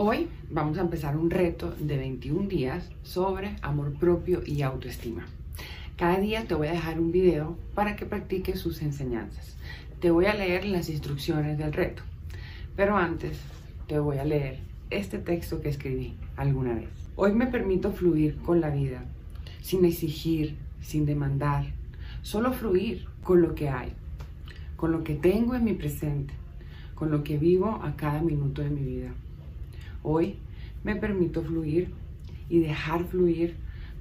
Hoy vamos a empezar un reto de 21 días sobre amor propio y autoestima. Cada día te voy a dejar un video para que practiques sus enseñanzas. Te voy a leer las instrucciones del reto, pero antes te voy a leer este texto que escribí alguna vez. Hoy me permito fluir con la vida, sin exigir, sin demandar, solo fluir con lo que hay, con lo que tengo en mi presente, con lo que vivo a cada minuto de mi vida. Hoy me permito fluir y dejar fluir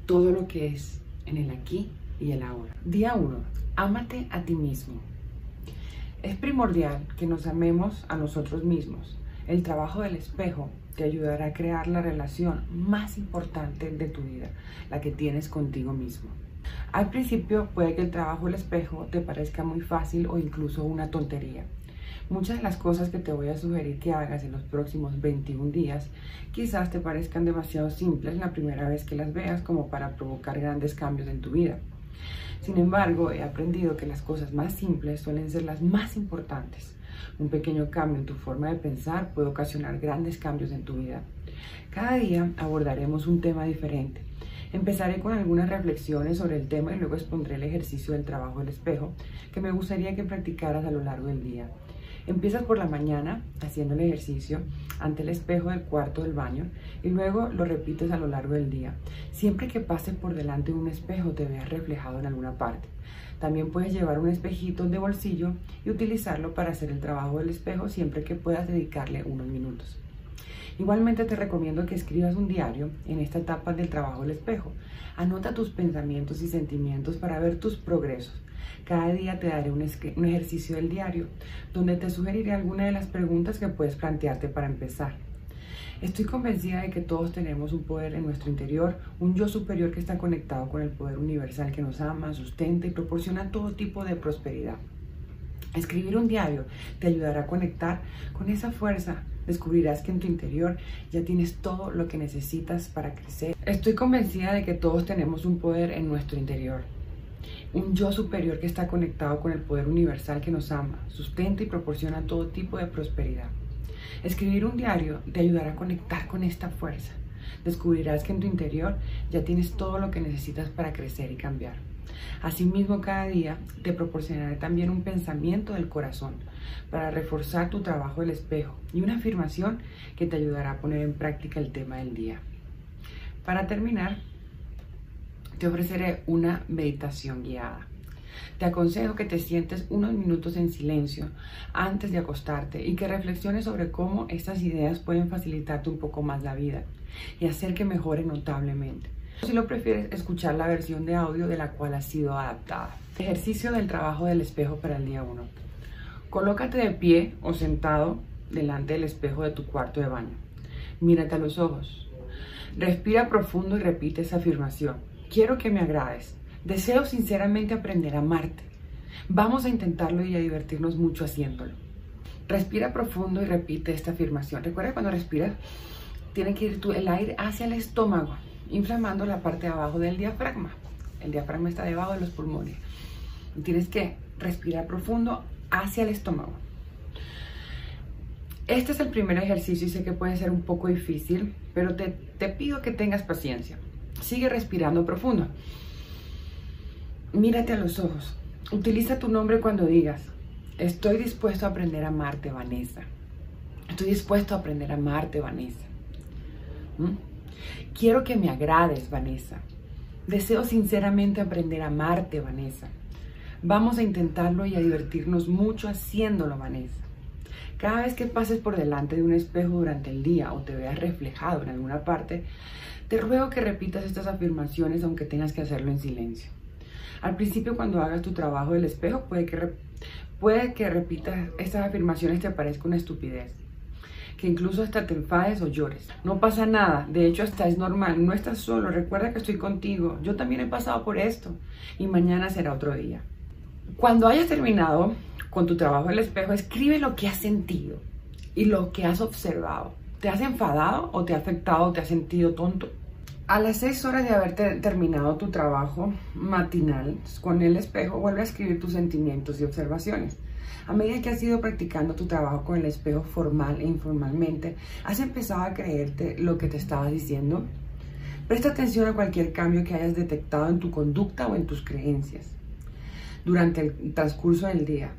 todo lo que es en el aquí y el ahora. Día 1. Ámate a ti mismo. Es primordial que nos amemos a nosotros mismos. El trabajo del espejo te ayudará a crear la relación más importante de tu vida, la que tienes contigo mismo. Al principio puede que el trabajo del espejo te parezca muy fácil o incluso una tontería. Muchas de las cosas que te voy a sugerir que hagas en los próximos 21 días quizás te parezcan demasiado simples la primera vez que las veas como para provocar grandes cambios en tu vida. Sin embargo, he aprendido que las cosas más simples suelen ser las más importantes. Un pequeño cambio en tu forma de pensar puede ocasionar grandes cambios en tu vida. Cada día abordaremos un tema diferente. Empezaré con algunas reflexiones sobre el tema y luego expondré el ejercicio del trabajo del espejo que me gustaría que practicaras a lo largo del día. Empiezas por la mañana haciendo el ejercicio ante el espejo del cuarto del baño y luego lo repites a lo largo del día. Siempre que pases por delante de un espejo te veas reflejado en alguna parte. También puedes llevar un espejito de bolsillo y utilizarlo para hacer el trabajo del espejo siempre que puedas dedicarle unos minutos. Igualmente te recomiendo que escribas un diario en esta etapa del trabajo del espejo. Anota tus pensamientos y sentimientos para ver tus progresos. Cada día te daré un, ejercicio del diario donde te sugeriré algunas de las preguntas que puedes plantearte para empezar. Estoy convencida de que todos tenemos un poder en nuestro interior, un yo superior que está conectado con el poder universal que nos ama, sustenta y proporciona todo tipo de prosperidad. Escribir un diario te ayudará a conectar con esa fuerza. Descubrirás que en tu interior ya tienes todo lo que necesitas para crecer. Estoy convencida de que todos tenemos un poder en nuestro interior un yo superior que está conectado con el poder universal que nos ama, sustenta y proporciona todo tipo de prosperidad. Escribir un diario te ayudará a conectar con esta fuerza. Descubrirás que en tu interior ya tienes todo lo que necesitas para crecer y cambiar. Asimismo, cada día te proporcionaré también un pensamiento del corazón para reforzar tu trabajo del espejo y una afirmación que te ayudará a poner en práctica el tema del día. Para terminar, te ofreceré una meditación guiada. Te aconsejo que te sientes unos minutos en silencio antes de acostarte y que reflexiones sobre cómo estas ideas pueden facilitarte un poco más la vida y hacer que mejore notablemente. Si lo prefieres, escuchar la versión de audio de la cual ha sido adaptada. Ejercicio del trabajo del espejo para el día 1. Colócate de pie o sentado delante del espejo de tu cuarto de baño. Mírate a los ojos. Respira profundo y repite esa afirmación. Quiero que me agrades. Deseo sinceramente aprender a amarte. Vamos a intentarlo y a divertirnos mucho haciéndolo. Respira profundo y repite esta afirmación. Recuerda cuando respiras, tiene que ir el aire hacia el estómago, inflamando la parte de abajo del diafragma. El diafragma está debajo de los pulmones. tienes que respirar profundo hacia el estómago. Este es el primer ejercicio y sé que puede ser un poco difícil, pero te, te pido que tengas paciencia. Sigue respirando profundo. Mírate a los ojos. Utiliza tu nombre cuando digas, estoy dispuesto a aprender a amarte, Vanessa. Estoy dispuesto a aprender a amarte, Vanessa. ¿Mm? Quiero que me agrades, Vanessa. Deseo sinceramente aprender a amarte, Vanessa. Vamos a intentarlo y a divertirnos mucho haciéndolo, Vanessa. Cada vez que pases por delante de un espejo durante el día o te veas reflejado en alguna parte, te ruego que repitas estas afirmaciones aunque tengas que hacerlo en silencio. Al principio cuando hagas tu trabajo del espejo puede que, puede que repitas estas afirmaciones te parezca una estupidez que incluso hasta te enfades o llores. No pasa nada, de hecho hasta es normal, no estás solo, recuerda que estoy contigo, yo también he pasado por esto y mañana será otro día. Cuando hayas terminado con tu trabajo del espejo, escribe lo que has sentido y lo que has observado. ¿Te has enfadado o te ha afectado o te has sentido tonto? A las seis horas de haber terminado tu trabajo matinal con el espejo, vuelve a escribir tus sentimientos y observaciones. A medida que has ido practicando tu trabajo con el espejo formal e informalmente, ¿has empezado a creerte lo que te estaba diciendo? Presta atención a cualquier cambio que hayas detectado en tu conducta o en tus creencias durante el transcurso del día.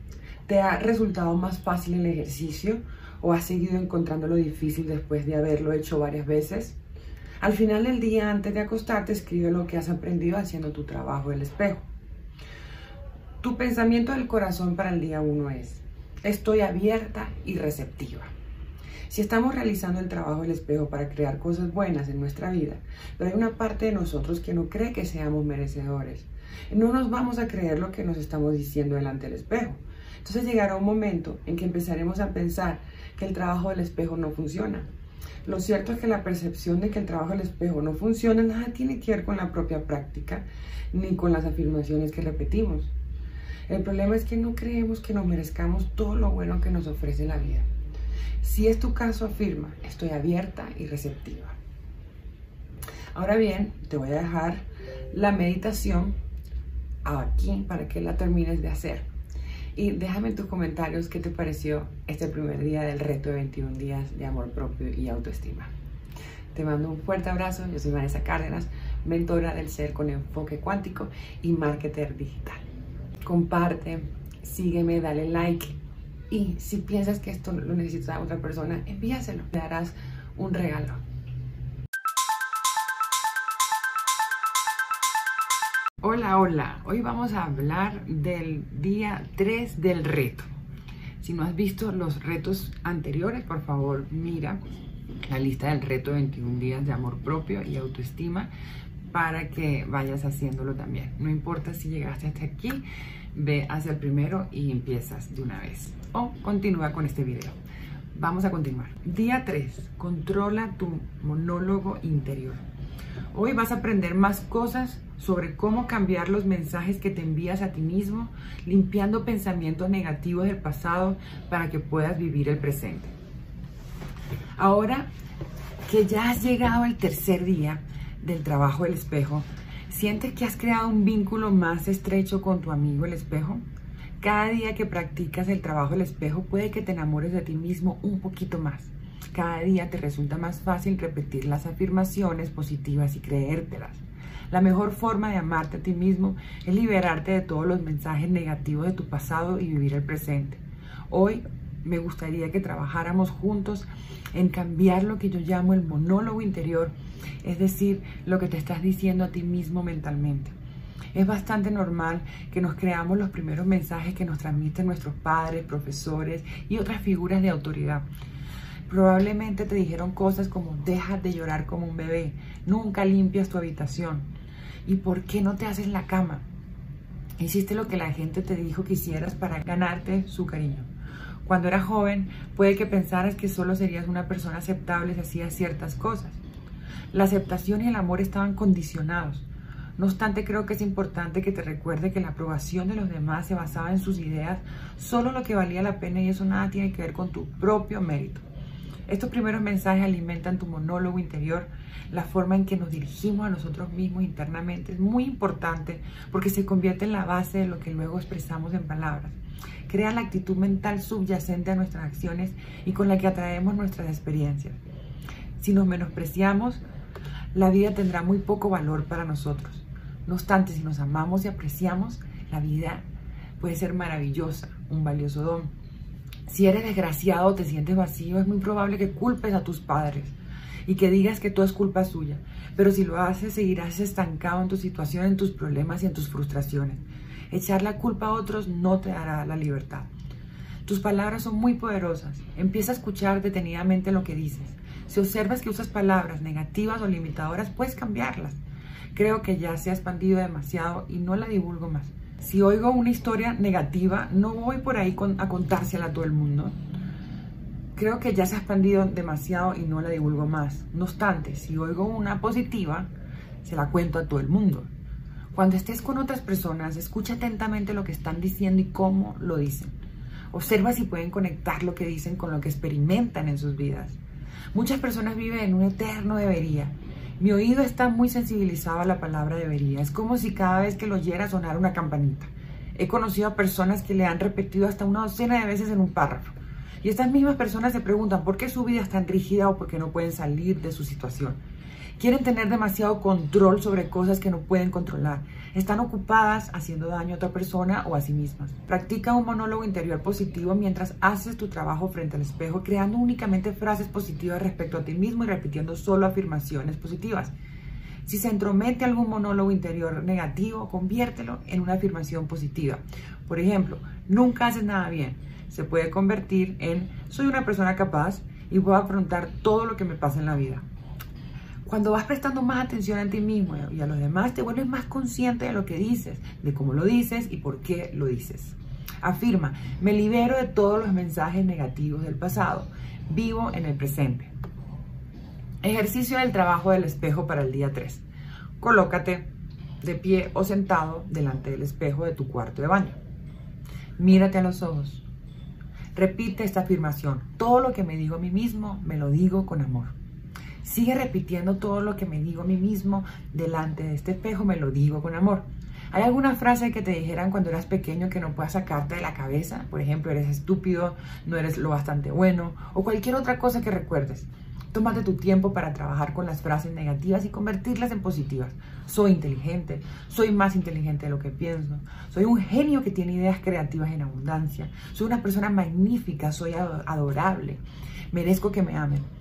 ¿Te ha resultado más fácil el ejercicio o has seguido encontrándolo difícil después de haberlo hecho varias veces? Al final del día, antes de acostarte, escribe lo que has aprendido haciendo tu trabajo del espejo. Tu pensamiento del corazón para el día 1 es, estoy abierta y receptiva. Si estamos realizando el trabajo del espejo para crear cosas buenas en nuestra vida, pero hay una parte de nosotros que no cree que seamos merecedores, no nos vamos a creer lo que nos estamos diciendo delante del espejo. Entonces llegará un momento en que empezaremos a pensar que el trabajo del espejo no funciona. Lo cierto es que la percepción de que el trabajo del espejo no funciona nada tiene que ver con la propia práctica ni con las afirmaciones que repetimos. El problema es que no creemos que nos merezcamos todo lo bueno que nos ofrece la vida. Si es tu caso, afirma, estoy abierta y receptiva. Ahora bien, te voy a dejar la meditación aquí para que la termines de hacer. Y déjame en tus comentarios qué te pareció este primer día del reto de 21 días de amor propio y autoestima. Te mando un fuerte abrazo. Yo soy Vanessa Cárdenas, mentora del ser con enfoque cuántico y marketer digital. Comparte, sígueme, dale like y si piensas que esto lo necesita otra persona, envíaselo. Le darás un regalo. Hola, hola. Hoy vamos a hablar del día 3 del reto. Si no has visto los retos anteriores, por favor, mira la lista del reto 21 días de amor propio y autoestima para que vayas haciéndolo también. No importa si llegaste hasta aquí, ve hacia el primero y empiezas de una vez. O continúa con este video. Vamos a continuar. Día 3. Controla tu monólogo interior. Hoy vas a aprender más cosas sobre cómo cambiar los mensajes que te envías a ti mismo, limpiando pensamientos negativos del pasado para que puedas vivir el presente. Ahora que ya has llegado al tercer día del trabajo del espejo, ¿sientes que has creado un vínculo más estrecho con tu amigo el espejo? Cada día que practicas el trabajo del espejo puede que te enamores de ti mismo un poquito más. Cada día te resulta más fácil repetir las afirmaciones positivas y creértelas. La mejor forma de amarte a ti mismo es liberarte de todos los mensajes negativos de tu pasado y vivir el presente. Hoy me gustaría que trabajáramos juntos en cambiar lo que yo llamo el monólogo interior, es decir, lo que te estás diciendo a ti mismo mentalmente. Es bastante normal que nos creamos los primeros mensajes que nos transmiten nuestros padres, profesores y otras figuras de autoridad. Probablemente te dijeron cosas como deja de llorar como un bebé, nunca limpias tu habitación, ¿Y por qué no te haces la cama? Hiciste lo que la gente te dijo que hicieras para ganarte su cariño. Cuando eras joven, puede que pensaras que solo serías una persona aceptable si hacías ciertas cosas. La aceptación y el amor estaban condicionados. No obstante, creo que es importante que te recuerde que la aprobación de los demás se basaba en sus ideas, solo lo que valía la pena y eso nada tiene que ver con tu propio mérito. Estos primeros mensajes alimentan tu monólogo interior. La forma en que nos dirigimos a nosotros mismos internamente es muy importante porque se convierte en la base de lo que luego expresamos en palabras. Crea la actitud mental subyacente a nuestras acciones y con la que atraemos nuestras experiencias. Si nos menospreciamos, la vida tendrá muy poco valor para nosotros. No obstante, si nos amamos y apreciamos, la vida puede ser maravillosa, un valioso don. Si eres desgraciado te sientes vacío, es muy probable que culpes a tus padres y que digas que todo es culpa suya. Pero si lo haces, seguirás estancado en tu situación, en tus problemas y en tus frustraciones. Echar la culpa a otros no te dará la libertad. Tus palabras son muy poderosas. Empieza a escuchar detenidamente lo que dices. Si observas que usas palabras negativas o limitadoras, puedes cambiarlas. Creo que ya se ha expandido demasiado y no la divulgo más. Si oigo una historia negativa, no voy por ahí a contársela a todo el mundo. Creo que ya se ha expandido demasiado y no la divulgo más. No obstante, si oigo una positiva, se la cuento a todo el mundo. Cuando estés con otras personas, escucha atentamente lo que están diciendo y cómo lo dicen. Observa si pueden conectar lo que dicen con lo que experimentan en sus vidas. Muchas personas viven en un eterno debería mi oído está muy sensibilizado a la palabra debería. Es como si cada vez que lo oyera sonara una campanita. He conocido a personas que le han repetido hasta una docena de veces en un párrafo. Y estas mismas personas se preguntan por qué su vida es tan rígida o por qué no pueden salir de su situación. Quieren tener demasiado control sobre cosas que no pueden controlar. Están ocupadas haciendo daño a otra persona o a sí mismas. Practica un monólogo interior positivo mientras haces tu trabajo frente al espejo, creando únicamente frases positivas respecto a ti mismo y repitiendo solo afirmaciones positivas. Si se entromete algún monólogo interior negativo, conviértelo en una afirmación positiva. Por ejemplo, nunca haces nada bien. Se puede convertir en soy una persona capaz y voy a afrontar todo lo que me pasa en la vida. Cuando vas prestando más atención a ti mismo y a los demás, te vuelves más consciente de lo que dices, de cómo lo dices y por qué lo dices. Afirma, me libero de todos los mensajes negativos del pasado, vivo en el presente. Ejercicio del trabajo del espejo para el día 3. Colócate de pie o sentado delante del espejo de tu cuarto de baño. Mírate a los ojos. Repite esta afirmación. Todo lo que me digo a mí mismo, me lo digo con amor. Sigue repitiendo todo lo que me digo a mí mismo delante de este espejo, me lo digo con amor. ¿Hay alguna frase que te dijeran cuando eras pequeño que no puedas sacarte de la cabeza? Por ejemplo, eres estúpido, no eres lo bastante bueno o cualquier otra cosa que recuerdes. Tómate tu tiempo para trabajar con las frases negativas y convertirlas en positivas. Soy inteligente, soy más inteligente de lo que pienso, soy un genio que tiene ideas creativas en abundancia, soy una persona magnífica, soy adorable, merezco que me amen.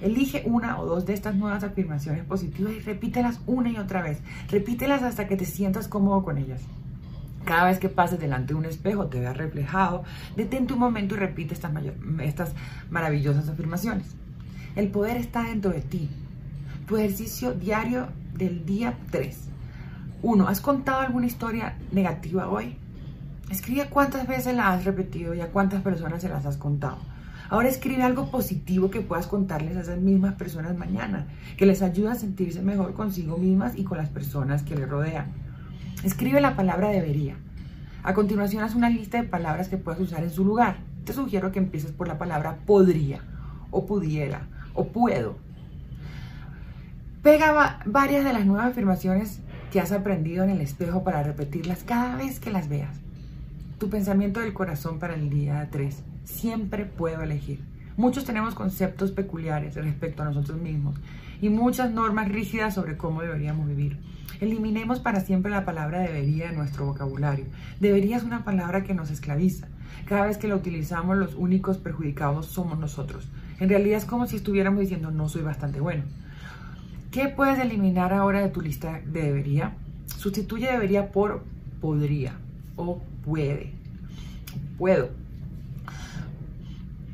Elige una o dos de estas nuevas afirmaciones positivas y repítelas una y otra vez. Repítelas hasta que te sientas cómodo con ellas. Cada vez que pases delante de un espejo, te veas reflejado, detente un momento y repite estas, estas maravillosas afirmaciones. El poder está dentro de ti. Tu ejercicio diario del día 3. 1. ¿Has contado alguna historia negativa hoy? Escribe cuántas veces la has repetido y a cuántas personas se las has contado. Ahora escribe algo positivo que puedas contarles a esas mismas personas mañana, que les ayude a sentirse mejor consigo mismas y con las personas que les rodean. Escribe la palabra debería. A continuación haz una lista de palabras que puedas usar en su lugar. Te sugiero que empieces por la palabra podría o pudiera o puedo. Pega varias de las nuevas afirmaciones que has aprendido en el espejo para repetirlas cada vez que las veas. Tu pensamiento del corazón para el día 3 siempre puedo elegir. Muchos tenemos conceptos peculiares respecto a nosotros mismos y muchas normas rígidas sobre cómo deberíamos vivir. Eliminemos para siempre la palabra debería de nuestro vocabulario. Debería es una palabra que nos esclaviza. Cada vez que la utilizamos, los únicos perjudicados somos nosotros. En realidad es como si estuviéramos diciendo no soy bastante bueno. ¿Qué puedes eliminar ahora de tu lista de debería? Sustituye debería por podría o puede. Puedo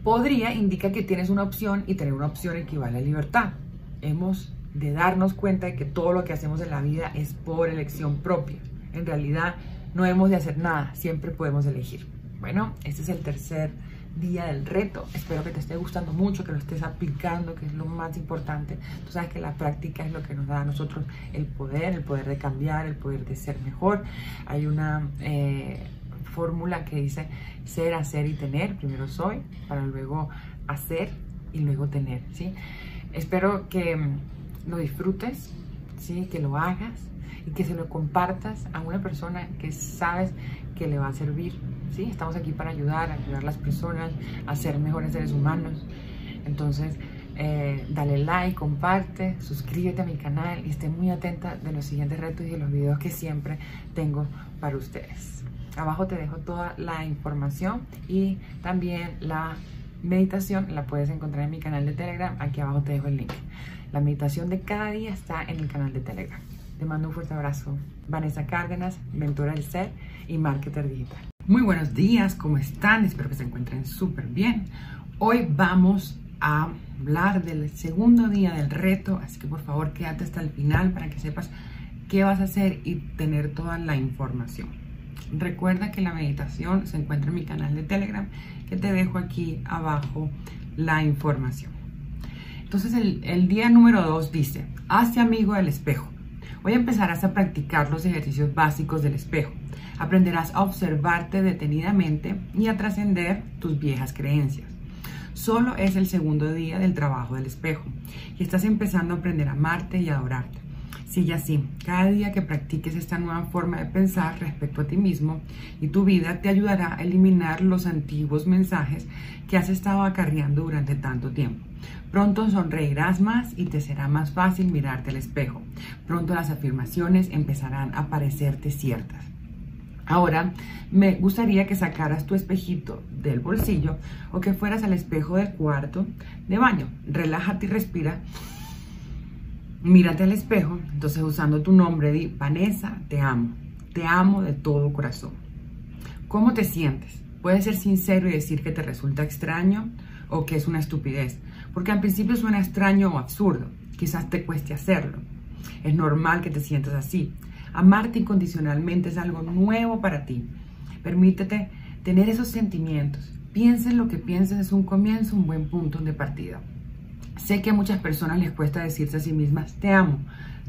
Podría indica que tienes una opción y tener una opción equivale a libertad. Hemos de darnos cuenta de que todo lo que hacemos en la vida es por elección propia. En realidad no hemos de hacer nada, siempre podemos elegir. Bueno, este es el tercer día del reto. Espero que te esté gustando mucho, que lo estés aplicando, que es lo más importante. Tú sabes que la práctica es lo que nos da a nosotros el poder, el poder de cambiar, el poder de ser mejor. Hay una... Eh, fórmula que dice ser, hacer y tener. Primero soy, para luego hacer y luego tener, ¿sí? Espero que mm, lo disfrutes, ¿sí? Que lo hagas y que se lo compartas a una persona que sabes que le va a servir, ¿sí? Estamos aquí para ayudar, ayudar a las personas a ser mejores seres humanos. Entonces, eh, dale like, comparte, suscríbete a mi canal y esté muy atenta de los siguientes retos y de los videos que siempre tengo para ustedes. Abajo te dejo toda la información y también la meditación la puedes encontrar en mi canal de Telegram. Aquí abajo te dejo el link. La meditación de cada día está en el canal de Telegram. Te mando un fuerte abrazo. Vanessa Cárdenas, mentora del ser y marketer digital. Muy buenos días, ¿cómo están? Espero que se encuentren súper bien. Hoy vamos a hablar del segundo día del reto, así que por favor quédate hasta el final para que sepas qué vas a hacer y tener toda la información. Recuerda que la meditación se encuentra en mi canal de Telegram, que te dejo aquí abajo la información. Entonces el, día número 2 dice, hazte amigo del espejo. Hoy empezarás a practicar los ejercicios básicos del espejo. Aprenderás a observarte detenidamente y a trascender tus viejas creencias. Solo es el segundo día del trabajo del espejo y estás empezando a aprender a amarte y adorarte. Sigue así. Cada día que practiques esta nueva forma de pensar respecto a ti mismo y tu vida te ayudará a eliminar los antiguos mensajes que has estado acarreando durante tanto tiempo. Pronto sonreirás más y te será más fácil mirarte al espejo. Pronto las afirmaciones empezarán a parecerte ciertas. Ahora, me gustaría que sacaras tu espejito del bolsillo o que fueras al espejo del cuarto de baño. Relájate y respira mírate al espejo, entonces usando tu nombre, di, Vanessa, te amo, te amo de todo corazón. ¿Cómo te sientes? Puedes ser sincero y decir que te resulta extraño o que es una estupidez, porque al principio suena extraño o absurdo, quizás te cueste hacerlo. Es normal que te sientas así. Amarte incondicionalmente es algo nuevo para ti. Permítete tener esos sentimientos. Piensa en lo que pienses, es un comienzo, un buen punto de partida. Sé que a muchas personas les cuesta decirse a sí mismas, te amo.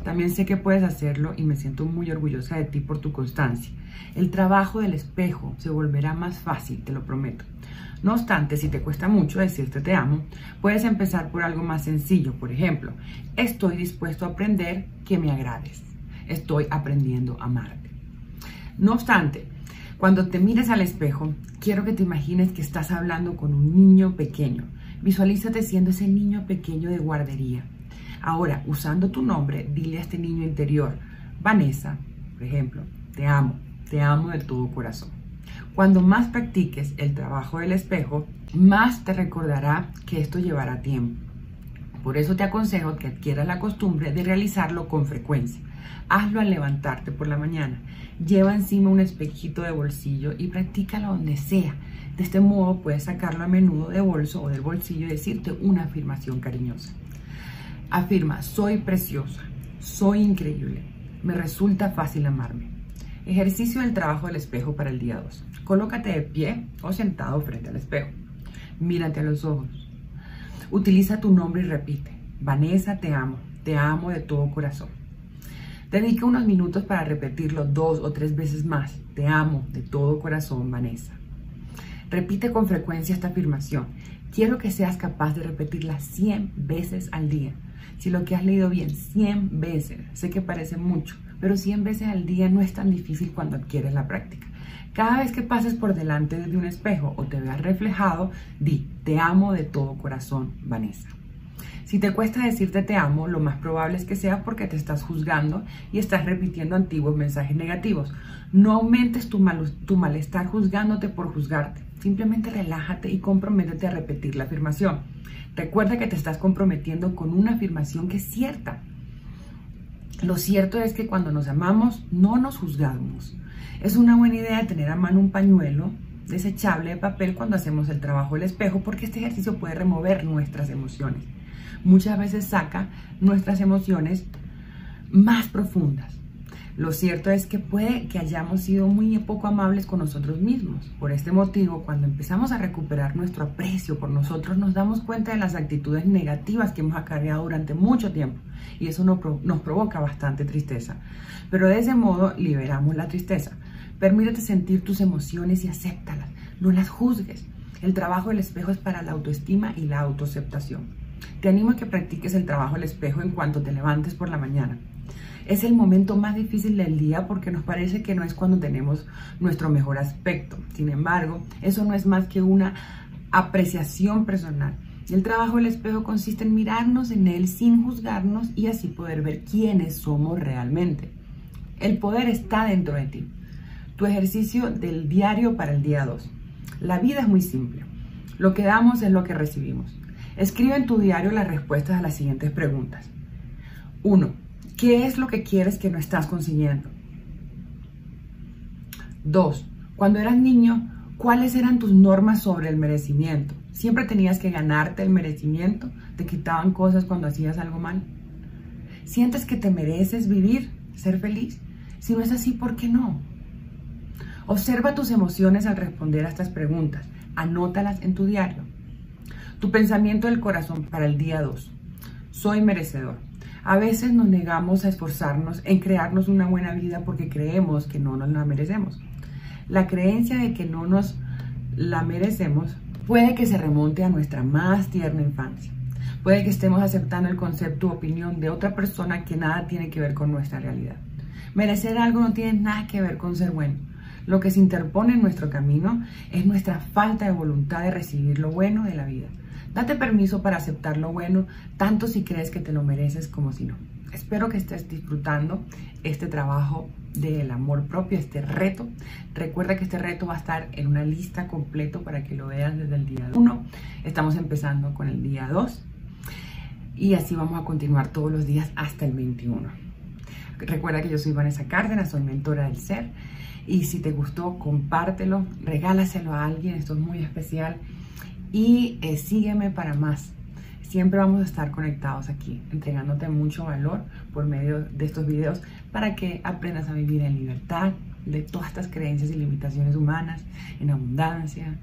También sé que puedes hacerlo y me siento muy orgullosa de ti por tu constancia. El trabajo del espejo se volverá más fácil, te lo prometo. No obstante, si te cuesta mucho decirte te amo, puedes empezar por algo más sencillo. Por ejemplo, estoy dispuesto a aprender que me agrades. Estoy aprendiendo a amarte. No obstante, cuando te mires al espejo, quiero que te imagines que estás hablando con un niño pequeño Visualízate siendo ese niño pequeño de guardería. Ahora, usando tu nombre, dile a este niño interior, Vanessa, por ejemplo, te amo, te amo de todo corazón. Cuando más practiques el trabajo del espejo, más te recordará que esto llevará tiempo. Por eso te aconsejo que adquieras la costumbre de realizarlo con frecuencia. Hazlo al levantarte por la mañana. Lleva encima un espejito de bolsillo y practícalo donde sea. De este modo puedes sacarlo a menudo de bolso o del bolsillo y decirte una afirmación cariñosa. Afirma, soy preciosa, soy increíble, me resulta fácil amarme. Ejercicio del trabajo del espejo para el día 2. Colócate de pie o sentado frente al espejo. Mírate a los ojos. Utiliza tu nombre y repite, Vanessa, te amo, te amo de todo corazón. Dedica unos minutos para repetirlo dos o tres veces más. Te amo de todo corazón, Vanessa. Repite con frecuencia esta afirmación. Quiero que seas capaz de repetirla 100 veces al día. Si lo que has leído bien 100 veces, sé que parece mucho, pero 100 veces al día no es tan difícil cuando adquieres la práctica. Cada vez que pases por delante de un espejo o te veas reflejado, di, te amo de todo corazón, Vanessa. Si te cuesta decirte te amo, lo más probable es que sea porque te estás juzgando y estás repitiendo antiguos mensajes negativos. No aumentes tu, tu malestar juzgándote por juzgarte. Simplemente relájate y comprométete a repetir la afirmación. Recuerda que te estás comprometiendo con una afirmación que es cierta. Lo cierto es que cuando nos amamos no nos juzgamos. Es una buena idea tener a mano un pañuelo desechable de papel cuando hacemos el trabajo del espejo porque este ejercicio puede remover nuestras emociones muchas veces saca nuestras emociones más profundas. Lo cierto es que puede que hayamos sido muy poco amables con nosotros mismos. Por este motivo, cuando empezamos a recuperar nuestro aprecio por nosotros, nos damos cuenta de las actitudes negativas que hemos acarreado durante mucho tiempo. Y eso nos, provoca bastante tristeza. Pero de ese modo liberamos la tristeza. Permítete sentir tus emociones y acéptalas. No las juzgues. El trabajo del espejo es para la autoestima y la autoaceptación. Te animo a que practiques el trabajo al espejo en cuanto te levantes por la mañana. Es el momento más difícil del día porque nos parece que no es cuando tenemos nuestro mejor aspecto. Sin embargo, eso no es más que una apreciación personal. El trabajo del espejo consiste en mirarnos en él sin juzgarnos y así poder ver quiénes somos realmente. El poder está dentro de ti. Tu ejercicio del diario para el día 2. La vida es muy simple. Lo que damos es lo que recibimos. Escribe en tu diario las respuestas a las siguientes preguntas. 1. ¿Qué es lo que quieres que no estás consiguiendo? 2. Cuando eras niño, ¿cuáles eran tus normas sobre el merecimiento? ¿Siempre tenías que ganarte el merecimiento? ¿Te quitaban cosas cuando hacías algo mal? ¿Sientes que te mereces vivir, ser feliz? Si no es así, ¿por qué no? Observa tus emociones al responder a estas preguntas. Anótalas en tu diario. Tu pensamiento del corazón para el día 2. Soy merecedor. A veces nos negamos a esforzarnos en crearnos una buena vida porque creemos que no nos la merecemos. La creencia de que no nos la merecemos puede que se remonte a nuestra más tierna infancia. Puede que estemos aceptando el concepto o opinión de otra persona que nada tiene que ver con nuestra realidad. Merecer algo no tiene nada que ver con ser bueno. Lo que se interpone en nuestro camino es nuestra falta de voluntad de recibir lo bueno de la vida. Date permiso para aceptar lo bueno, tanto si crees que te lo mereces como si no. Espero que estés disfrutando este trabajo del amor propio, este reto. Recuerda que este reto va a estar en una lista completo para que lo veas desde el día 1. Estamos empezando con el día 2 y así vamos a continuar todos los días hasta el 21. Recuerda que yo soy Vanessa Cárdenas, soy mentora del ser y si te gustó, compártelo, regálaselo a alguien, esto es muy especial. Y eh, sígueme para más. Siempre vamos a estar conectados aquí, entregándote mucho valor por medio de estos videos para que aprendas a vivir en libertad de todas estas creencias y limitaciones humanas, en abundancia,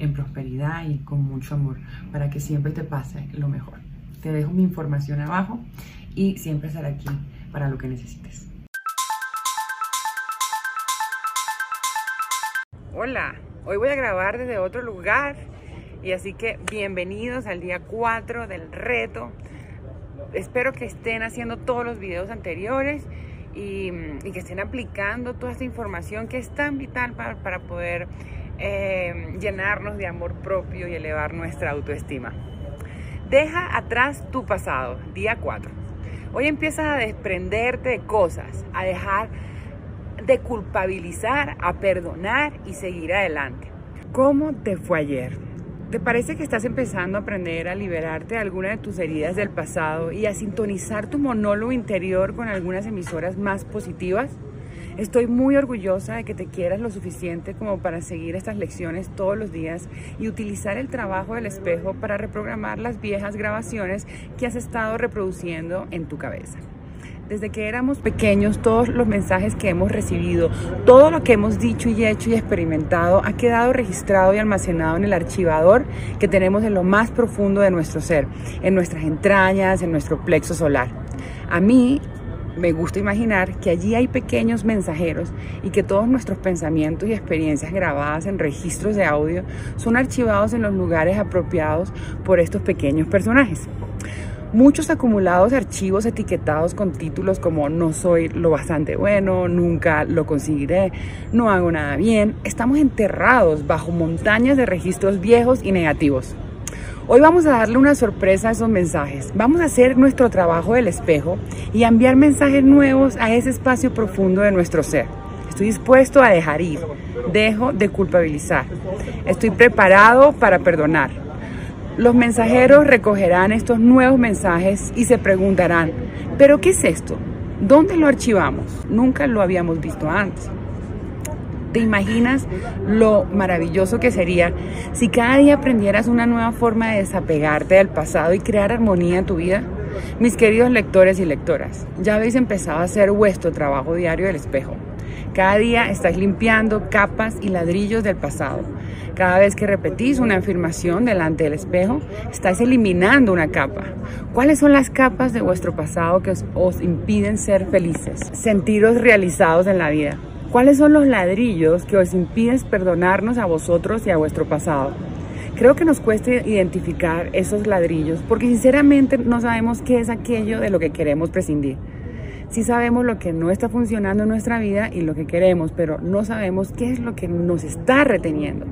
en prosperidad y con mucho amor, para que siempre te pase lo mejor. Te dejo mi información abajo y siempre estaré aquí para lo que necesites. Hola, hoy voy a grabar desde otro lugar y así que bienvenidos al día 4 del reto. Espero que estén haciendo todos los videos anteriores y, que estén aplicando toda esta información que es tan vital para, poder eh, llenarnos de amor propio y elevar nuestra autoestima. Deja atrás tu pasado, día 4. Hoy empiezas a desprenderte de cosas, a dejar de culpabilizar, a perdonar y seguir adelante. ¿Cómo te fue ayer? ¿Te parece que estás empezando a aprender a liberarte de alguna de tus heridas del pasado y a sintonizar tu monólogo interior con algunas emisoras más positivas? Estoy muy orgullosa de que te quieras lo suficiente como para seguir estas lecciones todos los días y utilizar el trabajo del espejo para reprogramar las viejas grabaciones que has estado reproduciendo en tu cabeza. Desde que éramos pequeños, todos los mensajes que hemos recibido, todo lo que hemos dicho y hecho y experimentado ha quedado registrado y almacenado en el archivador que tenemos en lo más profundo de nuestro ser, en nuestras entrañas, en nuestro plexo solar. A mí me gusta imaginar que allí hay pequeños mensajeros y que todos nuestros pensamientos y experiencias grabadas en registros de audio son archivados en los lugares apropiados por estos pequeños personajes. Muchos acumulados archivos etiquetados con títulos como no soy lo bastante bueno, nunca lo conseguiré, no hago nada bien, estamos enterrados bajo montañas de registros viejos y negativos. Hoy vamos a darle una sorpresa a esos mensajes. Vamos a hacer nuestro trabajo del espejo y enviar mensajes nuevos a ese espacio profundo de nuestro ser. Estoy dispuesto a dejar ir. Dejo de culpabilizar. Estoy preparado para perdonar. Los mensajeros recogerán estos nuevos mensajes y se preguntarán, ¿pero qué es esto? ¿Dónde lo archivamos? Nunca lo habíamos visto antes. ¿Te imaginas lo maravilloso que sería si cada día aprendieras una nueva forma de desapegarte del pasado y crear armonía en tu vida? Mis queridos lectores y lectoras, ya habéis empezado a hacer vuestro trabajo diario del espejo. Cada día estáis limpiando capas y ladrillos del pasado cada vez que repetís una afirmación delante del espejo, estáis eliminando una capa. ¿Cuáles son las capas de vuestro pasado que os, impiden ser felices, sentiros realizados en la vida? ¿Cuáles son los ladrillos que os impiden perdonarnos a vosotros y a vuestro pasado? Creo que nos cuesta identificar esos ladrillos porque sinceramente no sabemos qué es aquello de lo que queremos prescindir. Sí sabemos lo que no está funcionando en nuestra vida y lo que queremos, pero no sabemos qué es lo que nos está reteniendo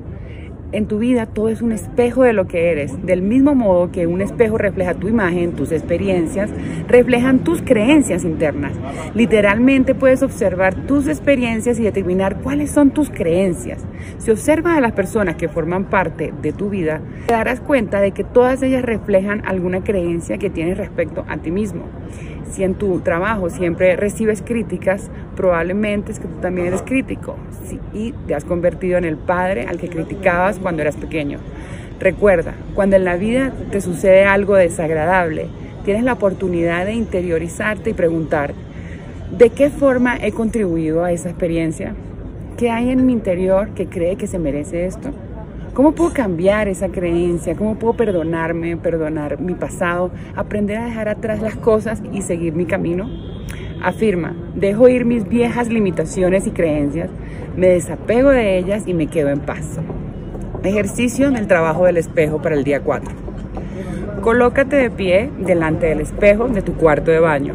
en tu vida todo es un espejo de lo que eres. Del mismo modo que un espejo refleja tu imagen, tus experiencias, reflejan tus creencias internas. Literalmente puedes observar tus experiencias y determinar cuáles son tus creencias. Si observas a las personas que forman parte de tu vida, te darás cuenta de que todas ellas reflejan alguna creencia que tienes respecto a ti mismo. Si en tu trabajo siempre recibes críticas, probablemente es que tú también eres crítico y te has convertido en el padre al que criticabas cuando eras pequeño. Recuerda, cuando en la vida te sucede algo desagradable, tienes la oportunidad de interiorizarte y preguntar, ¿de qué forma he contribuido a esa experiencia? ¿Qué hay en mi interior que cree que se merece esto? ¿Cómo puedo cambiar esa creencia? ¿Cómo puedo perdonarme, perdonar mi pasado, aprender a dejar atrás las cosas y seguir mi camino? Afirma, dejo ir mis viejas limitaciones y creencias, me desapego de ellas y me quedo en paz. Ejercicio del trabajo del espejo para el día 4. Colócate de pie delante del espejo de tu cuarto de baño.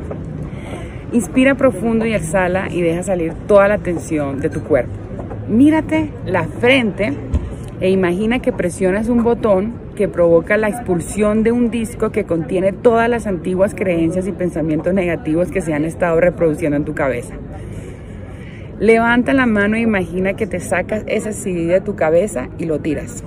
Inspira profundo y exhala y deja salir toda la tensión de tu cuerpo. Mírate la frente e imagina que presionas un botón que provoca la expulsión de un disco que contiene todas las antiguas creencias y pensamientos negativos que se han estado reproduciendo en tu cabeza. Levanta la mano e imagina que te sacas ese CD de tu cabeza y lo tiras.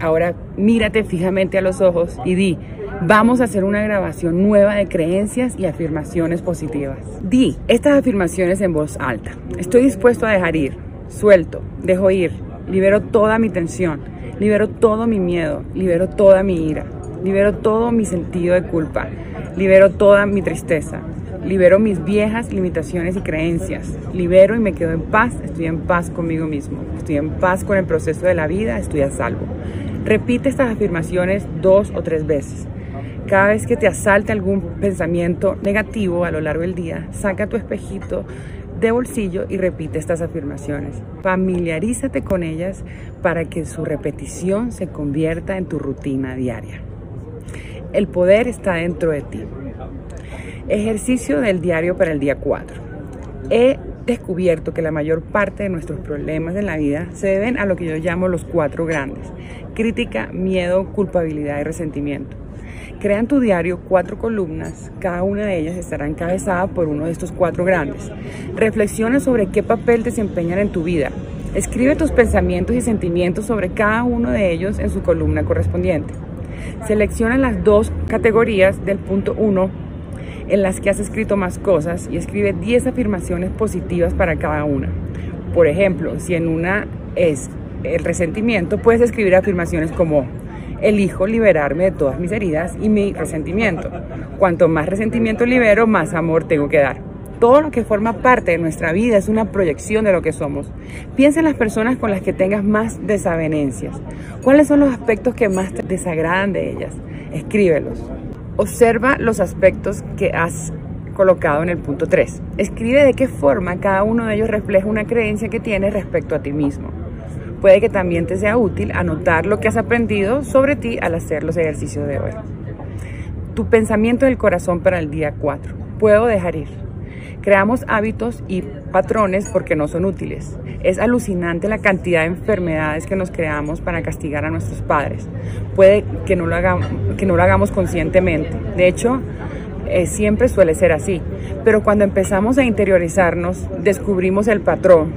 Ahora mírate fijamente a los ojos y di, vamos a hacer una grabación nueva de creencias y afirmaciones positivas. Di estas afirmaciones en voz alta. Estoy dispuesto a dejar ir, suelto, dejo ir, libero toda mi tensión, libero todo mi miedo, libero toda mi ira, libero todo mi sentido de culpa, libero toda mi tristeza, libero mis viejas limitaciones y creencias, libero y me quedo en paz, estoy en paz conmigo mismo, estoy en paz con el proceso de la vida, estoy a salvo. Repite estas afirmaciones dos o tres veces. Cada vez que te asalte algún pensamiento negativo a lo largo del día, saca tu espejito de bolsillo y repite estas afirmaciones. Familiarízate con ellas para que su repetición se convierta en tu rutina diaria. El poder está dentro de ti. Ejercicio del diario para el día 4. He descubierto que la mayor parte de nuestros problemas en la vida se deben a lo que yo llamo los cuatro grandes crítica, miedo, culpabilidad y resentimiento. Crea en tu diario cuatro columnas, cada una de ellas estará encabezada por uno de estos cuatro grandes. Reflexiona sobre qué papel desempeñan en tu vida. Escribe tus pensamientos y sentimientos sobre cada uno de ellos en su columna correspondiente. Selecciona las dos categorías del punto 1 en las que has escrito más cosas y escribe 10 afirmaciones positivas para cada una. Por ejemplo, si en una es el resentimiento, puedes escribir afirmaciones como elijo liberarme de todas mis heridas y mi resentimiento. Cuanto más resentimiento libero, más amor tengo que dar. Todo lo que forma parte de nuestra vida es una proyección de lo que somos. Piensa en las personas con las que tengas más desavenencias. ¿Cuáles son los aspectos que más te desagradan de ellas? Escríbelos. Observa los aspectos que has colocado en el punto 3. Escribe de qué forma cada uno de ellos refleja una creencia que tienes respecto a ti mismo puede que también te sea útil anotar lo que has aprendido sobre ti al hacer los ejercicios de hoy. Tu pensamiento del corazón para el día 4. Puedo dejar ir. Creamos hábitos y patrones porque no son útiles. Es alucinante la cantidad de enfermedades que nos creamos para castigar a nuestros padres. Puede que no lo hagamos, conscientemente. De hecho, eh, siempre suele ser así. Pero cuando empezamos a interiorizarnos, descubrimos el patrón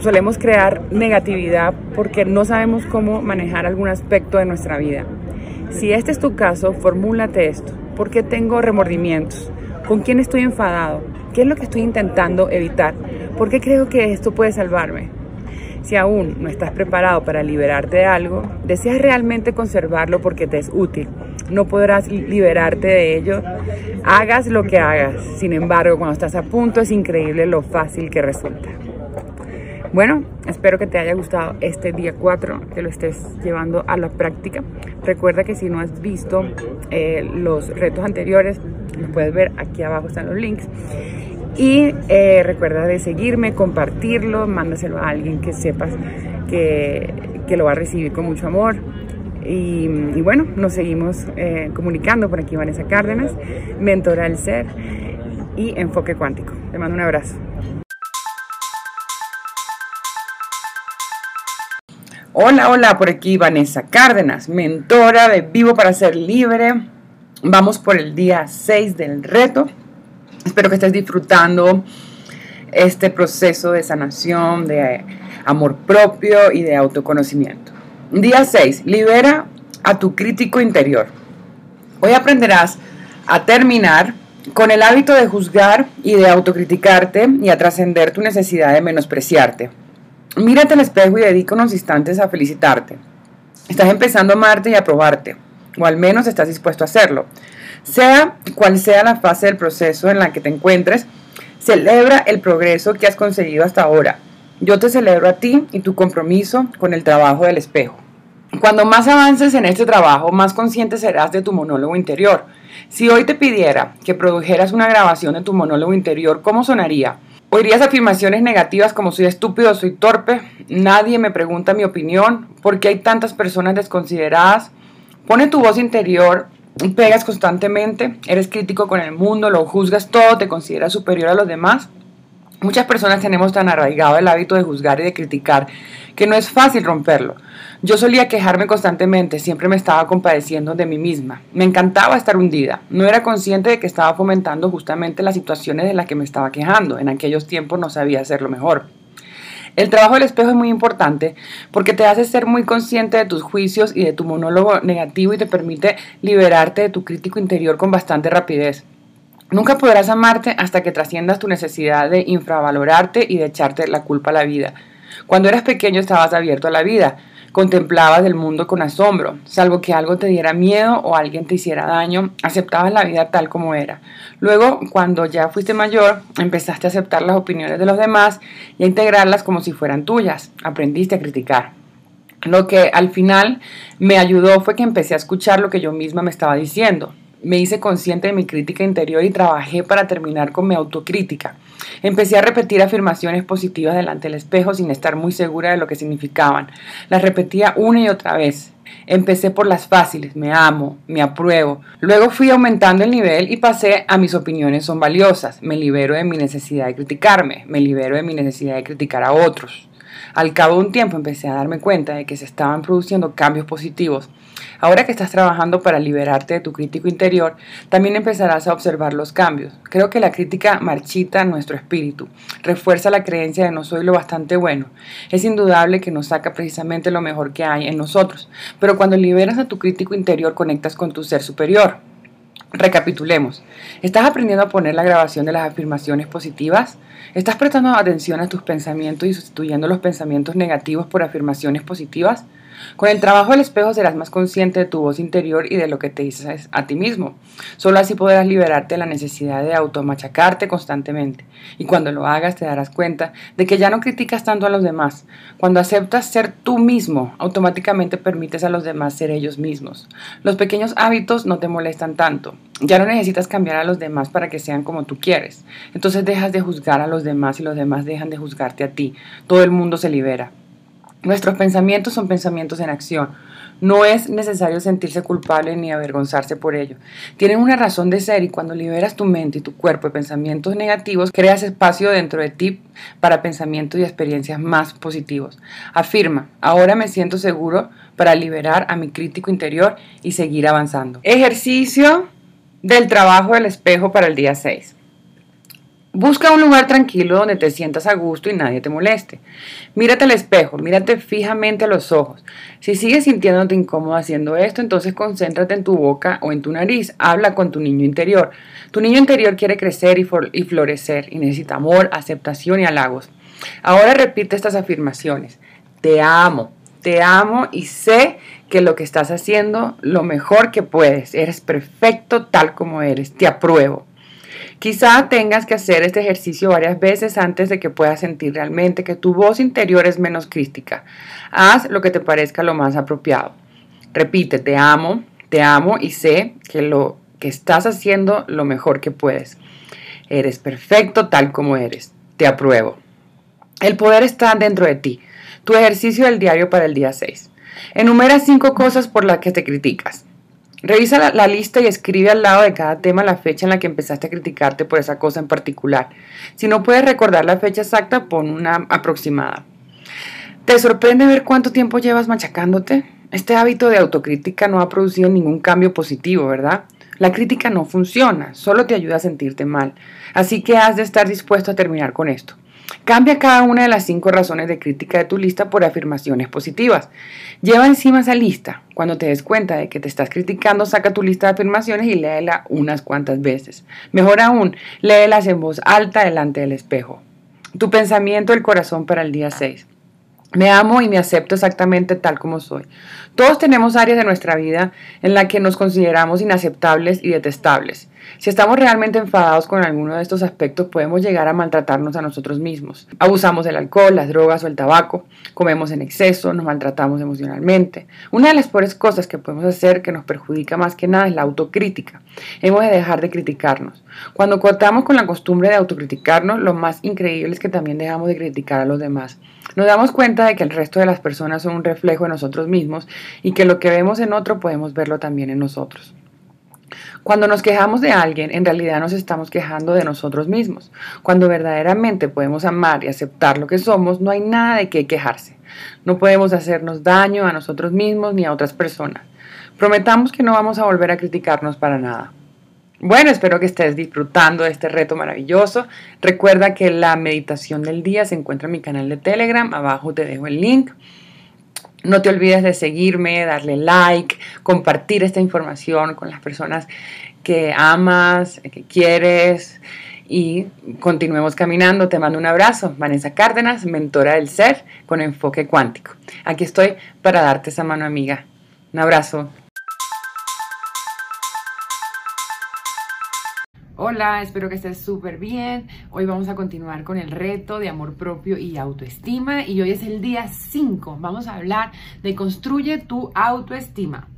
solemos crear negatividad porque no sabemos cómo manejar algún aspecto de nuestra vida. Si este es tu caso, formúlate esto. ¿Por qué tengo remordimientos? ¿Con quién estoy enfadado? ¿Qué es lo que estoy intentando evitar? ¿Por qué creo que esto puede salvarme? Si aún no estás preparado para liberarte de algo, deseas realmente conservarlo porque te es útil. No podrás liberarte de ello, hagas lo que hagas. Sin embargo, cuando estás a punto es increíble lo fácil que resulta. Bueno, espero que te haya gustado este día 4, que lo estés llevando a la práctica. Recuerda que si no has visto eh, los retos anteriores, los puedes ver aquí abajo están los links. Y eh, recuerda de seguirme, compartirlo, mándaselo a alguien que sepas que, lo va a recibir con mucho amor. Y, bueno, nos seguimos eh, comunicando por aquí Vanessa Cárdenas, mentora del ser y enfoque cuántico. Te mando un abrazo. Hola, hola, por aquí Vanessa Cárdenas, mentora de Vivo para Ser Libre. Vamos por el día 6 del reto. Espero que estés disfrutando este proceso de sanación, de amor propio y de autoconocimiento. Día 6. Libera a tu crítico interior. Hoy aprenderás a terminar con el hábito de juzgar y de autocriticarte y a trascender tu necesidad de menospreciarte. Mírate al espejo y dedica unos instantes a felicitarte. Estás empezando a amarte y a probarte, o al menos estás dispuesto a hacerlo. Sea cual sea la fase del proceso en la que te encuentres, celebra el progreso que has conseguido hasta ahora. Yo te celebro a ti y tu compromiso con el trabajo del espejo. Cuando más avances en este trabajo, más consciente serás de tu monólogo interior. Si hoy te pidiera que produjeras una grabación de tu monólogo interior, ¿cómo sonaría? Oirías afirmaciones negativas como soy estúpido, soy torpe, nadie me pregunta mi opinión, ¿por qué hay tantas personas desconsideradas? Pone tu voz interior pegas constantemente, eres crítico con el mundo, lo juzgas todo, te consideras superior a los demás. Muchas personas tenemos tan arraigado el hábito de juzgar y de criticar que no es fácil romperlo. Yo solía quejarme constantemente, siempre me estaba compadeciendo de mí misma. Me encantaba estar hundida. No era consciente de que estaba fomentando justamente las situaciones de las que me estaba quejando. En aquellos tiempos no sabía hacerlo mejor. El trabajo del espejo es muy importante porque te hace ser muy consciente de tus juicios y de tu monólogo negativo y te permite liberarte de tu crítico interior con bastante rapidez. Nunca podrás amarte hasta que trasciendas tu necesidad de infravalorarte y de echarte la culpa a la vida. Cuando eras pequeño estabas abierto a la vida, contemplabas el mundo con asombro, salvo que algo te diera miedo o alguien te hiciera daño, aceptabas la vida tal como era. Luego, cuando ya fuiste mayor, empezaste a aceptar las opiniones de los demás y a integrarlas como si fueran tuyas, aprendiste a criticar. Lo que al final me ayudó fue que empecé a escuchar lo que yo misma me estaba diciendo, me hice consciente de mi crítica interior y trabajé para terminar con mi autocrítica. Empecé a repetir afirmaciones positivas delante del espejo sin estar muy segura de lo que significaban. Las repetía una y otra vez. Empecé por las fáciles, me amo, me apruebo. Luego fui aumentando el nivel y pasé a mis opiniones son valiosas. Me libero de mi necesidad de criticarme, me libero de mi necesidad de criticar a otros. Al cabo de un tiempo empecé a darme cuenta de que se estaban produciendo cambios positivos. Ahora que estás trabajando para liberarte de tu crítico interior, también empezarás a observar los cambios. Creo que la crítica marchita nuestro espíritu, refuerza la creencia de no soy lo bastante bueno. Es indudable que nos saca precisamente lo mejor que hay en nosotros, pero cuando liberas a tu crítico interior conectas con tu ser superior. Recapitulemos. ¿Estás aprendiendo a poner la grabación de las afirmaciones positivas? ¿Estás prestando atención a tus pensamientos y sustituyendo los pensamientos negativos por afirmaciones positivas? Con el trabajo del espejo serás más consciente de tu voz interior y de lo que te dices a ti mismo. Solo así podrás liberarte de la necesidad de automachacarte constantemente. Y cuando lo hagas te darás cuenta de que ya no criticas tanto a los demás. Cuando aceptas ser tú mismo, automáticamente permites a los demás ser ellos mismos. Los pequeños hábitos no te molestan tanto. Ya no necesitas cambiar a los demás para que sean como tú quieres. Entonces dejas de juzgar a los demás y los demás dejan de juzgarte a ti. Todo el mundo se libera. Nuestros pensamientos son pensamientos en acción. No es necesario sentirse culpable ni avergonzarse por ello. Tienen una razón de ser y cuando liberas tu mente y tu cuerpo de pensamientos negativos, creas espacio dentro de ti para pensamientos y experiencias más positivos. Afirma, ahora me siento seguro para liberar a mi crítico interior y seguir avanzando. Ejercicio del trabajo del espejo para el día 6. Busca un lugar tranquilo donde te sientas a gusto y nadie te moleste. Mírate al espejo, mírate fijamente a los ojos. Si sigues sintiéndote incómodo haciendo esto, entonces concéntrate en tu boca o en tu nariz. Habla con tu niño interior. Tu niño interior quiere crecer y, florecer y necesita amor, aceptación y halagos. Ahora repite estas afirmaciones. Te amo, te amo y sé que lo que estás haciendo lo mejor que puedes. Eres perfecto tal como eres. Te apruebo. Quizá tengas que hacer este ejercicio varias veces antes de que puedas sentir realmente que tu voz interior es menos crítica. Haz lo que te parezca lo más apropiado. Repite, te amo, te amo y sé que lo que estás haciendo lo mejor que puedes. Eres perfecto tal como eres. Te apruebo. El poder está dentro de ti. Tu ejercicio del diario para el día 6. Enumera cinco cosas por las que te criticas. Revisa la, lista y escribe al lado de cada tema la fecha en la que empezaste a criticarte por esa cosa en particular. Si no puedes recordar la fecha exacta, pon una aproximada. ¿Te sorprende ver cuánto tiempo llevas machacándote? Este hábito de autocrítica no ha producido ningún cambio positivo, ¿verdad? La crítica no funciona, solo te ayuda a sentirte mal. Así que has de estar dispuesto a terminar con esto. Cambia cada una de las cinco razones de crítica de tu lista por afirmaciones positivas. Lleva encima esa lista. Cuando te des cuenta de que te estás criticando, saca tu lista de afirmaciones y léela unas cuantas veces. Mejor aún, léelas en voz alta delante del espejo. Tu pensamiento del corazón para el día 6. Me amo y me acepto exactamente tal como soy. Todos tenemos áreas de nuestra vida en las que nos consideramos inaceptables y detestables. Si estamos realmente enfadados con alguno de estos aspectos, podemos llegar a maltratarnos a nosotros mismos. Abusamos del alcohol, las drogas o el tabaco, comemos en exceso, nos maltratamos emocionalmente. Una de las peores cosas que podemos hacer que nos perjudica más que nada es la autocrítica. Hemos de dejar de criticarnos. Cuando cortamos con la costumbre de autocriticarnos, lo más increíble es que también dejamos de criticar a los demás. Nos damos cuenta de que el resto de las personas son un reflejo de nosotros mismos y que lo que vemos en otro podemos verlo también en nosotros. Cuando nos quejamos de alguien, en realidad nos estamos quejando de nosotros mismos. Cuando verdaderamente podemos amar y aceptar lo que somos, no hay nada de qué quejarse. No podemos hacernos daño a nosotros mismos ni a otras personas. Prometamos que no vamos a volver a criticarnos para nada. Bueno, espero que estés disfrutando de este reto maravilloso. Recuerda que la meditación del día se encuentra en mi canal de Telegram. Abajo te dejo el link. No te olvides de seguirme, darle like, compartir esta información con las personas que amas, que quieres y continuemos caminando. Te mando un abrazo. Vanessa Cárdenas, mentora del ser con enfoque cuántico. Aquí estoy para darte esa mano amiga. Un abrazo. Hola, espero que estés súper bien. Hoy vamos a continuar con el reto de amor propio y autoestima y hoy es el día 5. Vamos a hablar de construye tu autoestima.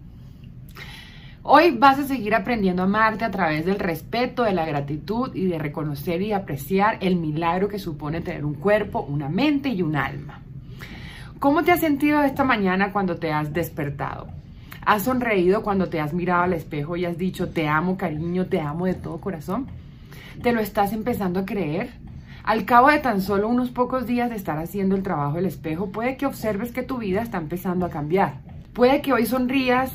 Hoy vas a seguir aprendiendo a amarte a través del respeto, de la gratitud y de reconocer y apreciar el milagro que supone tener un cuerpo, una mente y un alma. ¿Cómo te has sentido esta mañana cuando te has despertado? ¿Has sonreído cuando te has mirado al espejo y has dicho te amo cariño, te amo de todo corazón? ¿Te lo estás empezando a creer? Al cabo de tan solo unos pocos días de estar haciendo el trabajo del espejo, puede que observes que tu vida está empezando a cambiar. Puede que hoy sonrías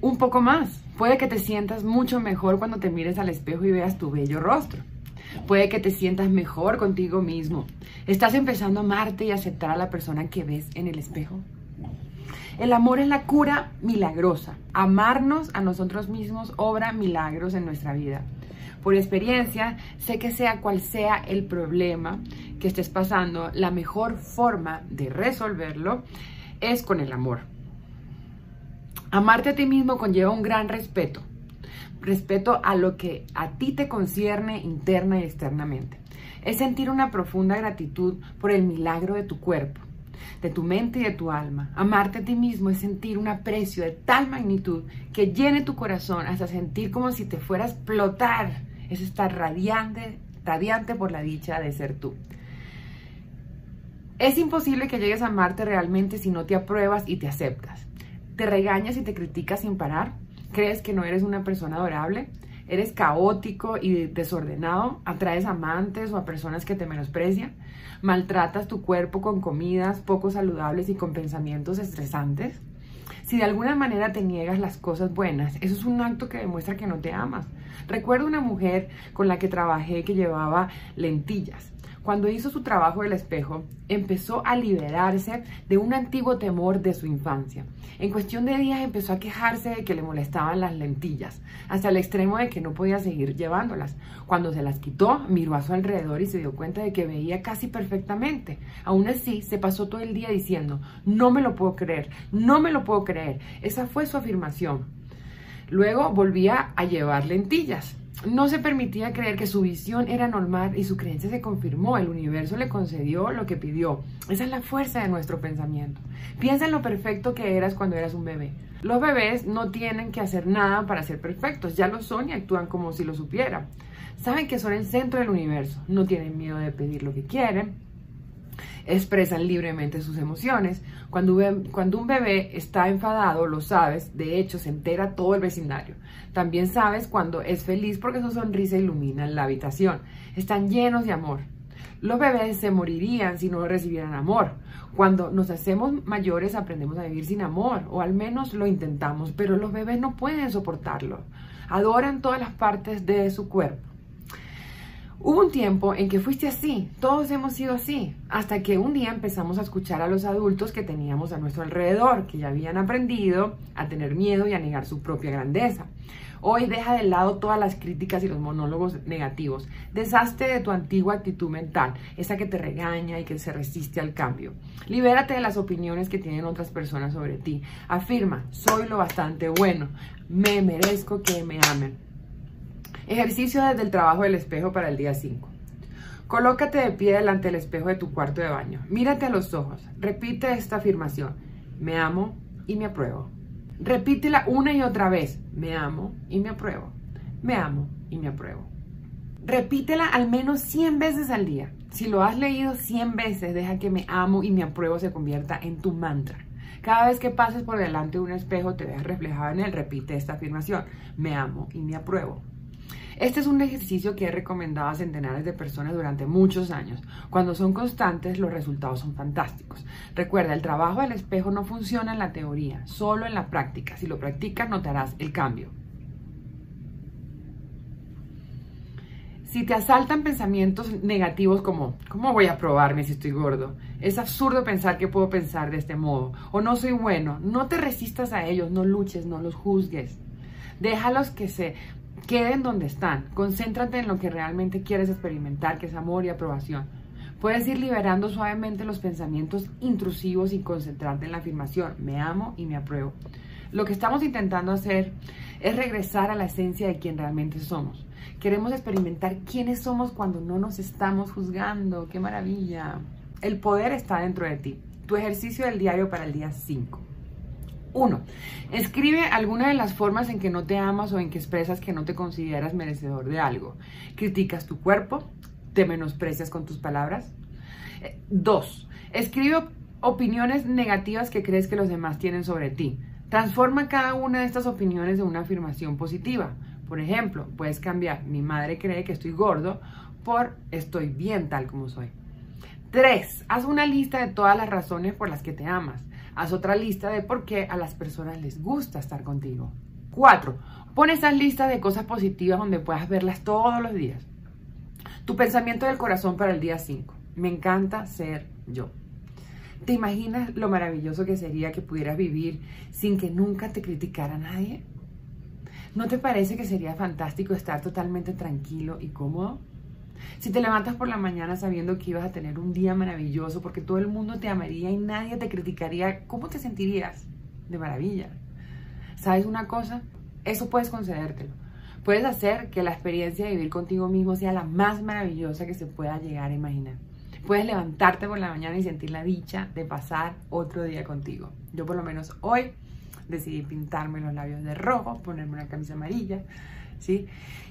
un poco más. Puede que te sientas mucho mejor cuando te mires al espejo y veas tu bello rostro. Puede que te sientas mejor contigo mismo. ¿Estás empezando a amarte y aceptar a la persona que ves en el espejo? El amor es la cura milagrosa. Amarnos a nosotros mismos obra milagros en nuestra vida. Por experiencia, sé que sea cual sea el problema que estés pasando, la mejor forma de resolverlo es con el amor. Amarte a ti mismo conlleva un gran respeto. Respeto a lo que a ti te concierne interna y externamente. Es sentir una profunda gratitud por el milagro de tu cuerpo de tu mente y de tu alma. Amarte a ti mismo es sentir un aprecio de tal magnitud que llene tu corazón hasta sentir como si te fuera a explotar. Es estar radiante, radiante por la dicha de ser tú. Es imposible que llegues a amarte realmente si no te apruebas y te aceptas. ¿Te regañas y te criticas sin parar? ¿Crees que no eres una persona adorable? ¿Eres caótico y desordenado? ¿Atraes amantes o a personas que te menosprecian? Maltratas tu cuerpo con comidas poco saludables y con pensamientos estresantes? Si de alguna manera te niegas las cosas buenas, eso es un acto que demuestra que no te amas. Recuerdo una mujer con la que trabajé que llevaba lentillas cuando hizo su trabajo del espejo, empezó a liberarse de un antiguo temor de su infancia. En cuestión de días empezó a quejarse de que le molestaban las lentillas, hasta el extremo de que no podía seguir llevándolas. Cuando se las quitó, miró a su alrededor y se dio cuenta de que veía casi perfectamente. Aún así, se pasó todo el día diciendo, no me lo puedo creer, no me lo puedo creer. Esa fue su afirmación. Luego volvía a llevar lentillas no se permitía creer que su visión era normal y su creencia se confirmó. El universo le concedió lo que pidió. Esa es la fuerza de nuestro pensamiento. Piensa en lo perfecto que eras cuando eras un bebé. Los bebés no tienen que hacer nada para ser perfectos, ya lo son y actúan como si lo supieran. Saben que son el centro del universo, no tienen miedo de pedir lo que quieren, expresan libremente sus emociones. Cuando, un bebé está enfadado, lo sabes, de hecho se entera todo el vecindario. También sabes cuando es feliz porque su sonrisa ilumina la habitación. Están llenos de amor. Los bebés se morirían si no recibieran amor. Cuando nos hacemos mayores aprendemos a vivir sin amor, o al menos lo intentamos, pero los bebés no pueden soportarlo. Adoran todas las partes de su cuerpo. Hubo un tiempo en que fuiste así, todos hemos sido así, hasta que un día empezamos a escuchar a los adultos que teníamos a nuestro alrededor, que ya habían aprendido a tener miedo y a negar su propia grandeza. Hoy deja de lado todas las críticas y los monólogos negativos. Deshazte de tu antigua actitud mental, esa que te regaña y que se resiste al cambio. Libérate de las opiniones que tienen otras personas sobre ti. Afirma, soy lo bastante bueno, me merezco que me amen. Ejercicio desde el trabajo del espejo para el día 5. Colócate de pie delante del espejo de tu cuarto de baño. Mírate a los ojos. Repite esta afirmación. Me amo y me apruebo. Repítela una y otra vez. Me amo y me apruebo. Me amo y me apruebo. Repítela al menos 100 veces al día. Si lo has leído 100 veces, deja que me amo y me apruebo se convierta en tu mantra. Cada vez que pases por delante de un espejo, te veas reflejado en él, repite esta afirmación. Me amo y me apruebo. Este es un ejercicio que he recomendado a centenares de personas durante muchos años. Cuando son constantes, los resultados son fantásticos. Recuerda, el trabajo del espejo no funciona en la teoría, solo en la práctica. Si lo practicas, notarás el cambio. Si te asaltan pensamientos negativos como, ¿cómo voy a probarme si estoy gordo? Es absurdo pensar que puedo pensar de este modo. O no soy bueno. No te resistas a ellos, no luches, no los juzgues. Déjalos que se queden donde están. Concéntrate en lo que realmente quieres experimentar, que es amor y aprobación. Puedes ir liberando suavemente los pensamientos intrusivos y concentrarte en la afirmación, me amo y me apruebo. Lo que estamos intentando hacer es regresar a la esencia de quien realmente somos. Queremos experimentar quiénes somos cuando no nos estamos juzgando. ¡Qué maravilla! El poder está dentro de ti. Tu ejercicio del diario para el día 5. 1. Escribe alguna de las formas en que no te amas o en que expresas que no te consideras merecedor de algo. Criticas tu cuerpo, te menosprecias con tus palabras. 2. Eh, Escribe opiniones negativas que crees que los demás tienen sobre ti. Transforma cada una de estas opiniones en una afirmación positiva. Por ejemplo, puedes cambiar mi madre cree que estoy gordo por estoy bien tal como soy. 3. Haz una lista de todas las razones por las que te amas. Haz otra lista de por qué a las personas les gusta estar contigo. 4. Pon esas listas de cosas positivas donde puedas verlas todos los días. Tu pensamiento del corazón para el día 5. Me encanta ser yo. ¿Te imaginas lo maravilloso que sería que pudieras vivir sin que nunca te criticara nadie? ¿No te parece que sería fantástico estar totalmente tranquilo y cómodo? Si te levantas por la mañana sabiendo que ibas a tener un día maravilloso porque todo el mundo te amaría y nadie te criticaría, ¿cómo te sentirías? De maravilla. ¿Sabes una cosa? Eso puedes concedértelo. Puedes hacer que la experiencia de vivir contigo mismo sea la más maravillosa que se pueda llegar a imaginar. Puedes levantarte por la mañana y sentir la dicha de pasar otro día contigo. Yo por lo menos hoy decidí pintarme los labios de rojo, ponerme una camisa amarilla, ¿sí?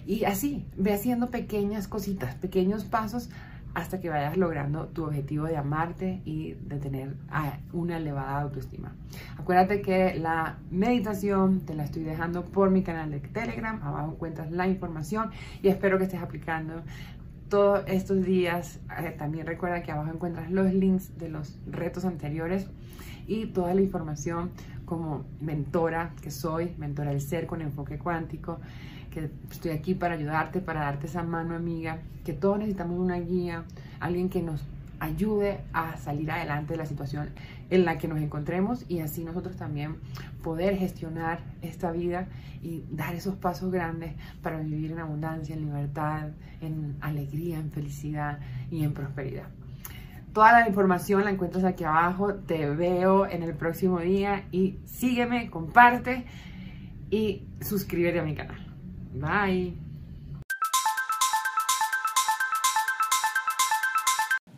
Y así, ve haciendo pequeñas cositas, pequeños pasos hasta que vayas logrando tu objetivo de amarte y de tener ah, una elevada autoestima. Acuérdate que la meditación te la estoy dejando por mi canal de Telegram, abajo encuentras la información y espero que estés aplicando todos estos días. Eh, también recuerda que abajo encuentras los links de los retos anteriores y toda la información como mentora que soy, mentora del ser con enfoque cuántico que estoy aquí para ayudarte, para darte esa mano amiga, que todos necesitamos una guía, alguien que nos ayude a salir adelante de la situación en la que nos encontremos y así nosotros también poder gestionar esta vida y dar esos pasos grandes para vivir en abundancia, en libertad, en alegría, en felicidad y en prosperidad. Toda la información la encuentras aquí abajo, te veo en el próximo día y sígueme, comparte y suscríbete a mi canal. Bye.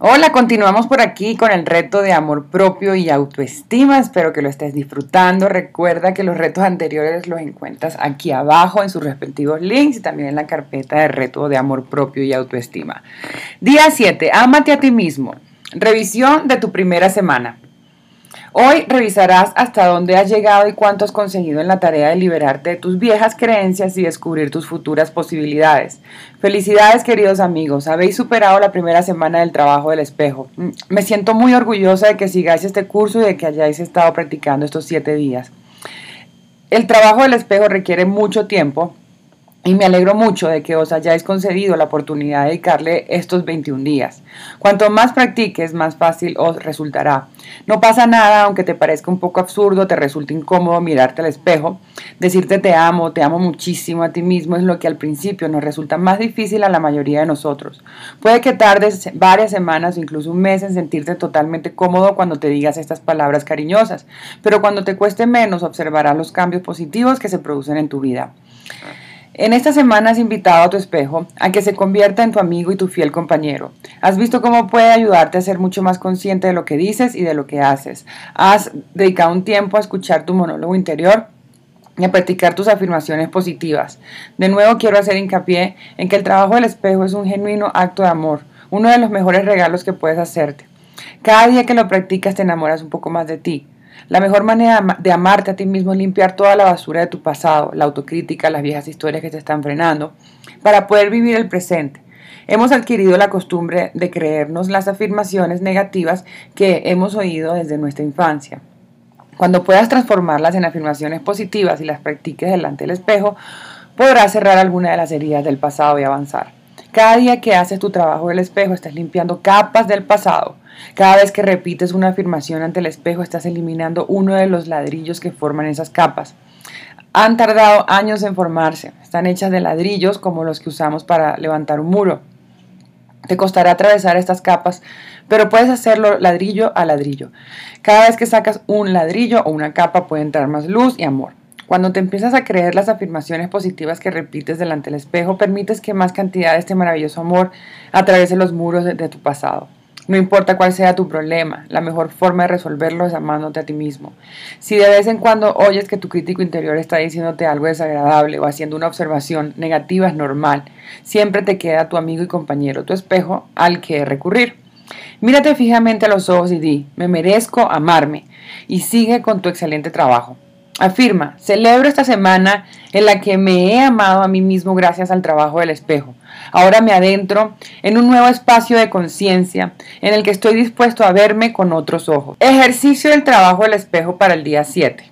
Hola, continuamos por aquí con el reto de amor propio y autoestima. Espero que lo estés disfrutando. Recuerda que los retos anteriores los encuentras aquí abajo en sus respectivos links y también en la carpeta de reto de amor propio y autoestima. Día 7. Ámate a ti mismo. Revisión de tu primera semana. Hoy revisarás hasta dónde has llegado y cuánto has conseguido en la tarea de liberarte de tus viejas creencias y descubrir tus futuras posibilidades. Felicidades queridos amigos, habéis superado la primera semana del trabajo del espejo. Mm, me siento muy orgullosa de que sigáis este curso y de que hayáis estado practicando estos siete días. El trabajo del espejo requiere mucho tiempo y me alegro mucho de que os hayáis concedido la oportunidad de dedicarle estos 21 días. Cuanto más practiques, más fácil os resultará. No pasa nada, aunque te parezca un poco absurdo, te resulte incómodo mirarte al espejo. Decirte te amo, te amo muchísimo a ti mismo es lo que al principio nos resulta más difícil a la mayoría de nosotros. Puede que tardes varias semanas o incluso un mes en sentirte totalmente cómodo cuando te digas estas palabras cariñosas, pero cuando te cueste menos observarás los cambios positivos que se producen en tu vida. En esta semana has invitado a tu espejo a que se convierta en tu amigo y tu fiel compañero. Has visto cómo puede ayudarte a ser mucho más consciente de lo que dices y de lo que haces. Has dedicado un tiempo a escuchar tu monólogo interior y a practicar tus afirmaciones positivas. De nuevo quiero hacer hincapié en que el trabajo del espejo es un genuino acto de amor, uno de los mejores regalos que puedes hacerte. Cada día que lo practicas te enamoras un poco más de ti. La mejor manera de amarte a ti mismo es limpiar toda la basura de tu pasado, la autocrítica, las viejas historias que te están frenando, para poder vivir el presente. Hemos adquirido la costumbre de creernos las afirmaciones negativas que hemos oído desde nuestra infancia. Cuando puedas transformarlas en afirmaciones positivas y las practiques delante del espejo, podrás cerrar alguna de las heridas del pasado y avanzar. Cada día que haces tu trabajo del espejo estás limpiando capas del pasado. Cada vez que repites una afirmación ante el espejo estás eliminando uno de los ladrillos que forman esas capas. Han tardado años en formarse. Están hechas de ladrillos como los que usamos para levantar un muro. Te costará atravesar estas capas, pero puedes hacerlo ladrillo a ladrillo. Cada vez que sacas un ladrillo o una capa puede entrar más luz y amor. Cuando te empiezas a creer las afirmaciones positivas que repites delante del espejo, permites que más cantidad de este maravilloso amor atraviese los muros de, tu pasado. No importa cuál sea tu problema, la mejor forma de resolverlo es amándote a ti mismo. Si de vez en cuando oyes que tu crítico interior está diciéndote algo desagradable o haciendo una observación negativa, es normal. Siempre te queda tu amigo y compañero, tu espejo, al que recurrir. Mírate fijamente a los ojos y di, me merezco amarme, y sigue con tu excelente trabajo. Afirma, celebro esta semana en la que me he amado a mí mismo gracias al trabajo del espejo. Ahora me adentro en un nuevo espacio de conciencia en el que estoy dispuesto a verme con otros ojos. Ejercicio del trabajo del espejo para el día 7.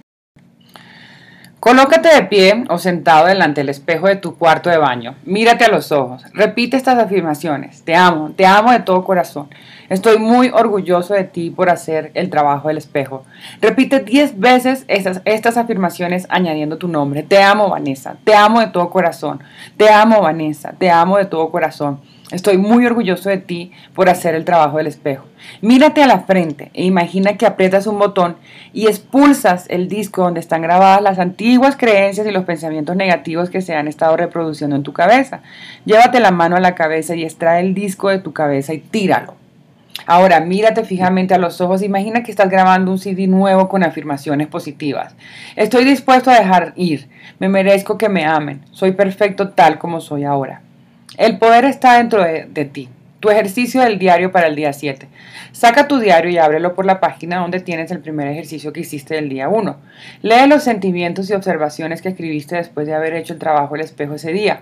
Colócate de pie o sentado delante del espejo de tu cuarto de baño. Mírate a los ojos. Repite estas afirmaciones. Te amo, te amo de todo corazón. Estoy muy orgulloso de ti por hacer el trabajo del espejo. Repite 10 veces estas, estas afirmaciones añadiendo tu nombre. Te amo, Vanessa. Te amo de todo corazón. Te amo, Vanessa. Te amo de todo corazón. Estoy muy orgulloso de ti por hacer el trabajo del espejo. Mírate a la frente e imagina que aprietas un botón y expulsas el disco donde están grabadas las antiguas creencias y los pensamientos negativos que se han estado reproduciendo en tu cabeza. Llévate la mano a la cabeza y extrae el disco de tu cabeza y tíralo. Ahora, mírate fijamente a los ojos. Imagina que estás grabando un CD nuevo con afirmaciones positivas. Estoy dispuesto a dejar ir. Me merezco que me amen. Soy perfecto tal como soy ahora. El poder está dentro de, ti. Tu ejercicio del diario para el día 7. Saca tu diario y ábrelo por la página donde tienes el primer ejercicio que hiciste del día 1. Lee los sentimientos y observaciones que escribiste después de haber hecho el trabajo del espejo ese día.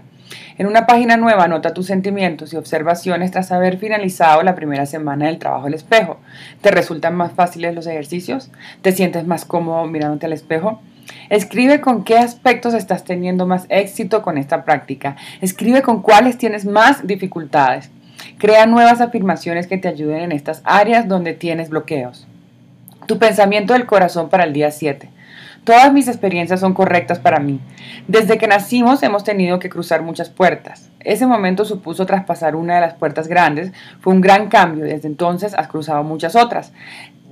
En una página nueva anota tus sentimientos y observaciones tras haber finalizado la primera semana del trabajo del espejo. ¿Te resultan más fáciles los ejercicios? ¿Te sientes más cómodo mirándote al espejo? Escribe con qué aspectos estás teniendo más éxito con esta práctica. Escribe con cuáles tienes más dificultades. Crea nuevas afirmaciones que te ayuden en estas áreas donde tienes bloqueos. Tu pensamiento del corazón para el día 7. Todas mis experiencias son correctas para mí. Desde que nacimos hemos tenido que cruzar muchas puertas. Ese momento supuso traspasar una de las puertas grandes. Fue un gran cambio. Desde entonces has cruzado muchas otras.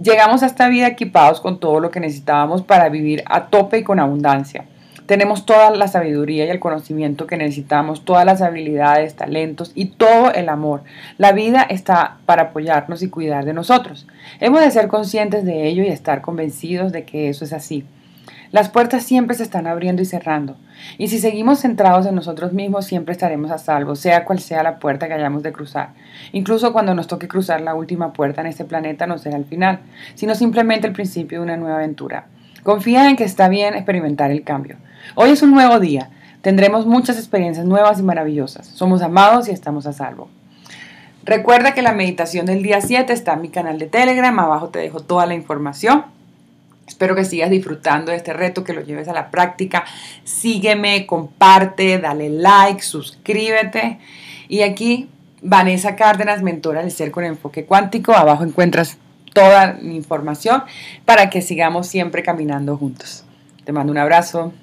Llegamos a esta vida equipados con todo lo que necesitábamos para vivir a tope y con abundancia. Tenemos toda la sabiduría y el conocimiento que necesitamos, todas las habilidades, talentos y todo el amor. La vida está para apoyarnos y cuidar de nosotros. Hemos de ser conscientes de ello y estar convencidos de que eso es así. Las puertas siempre se están abriendo y cerrando. Y si seguimos centrados en nosotros mismos, siempre estaremos a salvo, sea cual sea la puerta que hayamos de cruzar. Incluso cuando nos toque cruzar la última puerta en este planeta, no será el final, sino simplemente el principio de una nueva aventura. Confía en que está bien experimentar el cambio. Hoy es un nuevo día. Tendremos muchas experiencias nuevas y maravillosas. Somos amados y estamos a salvo. Recuerda que la meditación del día 7 está en mi canal de Telegram. Abajo te dejo toda la información. Espero que sigas disfrutando de este reto, que lo lleves a la práctica. Sígueme, comparte, dale like, suscríbete. Y aquí, Vanessa Cárdenas, mentora del Ser con Enfoque Cuántico. Abajo encuentras toda mi información para que sigamos siempre caminando juntos. Te mando un abrazo.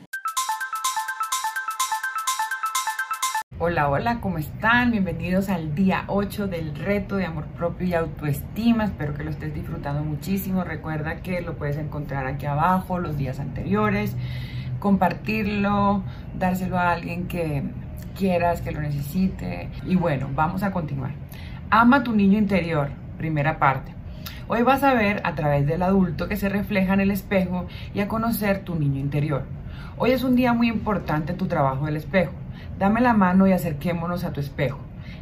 Hola, hola, ¿cómo están? Bienvenidos al día 8 del reto de amor propio y autoestima. Espero que lo estés disfrutando muchísimo. Recuerda que lo puedes encontrar aquí abajo, los días anteriores. compartirlo, dárselo a alguien que quieras, que lo necesite. Y bueno, vamos a continuar. Ama tu niño interior, primera parte. Hoy vas a ver a través del adulto que se refleja en el espejo y a conocer tu niño interior. Hoy es un día muy importante tu trabajo del espejo. Dame la mano y acerquémonos a tu espejo.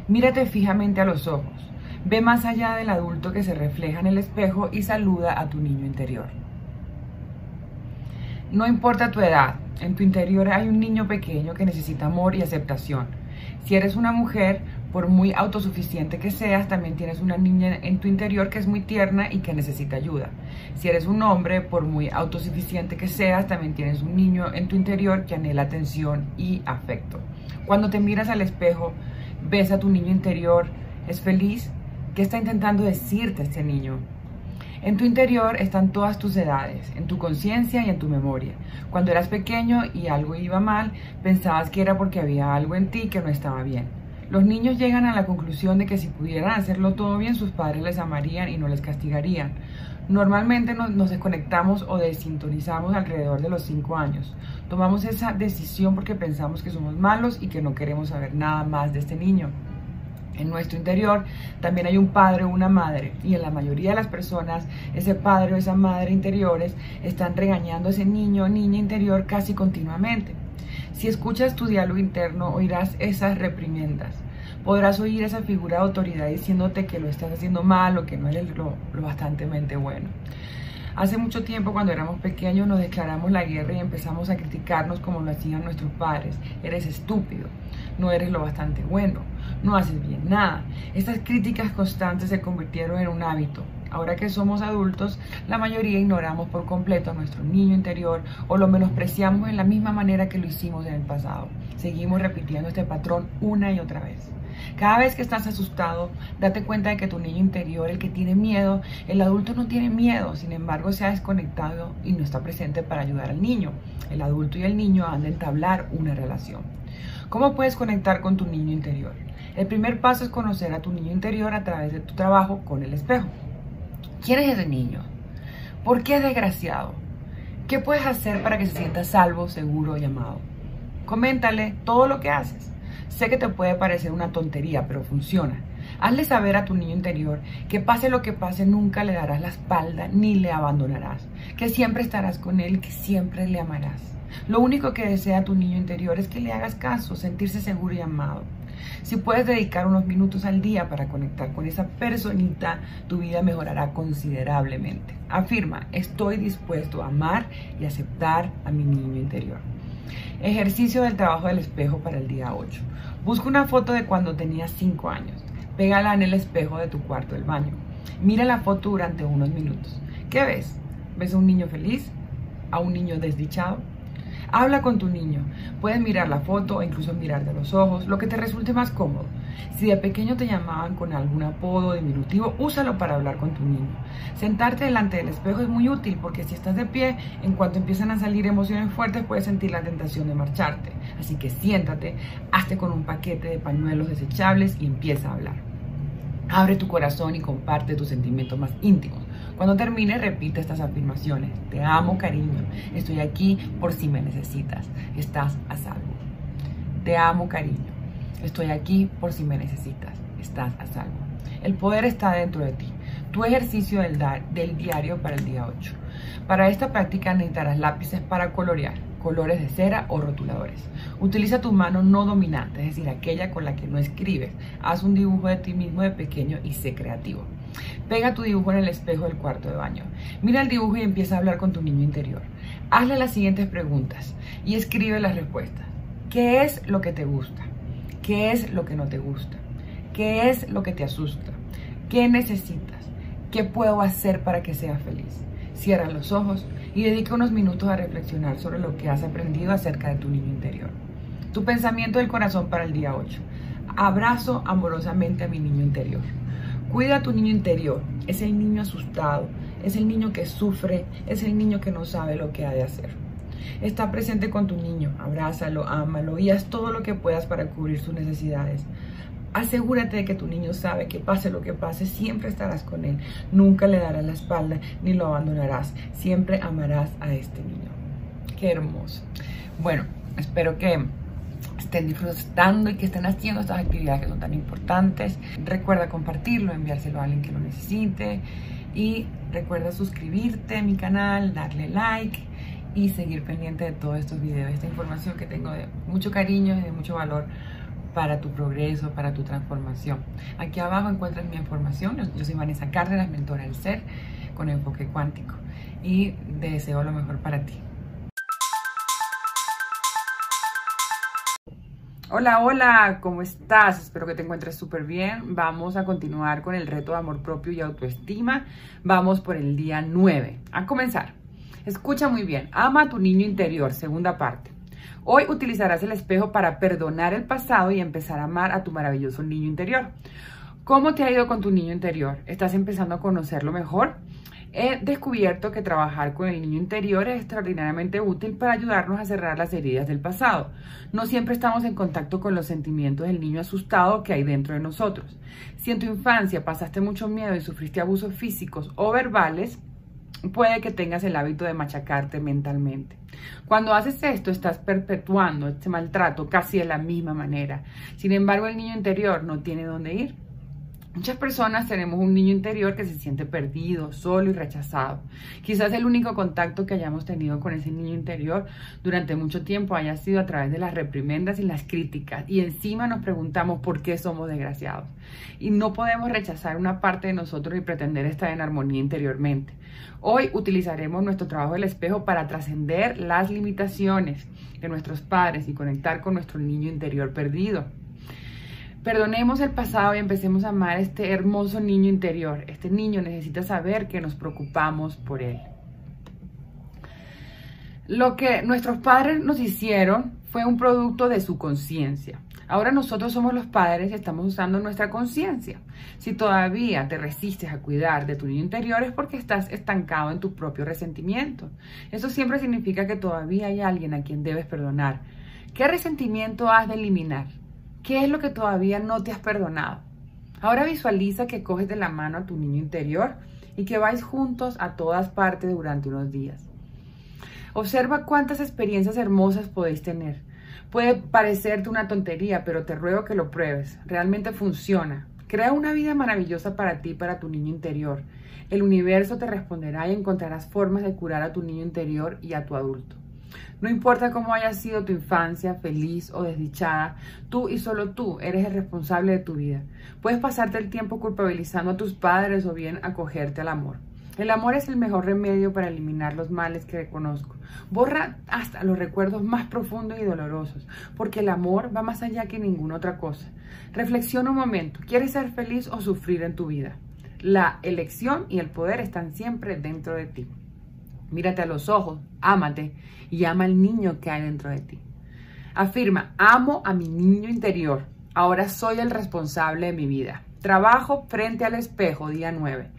Mírate fijamente a los ojos. Ve más allá del adulto que se refleja en el espejo y saluda a tu niño interior. No importa tu edad, en tu interior hay un niño pequeño que necesita amor y aceptación. Si eres una mujer, por muy autosuficiente que seas, también tienes una niña en tu interior que es muy tierna y que necesita ayuda. Si eres un hombre, por muy autosuficiente que seas, también tienes un niño en tu interior que anhela atención y afecto. Cuando te miras al espejo, ves a tu niño interior, es feliz. ¿Qué está intentando decirte este niño? En tu interior están todas tus edades, en tu conciencia y en tu memoria. Cuando eras pequeño y algo iba mal, pensabas que era porque había algo en ti que no estaba bien. Los niños llegan a la conclusión de que si pudieran hacerlo todo bien, sus padres les amarían y no les castigarían. Normalmente nos, desconectamos o desintonizamos alrededor de los 5 años. Tomamos esa decisión porque pensamos que somos malos y que no queremos saber nada más de este niño. En nuestro interior también hay un padre o una madre y en la mayoría de las personas ese padre o esa madre interiores están regañando a ese niño o niña interior casi continuamente. Si escuchas tu diálogo interno oirás esas reprimiendas. Podrás oír esa figura de autoridad diciéndote que lo estás haciendo mal o que no eres lo, lo bastantemente bueno. Hace mucho tiempo, cuando éramos pequeños, nos declaramos la guerra y empezamos a criticarnos como lo hacían nuestros padres. Eres estúpido, no eres lo bastante bueno, no haces bien nada. Estas críticas constantes se convirtieron en un hábito. Ahora que somos adultos, la mayoría ignoramos por completo a nuestro niño interior o lo menospreciamos en la misma manera que lo hicimos en el pasado. Seguimos repitiendo este patrón una y otra vez. Cada vez que estás asustado, date cuenta de que tu niño interior, el que tiene miedo, el adulto no tiene miedo, sin embargo se ha desconectado y no está presente para ayudar al niño. El adulto y el niño han de entablar una relación. ¿Cómo puedes conectar con tu niño interior? El primer paso es conocer a tu niño interior a través de tu trabajo con el espejo. ¿Quién es ese niño? ¿Por qué es desgraciado? ¿Qué puedes hacer para que se sienta salvo, seguro y amado? Coméntale todo lo que haces. Sé que te puede parecer una tontería, pero funciona. Hazle saber a tu niño interior que pase lo que pase, nunca le darás la espalda ni le abandonarás, que siempre estarás con él, que siempre le amarás. Lo único que desea tu niño interior es que le hagas caso, sentirse seguro y amado. Si puedes dedicar unos minutos al día para conectar con esa personita, tu vida mejorará considerablemente. Afirma, estoy dispuesto a amar y aceptar a mi niño interior. Ejercicio del trabajo del espejo para el día 8. Busca una foto de cuando tenías 5 años. Pégala en el espejo de tu cuarto del baño. Mira la foto durante unos minutos. ¿Qué ves? ¿Ves a un niño feliz? ¿A un niño desdichado? Habla con tu niño. Puedes mirar la foto o incluso mirar de los ojos, lo que te resulte más cómodo. Si de pequeño te llamaban con algún apodo diminutivo, úsalo para hablar con tu niño. Sentarte delante del espejo es muy útil porque si estás de pie, en cuanto empiezan a salir emociones fuertes, puedes sentir la tentación de marcharte. Así que siéntate, hazte con un paquete de pañuelos desechables y empieza a hablar. Abre tu corazón y comparte tus sentimientos más íntimos. Cuando termine, repite estas afirmaciones. Te amo, cariño. Estoy aquí por si me necesitas. Estás a salvo. Te amo, cariño. Estoy aquí por si me necesitas. Estás a salvo. El poder está dentro de ti. Tu ejercicio del, del diario para el día 8. Para esta práctica necesitarás lápices para colorear colores de cera o rotuladores. Utiliza tu mano no dominante, es decir, aquella con la que no escribes. Haz un dibujo de ti mismo de pequeño y sé creativo. Pega tu dibujo en el espejo del cuarto de baño. Mira el dibujo y empieza a hablar con tu niño interior. Hazle las siguientes preguntas y escribe las respuestas. ¿Qué es lo que te gusta? ¿Qué es lo que no te gusta? ¿Qué es lo que te asusta? ¿Qué necesitas? ¿Qué puedo hacer para que seas feliz? Cierra los ojos y dedica unos minutos a reflexionar sobre lo que has aprendido acerca de tu niño interior. Tu pensamiento del corazón para el día 8. Abrazo amorosamente a mi niño interior. Cuida a tu niño interior. Es el niño asustado, es el niño que sufre, es el niño que no sabe lo que ha de hacer. Está presente con tu niño, abrázalo, ámalo y haz todo lo que puedas para cubrir sus necesidades. Asegúrate de que tu niño sabe que pase lo que pase, siempre estarás con él. Nunca le darás la espalda ni lo abandonarás. Siempre amarás a este niño. Qué hermoso. Bueno, espero que estén disfrutando y que estén haciendo estas actividades que son tan importantes. Recuerda compartirlo, enviárselo a alguien que lo necesite y recuerda suscribirte a mi canal, darle like y seguir pendiente de todos estos videos, esta información que tengo de mucho cariño y de mucho valor para tu progreso, para tu transformación. Aquí abajo encuentras mi información. Yo soy Vanessa Cárdenas, mentora del ser con enfoque cuántico y deseo lo mejor para ti. Hola, hola, ¿cómo estás? Espero que te encuentres súper bien. Vamos a continuar con el reto de amor propio y autoestima. Vamos por el día 9. A comenzar. Escucha muy bien. Ama a tu niño interior, segunda parte. Hoy utilizarás el espejo para perdonar el pasado y empezar a amar a tu maravilloso niño interior. ¿Cómo te ha ido con tu niño interior? ¿Estás empezando a conocerlo mejor? He descubierto que trabajar con el niño interior es extraordinariamente útil para ayudarnos a cerrar las heridas del pasado. No siempre estamos en contacto con los sentimientos del niño asustado que hay dentro de nosotros. Si en tu infancia pasaste mucho miedo y sufriste abusos físicos o verbales, puede que tengas el hábito de machacarte mentalmente. Cuando haces esto, estás perpetuando este maltrato casi de la misma manera. Sin embargo, el niño interior no tiene dónde ir. Muchas personas tenemos un niño interior que se siente perdido, solo y rechazado. Quizás el único contacto que hayamos tenido con ese niño interior durante mucho tiempo haya sido a través de las reprimendas y las críticas. Y encima nos preguntamos por qué somos desgraciados. Y no podemos rechazar una parte de nosotros y pretender estar en armonía interiormente. Hoy utilizaremos nuestro trabajo del espejo para trascender las limitaciones de nuestros padres y conectar con nuestro niño interior perdido. Perdonemos el pasado y empecemos a amar a este hermoso niño interior. Este niño necesita saber que nos preocupamos por él. Lo que nuestros padres nos hicieron fue un producto de su conciencia. Ahora nosotros somos los padres y estamos usando nuestra conciencia. Si todavía te resistes a cuidar de tu niño interior es porque estás estancado en tu propio resentimiento. Eso siempre significa que todavía hay alguien a quien debes perdonar. ¿Qué resentimiento has de eliminar? ¿Qué es lo que todavía no te has perdonado? Ahora visualiza que coges de la mano a tu niño interior y que vais juntos a todas partes durante unos días. Observa cuántas experiencias hermosas podéis tener. Puede parecerte una tontería, pero te ruego que lo pruebes. Realmente funciona. Crea una vida maravillosa para ti y para tu niño interior. El universo te responderá y encontrarás formas de curar a tu niño interior y a tu adulto. No importa cómo haya sido tu infancia, feliz o desdichada, tú y solo tú eres el responsable de tu vida. Puedes pasarte el tiempo culpabilizando a tus padres o bien acogerte al amor. El amor es el mejor remedio para eliminar los males que reconozco. Borra hasta los recuerdos más profundos y dolorosos, porque el amor va más allá que ninguna otra cosa. Reflexiona un momento. ¿Quieres ser feliz o sufrir en tu vida? La elección y el poder están siempre dentro de ti. Mírate a los ojos, ámate y ama al niño que hay dentro de ti. Afirma, amo a mi niño interior. Ahora soy el responsable de mi vida. Trabajo frente al espejo, día 9.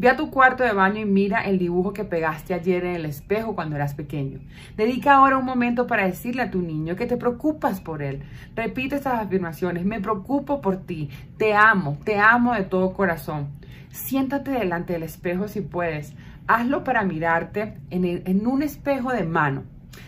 Ve a tu cuarto de baño y mira el dibujo que pegaste ayer en el espejo cuando eras pequeño. Dedica ahora un momento para decirle a tu niño que te preocupas por él. Repite estas afirmaciones. Me preocupo por ti. Te amo. Te amo de todo corazón. Siéntate delante del espejo si puedes. Hazlo para mirarte en, un espejo de mano.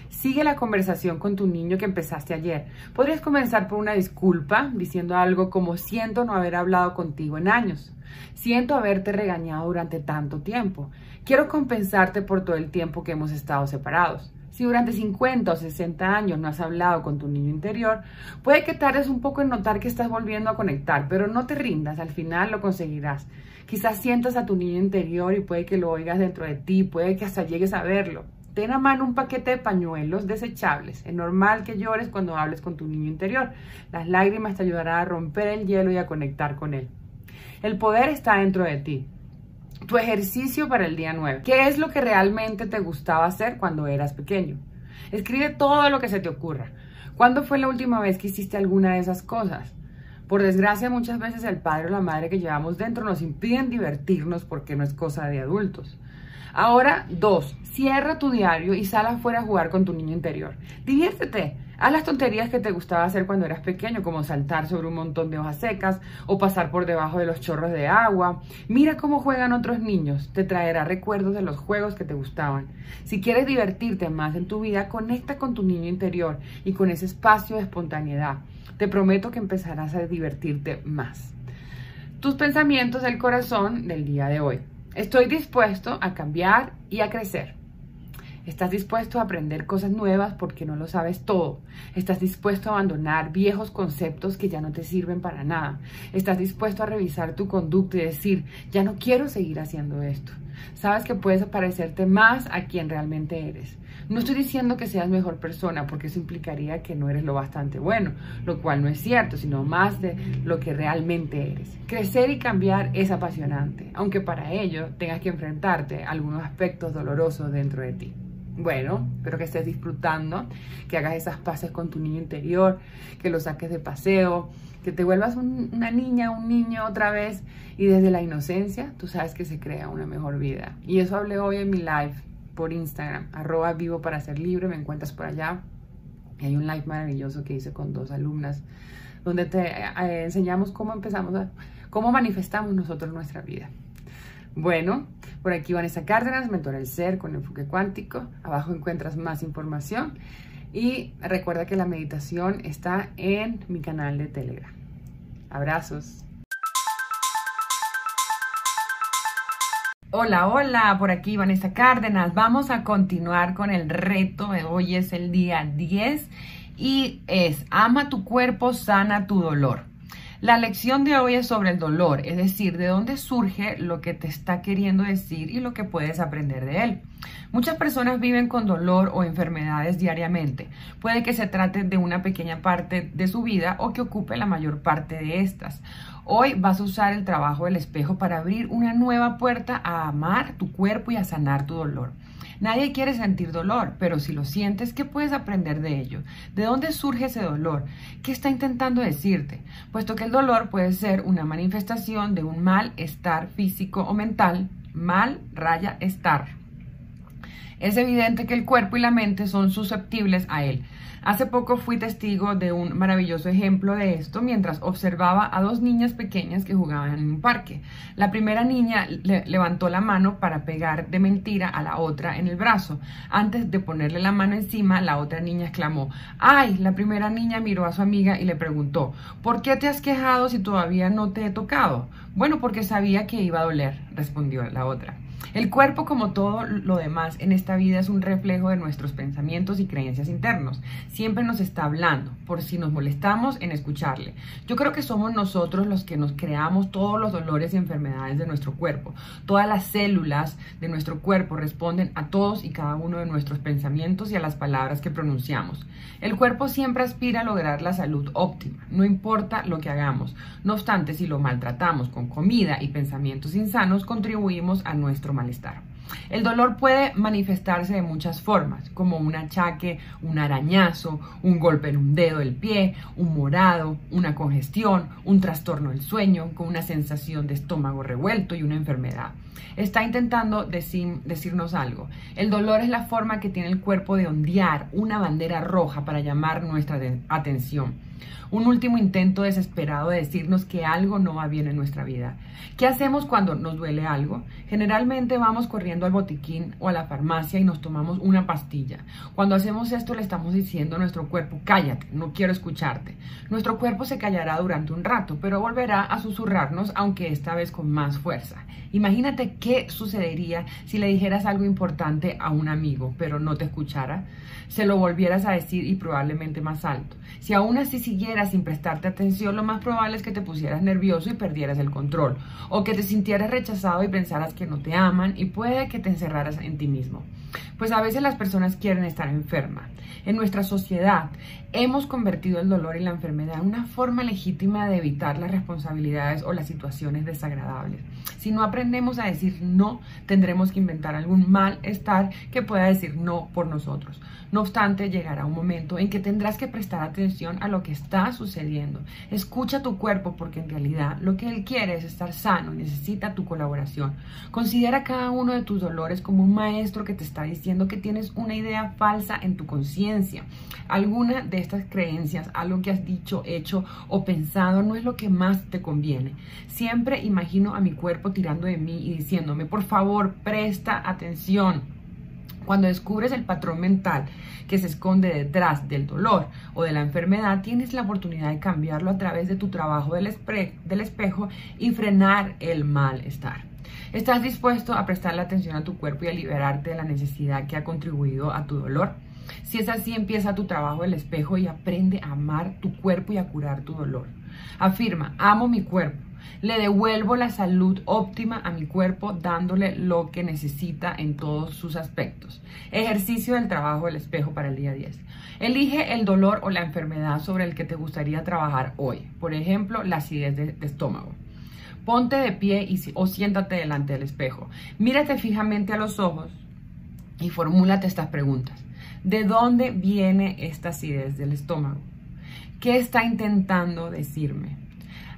Sigue la conversación con tu niño que empezaste ayer. Podrías comenzar por una disculpa, diciendo algo como siento no haber hablado contigo en años. Siento haberte regañado durante tanto tiempo. Quiero compensarte por todo el tiempo que hemos estado separados. Si durante 50 o 60 años no has hablado con tu niño interior, puede que tardes un poco en notar que estás volviendo a conectar, pero no te rindas, al final lo conseguirás. Quizás sientas a tu niño interior y puede que lo oigas dentro de ti, puede que hasta llegues a verlo. Ten a mano un paquete de pañuelos desechables. Es normal que llores cuando hables con tu niño interior. Las lágrimas te ayudarán a romper el hielo y a conectar con él. El poder está dentro de ti. Tu ejercicio para el día 9. ¿Qué es lo que realmente te gustaba hacer cuando eras pequeño? Escribe todo lo que se te ocurra. ¿Cuándo fue la última vez que hiciste alguna de esas cosas? Por desgracia, muchas veces el padre o la madre que llevamos dentro nos impiden divertirnos porque no es cosa de adultos. Ahora, dos, cierra tu diario y sal afuera a jugar con tu niño interior. Diviértete. Haz las tonterías que te gustaba hacer cuando eras pequeño, como saltar sobre un montón de hojas secas o pasar por debajo de los chorros de agua. Mira cómo juegan otros niños, te traerá recuerdos de los juegos que te gustaban. Si quieres divertirte más en tu vida, conecta con tu niño interior y con ese espacio de espontaneidad. Te prometo que empezarás a divertirte más. Tus pensamientos del corazón del día de hoy. Estoy dispuesto a cambiar y a crecer. Estás dispuesto a aprender cosas nuevas porque no lo sabes todo. Estás dispuesto a abandonar viejos conceptos que ya no te sirven para nada. Estás dispuesto a revisar tu conducta y decir, ya no quiero seguir haciendo esto. Sabes que puedes parecerte más a quien realmente eres. No estoy diciendo que seas mejor persona porque eso implicaría que no eres lo bastante bueno, lo cual no es cierto, sino más de lo que realmente eres. Crecer y cambiar es apasionante, aunque para ello tengas que enfrentarte a algunos aspectos dolorosos dentro de ti. Bueno, espero que estés disfrutando, que hagas esas paces con tu niño interior, que lo saques de paseo, que te vuelvas una niña, un niño otra vez y desde la inocencia tú sabes que se crea una mejor vida. Y eso hablé hoy en mi live por Instagram, arroba vivo para ser libre, me encuentras por allá. Y hay un live maravilloso que hice con dos alumnas donde te eh, enseñamos cómo empezamos a, cómo manifestamos nosotros nuestra vida. Bueno, por aquí Vanessa Cárdenas, mentora del ser con enfoque cuántico. Abajo encuentras más información. Y recuerda que la meditación está en mi canal de Telegram. Abrazos. Hola, hola, por aquí Vanessa Cárdenas. Vamos a continuar con el reto. Hoy es el día 10 y es ama tu cuerpo, sana tu dolor. La lección de hoy es sobre el dolor, es decir, de dónde surge lo que te está queriendo decir y lo que puedes aprender de él. Muchas personas viven con dolor o enfermedades diariamente. Puede que se trate de una pequeña parte de su vida o que ocupe la mayor parte de estas. Hoy vas a usar el trabajo del espejo para abrir una nueva puerta a amar tu cuerpo y a sanar tu dolor. Nadie quiere sentir dolor, pero si lo sientes, ¿qué puedes aprender de ello? ¿De dónde surge ese dolor? ¿Qué está intentando decirte? Puesto que el dolor puede ser una manifestación de un malestar físico o mental, mal raya estar. Es evidente que el cuerpo y la mente son susceptibles a él. Hace poco fui testigo de un maravilloso ejemplo de esto mientras observaba a dos niñas pequeñas que jugaban en un parque. La primera niña levantó la mano para pegar de mentira a la otra en el brazo. Antes de ponerle la mano encima, la otra niña exclamó, ¡ay! La primera niña miró a su amiga y le preguntó, ¿por qué te has quejado si todavía no te he tocado? Bueno, porque sabía que iba a doler, respondió la otra. El cuerpo, como todo lo demás en esta vida, es un reflejo de nuestros pensamientos y creencias internos. Siempre nos está hablando, por si nos molestamos en escucharle. Yo creo que somos nosotros los que nos creamos todos los dolores y enfermedades de nuestro cuerpo. Todas las células de nuestro cuerpo responden a todos y cada uno de nuestros pensamientos y a las palabras que pronunciamos. El cuerpo siempre aspira a lograr la salud óptima, no importa lo que hagamos. No obstante, si lo maltratamos con comida y pensamientos insanos, contribuimos a nuestro malestar. El dolor puede manifestarse de muchas formas, como un achaque, un arañazo, un golpe en un dedo del pie, un morado, una congestión, un trastorno del sueño, con una sensación de estómago revuelto y una enfermedad. Está intentando decirnos algo. El dolor es la forma que tiene el cuerpo de ondear una bandera roja para llamar nuestra atención un último intento desesperado de decirnos que algo no va bien en nuestra vida. ¿Qué hacemos cuando nos duele algo? Generalmente vamos corriendo al botiquín o a la farmacia y nos tomamos una pastilla. Cuando hacemos esto le estamos diciendo a nuestro cuerpo, cállate, no quiero escucharte. Nuestro cuerpo se callará durante un rato, pero volverá a susurrarnos, aunque esta vez con más fuerza. Imagínate qué sucedería si le dijeras algo importante a un amigo, pero no te escuchara. Se lo volvieras a decir y probablemente más alto. Si aún así siguieras sin prestarte atención, lo más probable es que te pusieras nervioso y perdieras el control, o que te sintieras rechazado y pensaras que no te aman y puede que te encerraras en ti mismo. Pues a veces las personas quieren estar enfermas. En nuestra sociedad hemos convertido el dolor y la enfermedad en una forma legítima de evitar las responsabilidades o las situaciones desagradables. Si no aprendemos a decir no, tendremos que inventar algún malestar que pueda decir no por nosotros. No obstante, llegará un momento en que tendrás que prestar atención a lo que está sucediendo. Escucha tu cuerpo porque en realidad lo que él quiere es estar sano y necesita tu colaboración. Considera cada uno de tus dolores como un maestro que te está diciendo que tienes una idea falsa en tu conciencia. Alguna de estas creencias, algo que has dicho, hecho o pensado no es lo que más te conviene. Siempre imagino a mi cuerpo tirando de mí y diciéndome, por favor, presta atención. Cuando descubres el patrón mental que se esconde detrás del dolor o de la enfermedad, tienes la oportunidad de cambiarlo a través de tu trabajo del, del espejo y frenar el malestar. ¿Estás dispuesto a prestarle atención a tu cuerpo y a liberarte de la necesidad que ha contribuido a tu dolor? Si es así, empieza tu trabajo del espejo y aprende a amar tu cuerpo y a curar tu dolor. Afirma, amo mi cuerpo. Le devuelvo la salud óptima a mi cuerpo dándole lo que necesita en todos sus aspectos. Ejercicio del trabajo del espejo para el día 10. Elige el dolor o la enfermedad sobre el que te gustaría trabajar hoy. Por ejemplo, la acidez de, estómago. Ponte de pie o siéntate delante del espejo. Mírate fijamente a los ojos y formúlate estas preguntas. ¿De dónde viene esta acidez del estómago? ¿Qué está intentando decirme?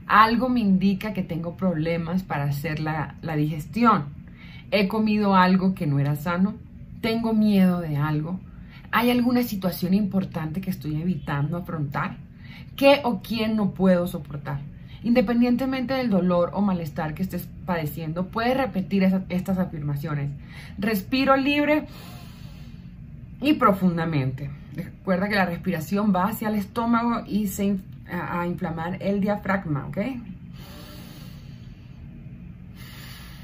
Algo me indica que tengo problemas para hacer la, la digestión. He comido algo que no era sano. Tengo miedo de algo. ¿Hay alguna situación importante que estoy evitando afrontar? ¿Qué o quién no puedo soportar? Independientemente del dolor o malestar que estés padeciendo, puedes repetir estas afirmaciones. Respiro libre y profundamente. Recuerda que la respiración va hacia el estómago y se a, inflamar el diafragma, ¿ok?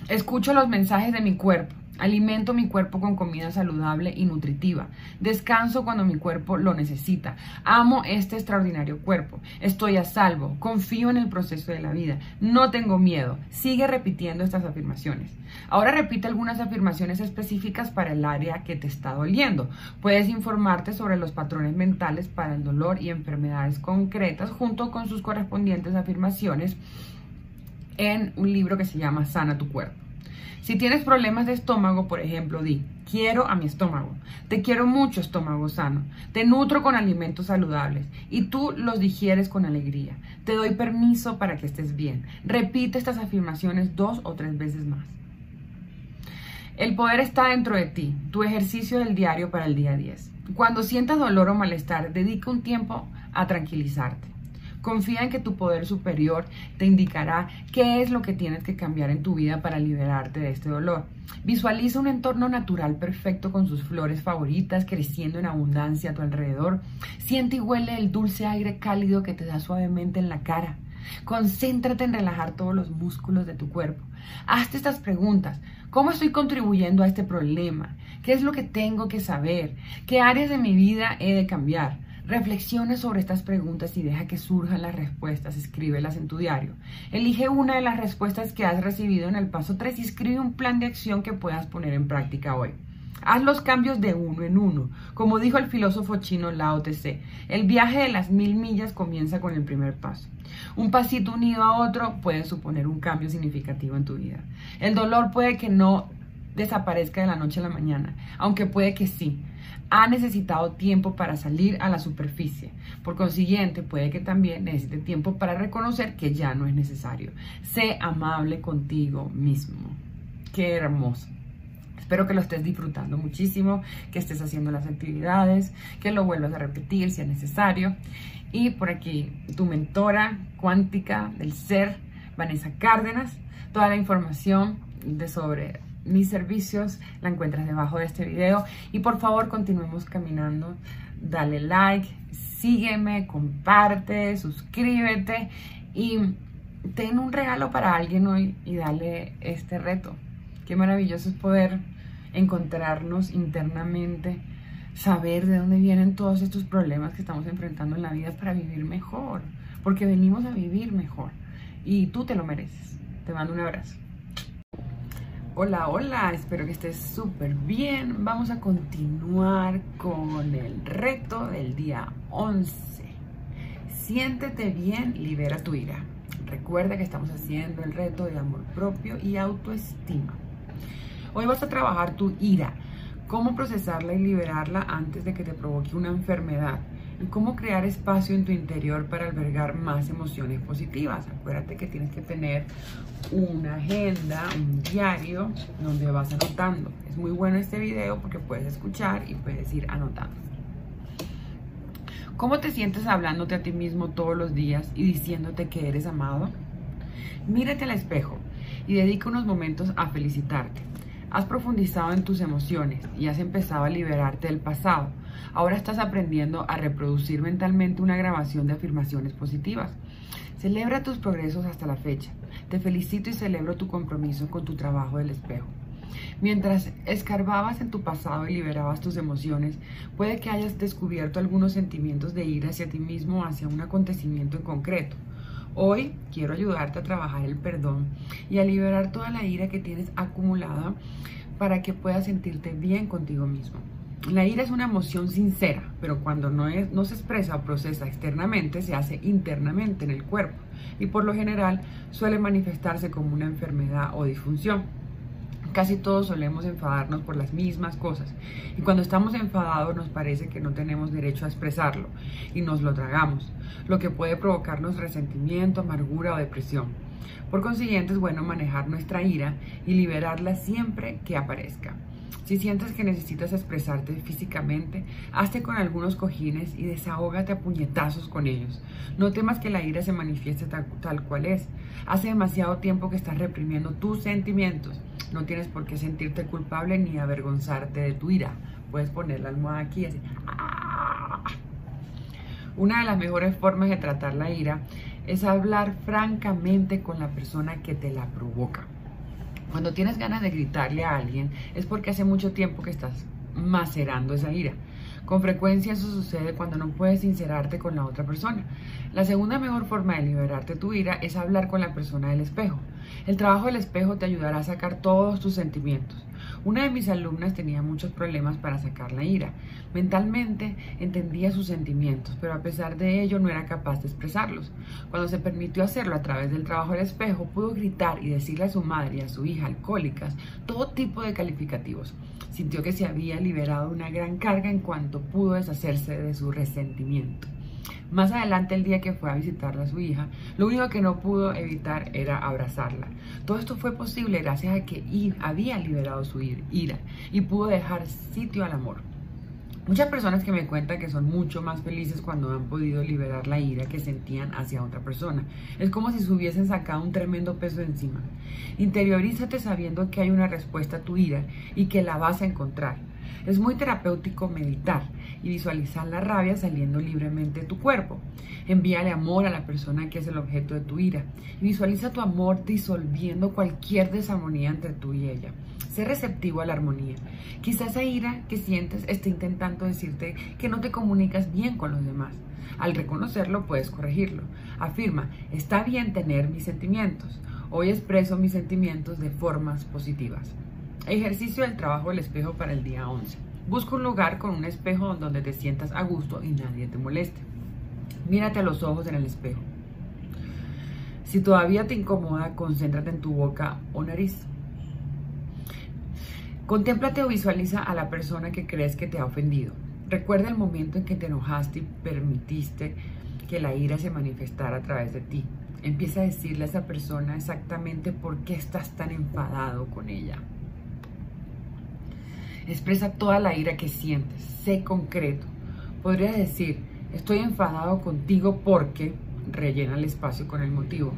Escucho los mensajes de mi cuerpo. Alimento mi cuerpo con comida saludable y nutritiva. Descanso cuando mi cuerpo lo necesita. Amo este extraordinario cuerpo. Estoy a salvo. Confío en el proceso de la vida. No tengo miedo. Sigue repitiendo estas afirmaciones. Ahora repite algunas afirmaciones específicas para el área que te está doliendo. Puedes informarte sobre los patrones mentales para el dolor y enfermedades concretas junto con sus correspondientes afirmaciones en un libro que se llama Sana tu cuerpo. Si tienes problemas de estómago, por ejemplo, di, quiero a mi estómago. Te quiero mucho, estómago sano. Te nutro con alimentos saludables y tú los digieres con alegría. Te doy permiso para que estés bien. Repite estas afirmaciones dos o tres veces más. El poder está dentro de ti, tu ejercicio del diario para el día 10. Cuando sientas dolor o malestar, dedica un tiempo a tranquilizarte. Confía en que tu poder superior te indicará qué es lo que tienes que cambiar en tu vida para liberarte de este dolor. Visualiza un entorno natural perfecto con sus flores favoritas creciendo en abundancia a tu alrededor. Siente y huele el dulce aire cálido que te da suavemente en la cara. Concéntrate en relajar todos los músculos de tu cuerpo. Hazte estas preguntas. ¿Cómo estoy contribuyendo a este problema? ¿Qué es lo que tengo que saber? ¿Qué áreas de mi vida he de cambiar? Reflexiona sobre estas preguntas y deja que surjan las respuestas. Escríbelas en tu diario. Elige una de las respuestas que has recibido en el paso 3 y escribe un plan de acción que puedas poner en práctica hoy. Haz los cambios de uno en uno. Como dijo el filósofo chino Lao Tse, el viaje de las mil millas comienza con el primer paso. Un pasito unido a otro puede suponer un cambio significativo en tu vida. El dolor puede que no desaparezca de la noche a la mañana, aunque puede que sí ha necesitado tiempo para salir a la superficie. Por consiguiente, puede que también necesite tiempo para reconocer que ya no es necesario. Sé amable contigo mismo. Qué hermoso. Espero que lo estés disfrutando muchísimo, que estés haciendo las actividades, que lo vuelvas a repetir si es necesario. Y por aquí, tu mentora cuántica del ser, Vanessa Cárdenas. Toda la información de sobre mis servicios la encuentras debajo de este video. Y por favor continuemos caminando. Dale like sígueme comparte suscríbete y ten un regalo para alguien hoy y dale este reto. Qué maravilloso es poder encontrarnos internamente saber de dónde vienen todos estos problemas que estamos enfrentando en la vida para vivir mejor porque venimos a vivir mejor. Y tú te lo mereces. Te mando un abrazo Hola, hola, espero que estés súper bien. Vamos a continuar con el reto del día 11. Siéntete bien, libera tu ira. Recuerda que estamos haciendo el reto de amor propio y autoestima. Hoy vas a trabajar tu ira, cómo procesarla y liberarla antes de que te provoque una enfermedad. Cómo crear espacio en tu interior para albergar más emociones positivas. Acuérdate que tienes que tener una agenda, un diario donde vas anotando. Es muy bueno este video porque puedes escuchar y puedes ir anotando. ¿Cómo te sientes hablándote a ti mismo todos los días y diciéndote que eres amado? Mírate al espejo y dedica unos momentos a felicitarte. Has profundizado en tus emociones y has empezado a liberarte del pasado. Ahora estás aprendiendo a reproducir mentalmente una grabación de afirmaciones positivas. Celebra tus progresos hasta la fecha. Te felicito y celebro tu compromiso con tu trabajo del espejo. Mientras escarbabas en tu pasado y liberabas tus emociones, puede que hayas descubierto algunos sentimientos de ira hacia ti mismo hacia un acontecimiento en concreto. Hoy quiero ayudarte a trabajar el perdón y a liberar toda la ira que tienes acumulada para que puedas sentirte bien contigo mismo. La ira es una emoción sincera, pero cuando no, se expresa o procesa externamente, se hace internamente en el cuerpo y por lo general suele manifestarse como una enfermedad o disfunción. Casi todos solemos enfadarnos por las mismas cosas y cuando estamos enfadados nos parece que no tenemos derecho a expresarlo y nos lo tragamos, lo que puede provocarnos resentimiento, amargura o depresión. Por consiguiente es bueno manejar nuestra ira y liberarla siempre que aparezca. Si sientes que necesitas expresarte físicamente, hazte con algunos cojines y desahógate a puñetazos con ellos. No temas que la ira se manifieste tal, tal, cual es. Hace demasiado tiempo que estás reprimiendo tus sentimientos. No tienes por qué sentirte culpable ni avergonzarte de tu ira. Puedes poner la almohada aquí y así. ¡Ah! Una de las mejores formas de tratar la ira es hablar francamente con la persona que te la provoca. Cuando tienes ganas de gritarle a alguien es porque hace mucho tiempo que estás macerando esa ira. Con frecuencia eso sucede cuando no puedes sincerarte con la otra persona. La segunda mejor forma de liberarte tu ira es hablar con la persona del espejo. El trabajo del espejo te ayudará a sacar todos tus sentimientos. Una de mis alumnas tenía muchos problemas para sacar la ira. Mentalmente entendía sus sentimientos, pero a pesar de ello no era capaz de expresarlos. Cuando se permitió hacerlo a través del trabajo del espejo, pudo gritar y decirle a su madre y a su hija alcohólicas todo tipo de calificativos. Sintió que se había liberado una gran carga en cuanto pudo deshacerse de su resentimiento. Más adelante, el día que fue a visitarla a su hija, lo único que no pudo evitar era abrazarla. Todo esto fue posible gracias a que había liberado su ira y pudo dejar sitio al amor. Muchas personas que me cuentan que son mucho más felices cuando han podido liberar la ira que sentían hacia otra persona. Es como si se hubiesen sacado un tremendo peso encima. Interiorízate sabiendo que hay una respuesta a tu ira y que la vas a encontrar. Es muy terapéutico meditar y visualizar la rabia saliendo libremente de tu cuerpo. Envíale amor a la persona que es el objeto de tu ira. visualiza tu amor disolviendo cualquier desarmonía entre tú y ella. Sé receptivo a la armonía. Quizás esa ira que sientes esté intentando decirte que no te comunicas bien con los demás. Al reconocerlo puedes corregirlo. Afirma, está bien tener mis sentimientos. Hoy expreso mis sentimientos de formas positivas. Ejercicio del trabajo del espejo para el día 11. Busca un lugar con un espejo donde te sientas a gusto y nadie te moleste. Mírate a los ojos en el espejo. Si todavía te incomoda, concéntrate en tu boca o nariz. Contémplate o visualiza a la persona que crees que te ha ofendido. Recuerda el momento en que te enojaste y permitiste que la ira se manifestara a través de ti. Empieza a decirle a esa persona exactamente por qué estás tan enfadado con ella. Expresa toda la ira que sientes. Sé concreto. Podrías decir, estoy enfadado contigo porque rellena el espacio con el motivo.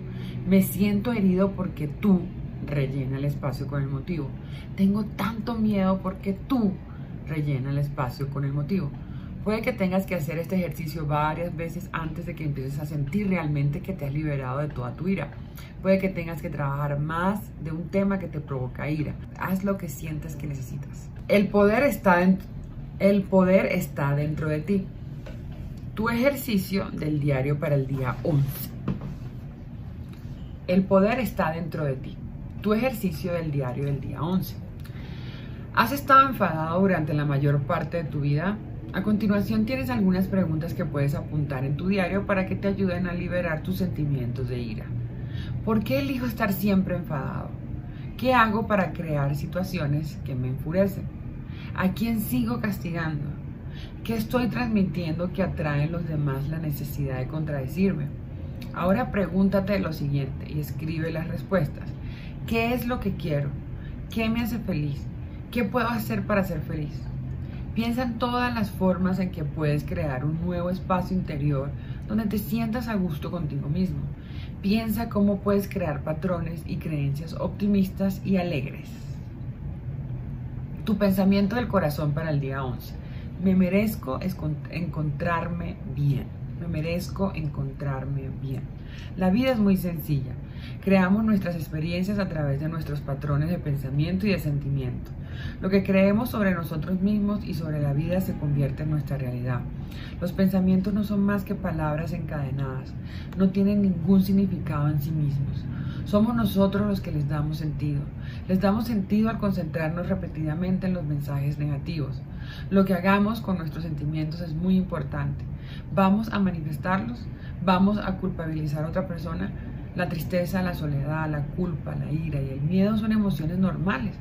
Me siento herido porque tú rellena el espacio con el motivo. Tengo tanto miedo porque tú rellena el espacio con el motivo. Puede que tengas que hacer este ejercicio varias veces antes de que empieces a sentir realmente que te has liberado de toda tu ira. Puede que tengas que trabajar más de un tema que te provoca ira. Haz lo que sientes que necesitas. El poder está, el poder está dentro de ti. Tu ejercicio del diario para el día 11. El poder está dentro de ti. Tu ejercicio del diario del día 11. ¿Has estado enfadado durante la mayor parte de tu vida? A continuación tienes algunas preguntas que puedes apuntar en tu diario para que te ayuden a liberar tus sentimientos de ira. ¿Por qué elijo estar siempre enfadado? ¿Qué hago para crear situaciones que me enfurecen? ¿A quién sigo castigando? ¿Qué estoy transmitiendo que atrae en los demás la necesidad de contradecirme? Ahora pregúntate lo siguiente y escribe las respuestas. ¿Qué es lo que quiero? ¿Qué me hace feliz? ¿Qué puedo hacer para ser feliz? Piensa en todas las formas en que puedes crear un nuevo espacio interior donde te sientas a gusto contigo mismo. Piensa cómo puedes crear patrones y creencias optimistas y alegres. Tu pensamiento del corazón para el día 11. Me merezco encontrarme bien. Me merezco encontrarme bien. La vida es muy sencilla. Creamos nuestras experiencias a través de nuestros patrones de pensamiento y de sentimiento. Lo que creemos sobre nosotros mismos y sobre la vida se convierte en nuestra realidad. Los pensamientos no son más que palabras encadenadas, no tienen ningún significado en sí mismos. Somos nosotros los que les damos sentido. Les damos sentido al concentrarnos repetidamente en los mensajes negativos. Lo que hagamos con nuestros sentimientos es muy importante. Vamos a manifestarlos, vamos a culpabilizar a otra persona. La tristeza, la soledad, la culpa, la ira y el miedo son emociones normales,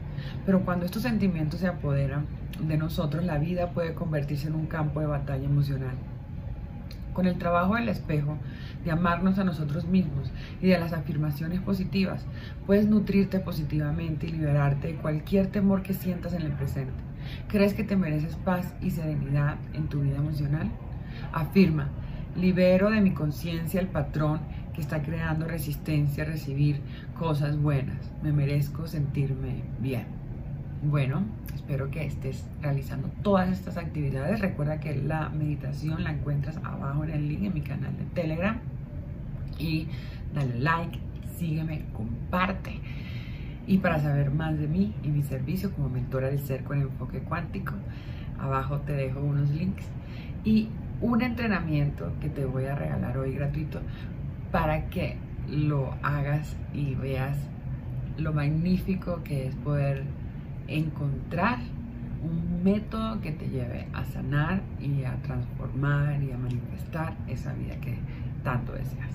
pero cuando estos sentimientos se apoderan de nosotros, la vida puede convertirse en un campo de batalla emocional. Con el trabajo del espejo, de amarnos a nosotros mismos y de las afirmaciones positivas, puedes nutrirte positivamente y liberarte de cualquier temor que sientas en el presente. ¿Crees que te mereces paz y serenidad en tu vida emocional? Afirma, libero de mi conciencia el patrón está creando resistencia a recibir cosas buenas. Me merezco sentirme bien. Bueno, espero que estés realizando todas estas actividades. Recuerda que la meditación la encuentras abajo en el link en mi canal de Telegram. Y dale like, sígueme, comparte. Y para saber más de mí y mi servicio como mentora del ser con enfoque cuántico, abajo te dejo unos links y un entrenamiento que te voy a regalar hoy gratuito para que lo hagas y veas lo magnífico que es poder encontrar un método que te lleve a sanar y a transformar y a manifestar esa vida que tanto deseas.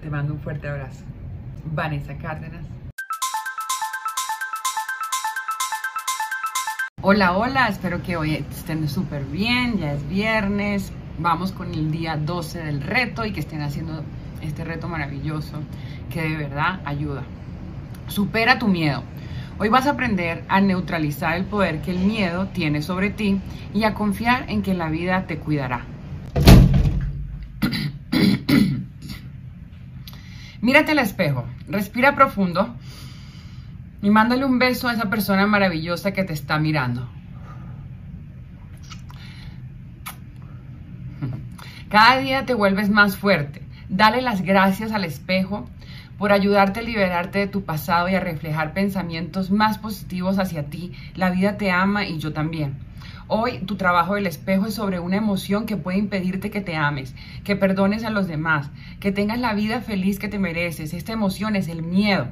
Te mando un fuerte abrazo. Vanessa Cárdenas. Hola, hola, espero que hoy estén súper bien, ya es viernes, vamos con el día 12 del reto y que estén haciendo este reto maravilloso que de verdad ayuda. Supera tu miedo. Hoy vas a aprender a neutralizar el poder que el miedo tiene sobre ti y a confiar en que la vida te cuidará. Mírate al espejo, respira profundo y mándale un beso a esa persona maravillosa que te está mirando. Cada día te vuelves más fuerte. Dale las gracias al espejo por ayudarte a liberarte de tu pasado y a reflejar pensamientos más positivos hacia ti. La vida te ama y yo también. Hoy tu trabajo del espejo es sobre una emoción que puede impedirte que te ames, que perdones a los demás, que tengas la vida feliz que te mereces. Esta emoción es el miedo.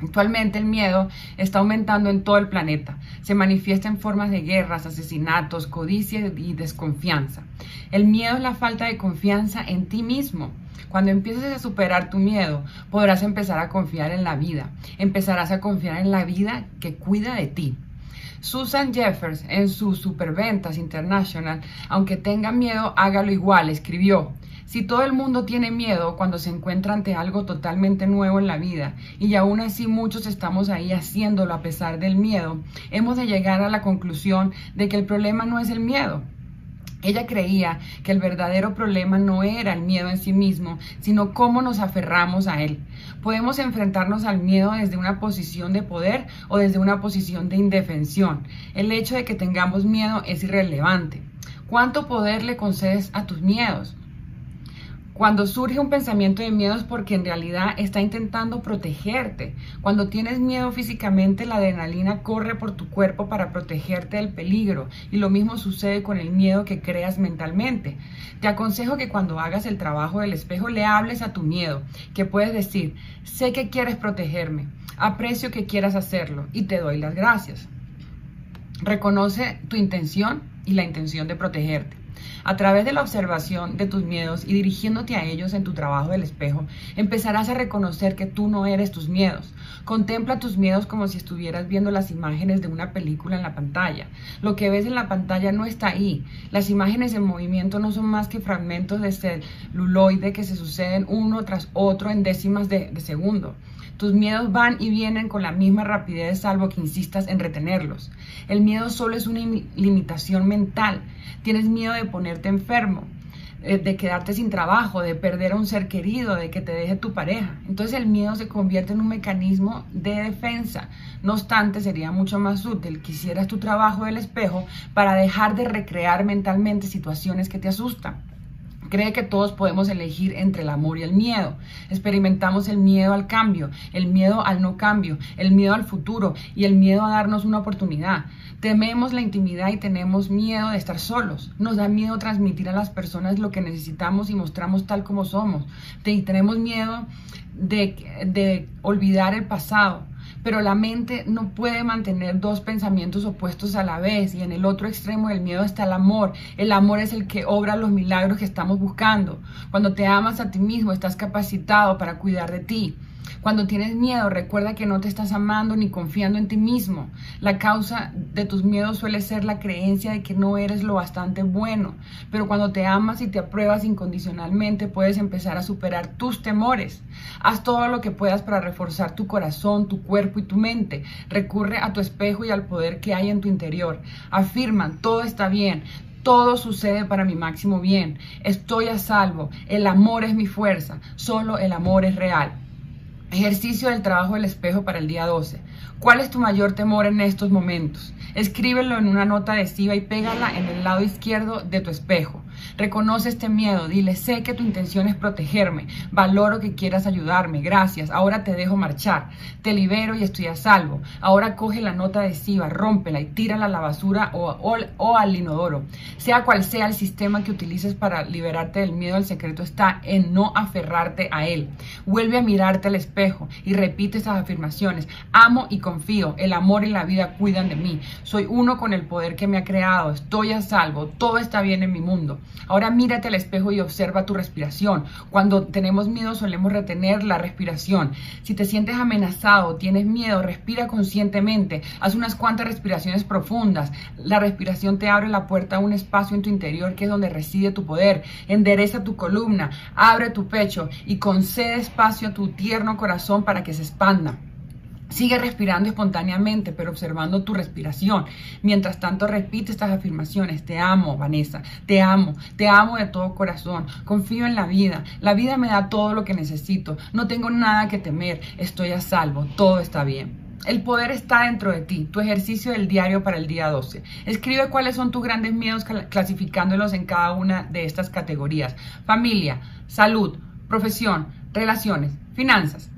Actualmente el miedo está aumentando en todo el planeta. Se manifiesta en formas de guerras, asesinatos, codicia y desconfianza. El miedo es la falta de confianza en ti mismo. Cuando empieces a superar tu miedo, podrás empezar a confiar en la vida. Empezarás a confiar en la vida que cuida de ti. Susan Jeffers, en su Superventas International, aunque tenga miedo, hágalo igual, escribió. Si todo el mundo tiene miedo cuando se encuentra ante algo totalmente nuevo en la vida y aún así muchos estamos ahí haciéndolo a pesar del miedo, hemos de llegar a la conclusión de que el problema no es el miedo, ella creía que el verdadero problema no era el miedo en sí mismo, sino cómo nos aferramos a él. Podemos enfrentarnos al miedo desde una posición de poder o desde una posición de indefensión. El hecho de que tengamos miedo es irrelevante. ¿Cuánto poder le concedes a tus miedos? Cuando surge un pensamiento de miedo es porque en realidad está intentando protegerte. Cuando tienes miedo físicamente, la adrenalina corre por tu cuerpo para protegerte del peligro. Y lo mismo sucede con el miedo que creas mentalmente. Te aconsejo que cuando hagas el trabajo del espejo le hables a tu miedo, que puedes decir, sé que quieres protegerme, aprecio que quieras hacerlo y te doy las gracias. Reconoce tu intención y la intención de protegerte. A través de la observación de tus miedos y dirigiéndote a ellos en tu trabajo del espejo, empezarás a reconocer que tú no eres tus miedos. Contempla tus miedos como si estuvieras viendo las imágenes de una película en la pantalla. Lo que ves en la pantalla no está ahí. Las imágenes en movimiento no son más que fragmentos de celuloide que se suceden uno tras otro en décimas de, segundo. Tus miedos van y vienen con la misma rapidez salvo que insistas en retenerlos. El miedo solo es una limitación mental. Tienes miedo de ponerte enfermo, eh, de quedarte sin trabajo, de perder a un ser querido, de que te deje tu pareja. Entonces el miedo se convierte en un mecanismo de defensa. No obstante, sería mucho más útil que hicieras tu trabajo del espejo para dejar de recrear mentalmente situaciones que te asustan. Cree que todos podemos elegir entre el amor y el miedo. Experimentamos el miedo al cambio, el miedo al no cambio, el miedo al futuro y el miedo a darnos una oportunidad. Tememos la intimidad y tenemos miedo de estar solos. Nos da miedo transmitir a las personas lo que necesitamos y mostramos tal como somos. Y tenemos miedo de, de olvidar el pasado pero la mente no puede mantener dos pensamientos opuestos a la vez y en el otro extremo del miedo está el amor. El amor es el que obra los milagros que estamos buscando. Cuando te amas a ti mismo, estás capacitado para cuidar de ti. Cuando tienes miedo, recuerda que no te estás amando ni confiando en ti mismo. La causa de tus miedos suele ser la creencia de que no eres lo bastante bueno. Pero cuando te amas y te apruebas incondicionalmente, puedes empezar a superar tus temores. Haz todo lo que puedas para reforzar tu corazón, tu cuerpo y tu mente. Recurre a tu espejo y al poder que hay en tu interior. Afirman, todo está bien, todo sucede para mi máximo bien. Estoy a salvo. El amor es mi fuerza. Solo el amor es real. Ejercicio del trabajo del espejo para el día 12. ¿Cuál es tu mayor temor en estos momentos? Escríbelo en una nota adhesiva y pégala en el lado izquierdo de tu espejo. Reconoce este miedo, dile, sé que tu intención es protegerme, valoro que quieras ayudarme, gracias, ahora te dejo marchar, te libero y estoy a salvo. Ahora coge la nota adhesiva, rómpela y tírala a la basura o, o al inodoro. Sea cual sea el sistema que utilices para liberarte del miedo, el secreto está en no aferrarte a él. Vuelve a mirarte al espejo y repite esas afirmaciones. Amo y confío, el amor y la vida cuidan de mí. Soy uno con el poder que me ha creado, estoy a salvo, todo está bien en mi mundo. Ahora mírate al espejo y observa tu respiración. Cuando tenemos miedo solemos retener la respiración. Si te sientes amenazado, tienes miedo, respira conscientemente. Haz unas cuantas respiraciones profundas. La respiración te abre la puerta a un espacio en tu interior que es donde reside tu poder. Endereza tu columna, abre tu pecho y concede espacio a tu tierno corazón para que se expanda. Sigue respirando espontáneamente, pero observando tu respiración. Mientras tanto, repite estas afirmaciones. Te amo, Vanessa. Te amo. Te amo de todo corazón. Confío en la vida. La vida me da todo lo que necesito. No tengo nada que temer. Estoy a salvo. Todo está bien. El poder está dentro de ti, tu ejercicio del diario para el día 12. Escribe cuáles son tus grandes miedos clasificándolos en cada una de estas categorías. Familia, salud, profesión, relaciones, finanzas.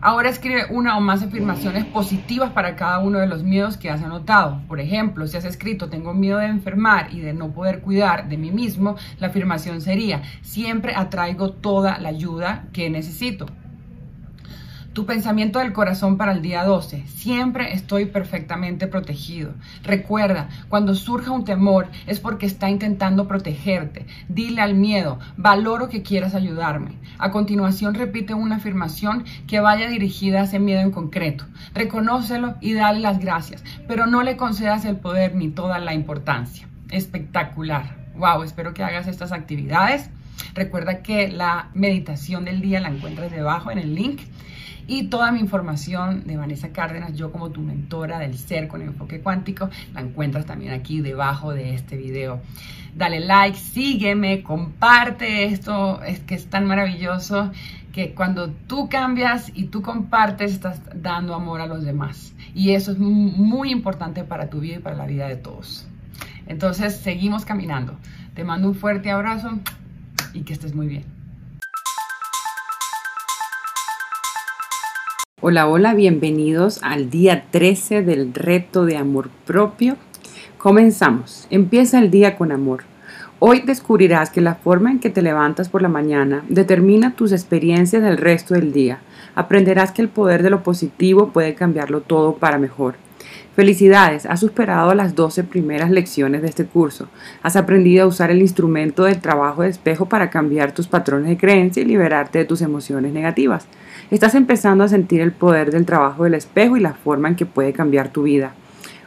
Ahora escribe una o más afirmaciones positivas para cada uno de los miedos que has anotado. Por ejemplo, si has escrito tengo miedo de enfermar y de no poder cuidar de mí mismo, la afirmación sería siempre atraigo toda la ayuda que necesito. Tu pensamiento del corazón para el día 12. Siempre estoy perfectamente protegido. Recuerda, cuando surja un temor es porque está intentando protegerte. Dile al miedo, valoro que quieras ayudarme. A continuación repite una afirmación que vaya dirigida a ese miedo en concreto. Reconócelo y dale las gracias, pero no le concedas el poder ni toda la importancia. Espectacular. Wow, espero que hagas estas actividades. Recuerda que la meditación del día la encuentras debajo en el link y toda mi información de Vanessa Cárdenas, yo como tu mentora del ser con enfoque cuántico, la encuentras también aquí debajo de este video. Dale like, sígueme, comparte esto, es que es tan maravilloso que cuando tú cambias y tú compartes, estás dando amor a los demás. Y eso es muy importante para tu vida y para la vida de todos. Entonces, seguimos caminando. Te mando un fuerte abrazo y que estés muy bien. Hola, hola, bienvenidos al día 13 del reto de amor propio. Comenzamos. Empieza el día con amor. Hoy descubrirás que la forma en que te levantas por la mañana determina tus experiencias del resto del día. Aprenderás que el poder de lo positivo puede cambiarlo todo para mejor. Felicidades, has superado las 12 primeras lecciones de este curso. Has aprendido a usar el instrumento del trabajo de espejo para cambiar tus patrones de creencia y liberarte de tus emociones negativas. Estás empezando a sentir el poder del trabajo del espejo y la forma en que puede cambiar tu vida.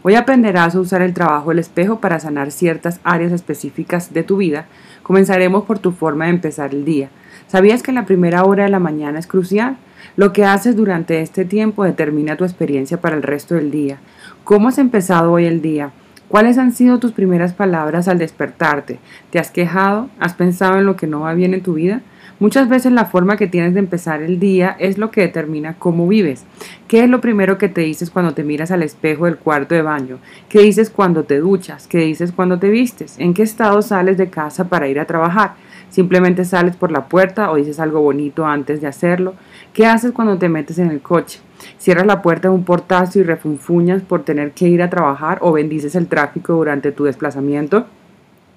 Hoy aprenderás a usar el trabajo del espejo para sanar ciertas áreas específicas de tu vida. Comenzaremos por tu forma de empezar el día. ¿Sabías que la primera hora de la mañana es crucial? Lo que haces durante este tiempo determina tu experiencia para el resto del día. ¿Cómo has empezado hoy el día? ¿Cuáles han sido tus primeras palabras al despertarte? ¿Te has quejado? ¿Has pensado en lo que no va bien en tu vida? Muchas veces la forma que tienes de empezar el día es lo que determina cómo vives. ¿Qué es lo primero que te dices cuando te miras al espejo del cuarto de baño? ¿Qué dices cuando te duchas? ¿Qué dices cuando te vistes? ¿En qué estado sales de casa para ir a trabajar? ¿Simplemente sales por la puerta o dices algo bonito antes de hacerlo? ¿Qué haces cuando te metes en el coche? ¿Cierras la puerta de un portazo y refunfuñas por tener que ir a trabajar o bendices el tráfico durante tu desplazamiento?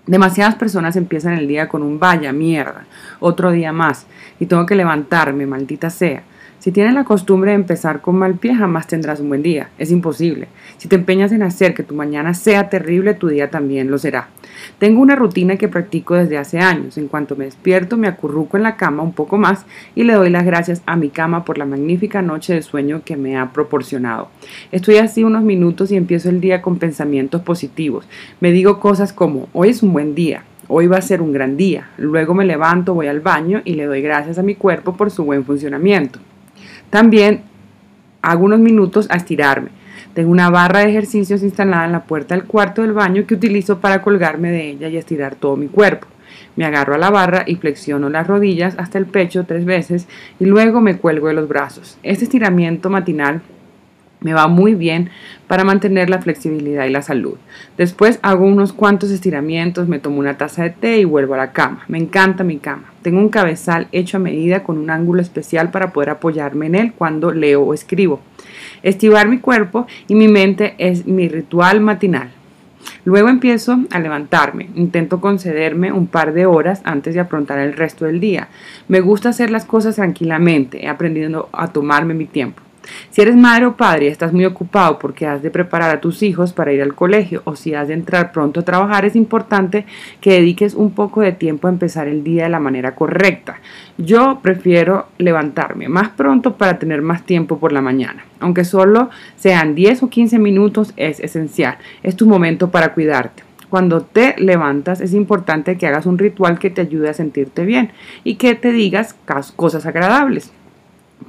Demasiadas personas empiezan el día con un vaya mierda, otro día más, y tengo que levantarme, maldita sea. Si tienes la costumbre de empezar con mal pie, jamás tendrás un buen día. Es imposible. Si te empeñas en hacer que tu mañana sea terrible, tu día también lo será. Tengo una rutina que practico desde hace años. En cuanto me despierto, me acurruco en la cama un poco más y le doy las gracias a mi cama por la magnífica noche de sueño que me ha proporcionado. Estoy así unos minutos y empiezo el día con pensamientos positivos. Me digo cosas como, hoy es un buen día, Hoy va a ser un gran día. Luego me levanto, voy al baño y le doy gracias a mi cuerpo por su buen funcionamiento. También hago unos minutos a estirarme. Tengo una barra de ejercicios instalada en la puerta del cuarto del baño que utilizo para colgarme de ella y estirar todo mi cuerpo. Me agarro a la barra y flexiono las rodillas hasta el pecho tres veces y luego me cuelgo de los brazos. Este estiramiento matinal me va muy bien para mantener la flexibilidad y la salud. Después hago unos cuantos estiramientos, me tomo una taza de té y vuelvo a la cama. Me encanta mi cama. Tengo un cabezal hecho a medida con un ángulo especial para poder apoyarme en él cuando leo o escribo. Estivar mi cuerpo y mi mente es mi ritual matinal. Luego empiezo a levantarme, intento concederme un par de horas antes de afrontar el resto del día. Me gusta hacer las cosas tranquilamente, he aprendido a tomarme mi tiempo. Si eres madre o padre y estás muy ocupado porque has de preparar a tus hijos para ir al colegio o si has de entrar pronto a trabajar, es importante que dediques un poco de tiempo a empezar el día de la manera correcta. Yo prefiero levantarme más pronto para tener más tiempo por la mañana. Aunque solo sean 10 o 15 minutos, es esencial. Es tu momento para cuidarte. Cuando te levantas es importante que hagas un ritual que te ayude a sentirte bien y que te digas cosas agradables.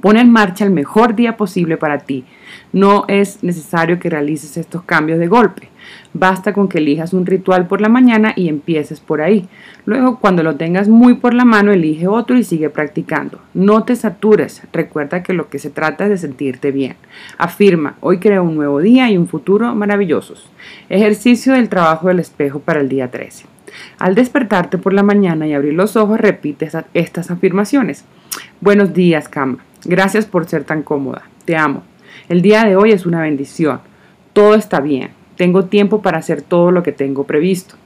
Pon en marcha el mejor día posible para ti. No es necesario que realices estos cambios de golpe. Basta con que elijas un ritual por la mañana y empieces por ahí. Luego, cuando lo tengas muy por la mano, elige otro y sigue practicando. No te satures. Recuerda que lo que se trata es de sentirte bien. Afirma, hoy creo un nuevo día y un futuro maravillosos. Ejercicio del trabajo del espejo para el día 13. Al despertarte por la mañana y abrir los ojos, repite estas afirmaciones. Buenos días, cama. Gracias por ser tan cómoda. Te amo. El día de hoy es una bendición. Todo está bien. Tengo tiempo para hacer todo lo que tengo previsto.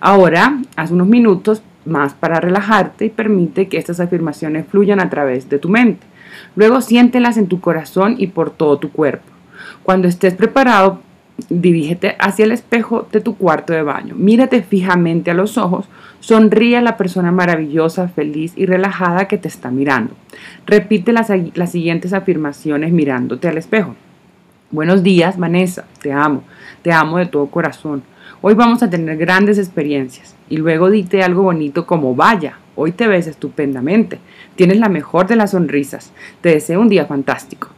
Ahora, haz unos minutos más para relajarte y permite que estas afirmaciones fluyan a través de tu mente. Luego siéntelas en tu corazón y por todo tu cuerpo. Cuando estés preparado, Dirígete hacia el espejo de tu cuarto de baño. Mírate fijamente a los ojos. Sonríe a la persona maravillosa, feliz y relajada que te está mirando. Repite las, las siguientes afirmaciones mirándote al espejo. Buenos días, Vanessa. Te amo. Te amo de todo corazón. Hoy vamos a tener grandes experiencias. Y luego dite algo bonito como vaya. Hoy te ves estupendamente. Tienes la mejor de las sonrisas. Te deseo un día fantástico.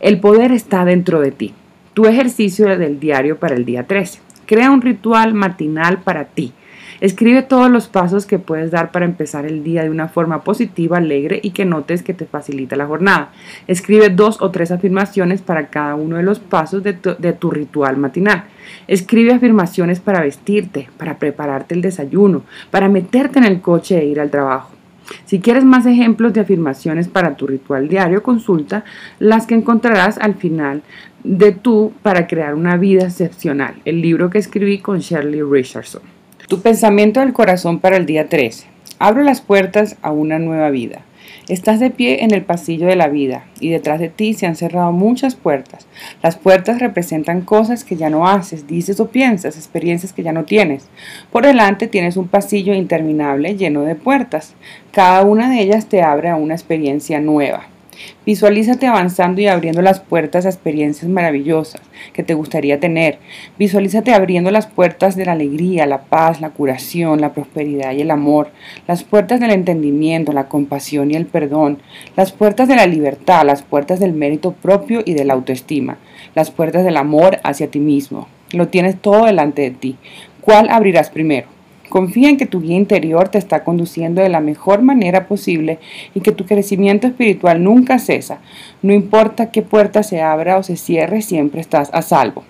El poder está dentro de ti. Tu ejercicio del diario para el día 13. Crea un ritual matinal para ti. Escribe todos los pasos que puedes dar para empezar el día de una forma positiva, alegre y que notes que te facilita la jornada. Escribe dos o tres afirmaciones para cada uno de los pasos de tu, de tu, ritual matinal. Escribe afirmaciones para vestirte, para prepararte el desayuno, para meterte en el coche e ir al trabajo. Si quieres más ejemplos de afirmaciones para tu ritual diario, consulta las que encontrarás al final de Tú para crear una vida excepcional, el libro que escribí con Shirley Richardson. Tu pensamiento del corazón para el día 13. Abro las puertas a una nueva vida. Estás de pie en el pasillo de la vida y detrás de ti se han cerrado muchas puertas. Las puertas representan cosas que ya no haces, dices o piensas, experiencias que ya no tienes. Por delante tienes un pasillo interminable lleno de puertas. Cada una de ellas te abre a una experiencia nueva. Visualízate avanzando y abriendo las puertas a experiencias maravillosas que te gustaría tener. Visualízate abriendo las puertas de la alegría, la paz, la curación, la prosperidad y el amor, las puertas del entendimiento, la compasión y el perdón, las puertas de la libertad, las puertas del mérito propio y de la autoestima, las puertas del amor hacia ti mismo. Lo tienes todo delante de ti. ¿Cuál abrirás primero? Confía en que tu guía interior te está conduciendo de la mejor manera posible y que tu crecimiento espiritual nunca cesa. No importa qué puerta se abra o se cierre, siempre estás a salvo.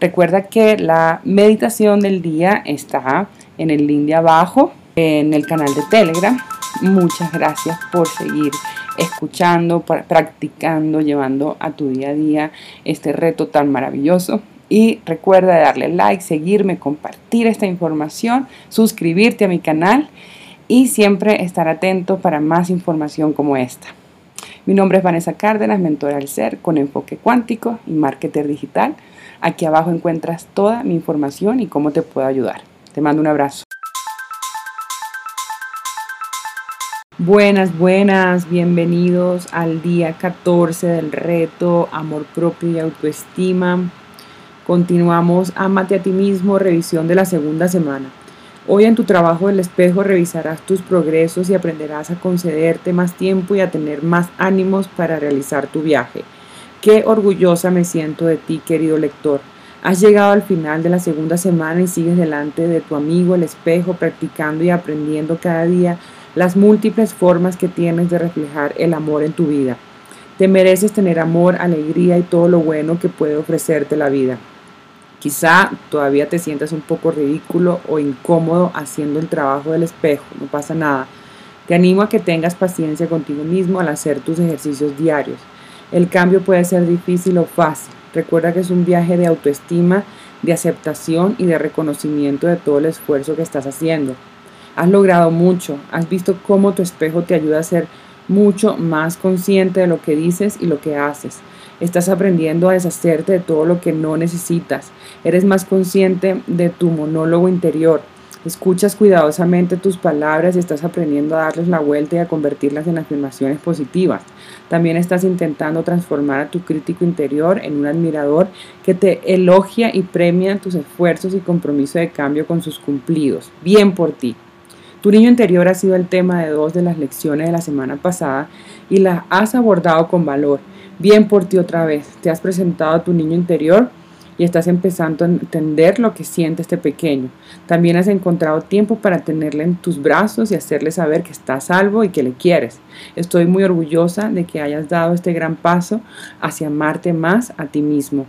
Recuerda que la meditación del día está en el link de abajo, en el canal de Telegram. Muchas gracias por seguir escuchando, practicando, llevando a tu día a día este reto tan maravilloso. Y recuerda darle like, seguirme, compartir esta información, suscribirte a mi canal y siempre estar atento para más información como esta. Mi nombre es Vanessa Cárdenas, mentora del ser con enfoque cuántico y marketer digital. Aquí abajo encuentras toda mi información y cómo te puedo ayudar. Te mando un abrazo. Buenas, buenas, bienvenidos al día 14 del reto Amor propio y autoestima. Continuamos Amate a ti mismo, revisión de la segunda semana. Hoy en tu trabajo del espejo revisarás tus progresos y aprenderás a concederte más tiempo y a tener más ánimos para realizar tu viaje. Qué orgullosa me siento de ti, querido lector. Has llegado al final de la segunda semana y sigues delante de tu amigo el espejo, practicando y aprendiendo cada día las múltiples formas que tienes de reflejar el amor en tu vida. Te mereces tener amor, alegría y todo lo bueno que puede ofrecerte la vida. Quizá todavía te sientas un poco ridículo o incómodo haciendo el trabajo del espejo, no pasa nada. Te animo a que tengas paciencia contigo mismo al hacer tus ejercicios diarios. El cambio puede ser difícil o fácil. Recuerda que es un viaje de autoestima, de aceptación y de reconocimiento de todo el esfuerzo que estás haciendo. Has logrado mucho, has visto cómo tu espejo te ayuda a ser mucho más consciente de lo que dices y lo que haces. Estás aprendiendo a deshacerte de todo lo que no necesitas. Eres más consciente de tu monólogo interior. Escuchas cuidadosamente tus palabras y estás aprendiendo a darles la vuelta y a convertirlas en afirmaciones positivas. También estás intentando transformar a tu crítico interior en un admirador que te elogia y premia tus esfuerzos y compromiso de cambio con sus cumplidos. Bien por ti. Tu niño interior ha sido el tema de dos de las lecciones de la semana pasada y las has abordado con valor. Bien por ti otra vez. Te has presentado a tu niño interior y estás empezando a entender lo que siente este pequeño. También has encontrado tiempo para tenerle en tus brazos y hacerle saber que está salvo y que le quieres. Estoy muy orgullosa de que hayas dado este gran paso hacia amarte más a ti mismo.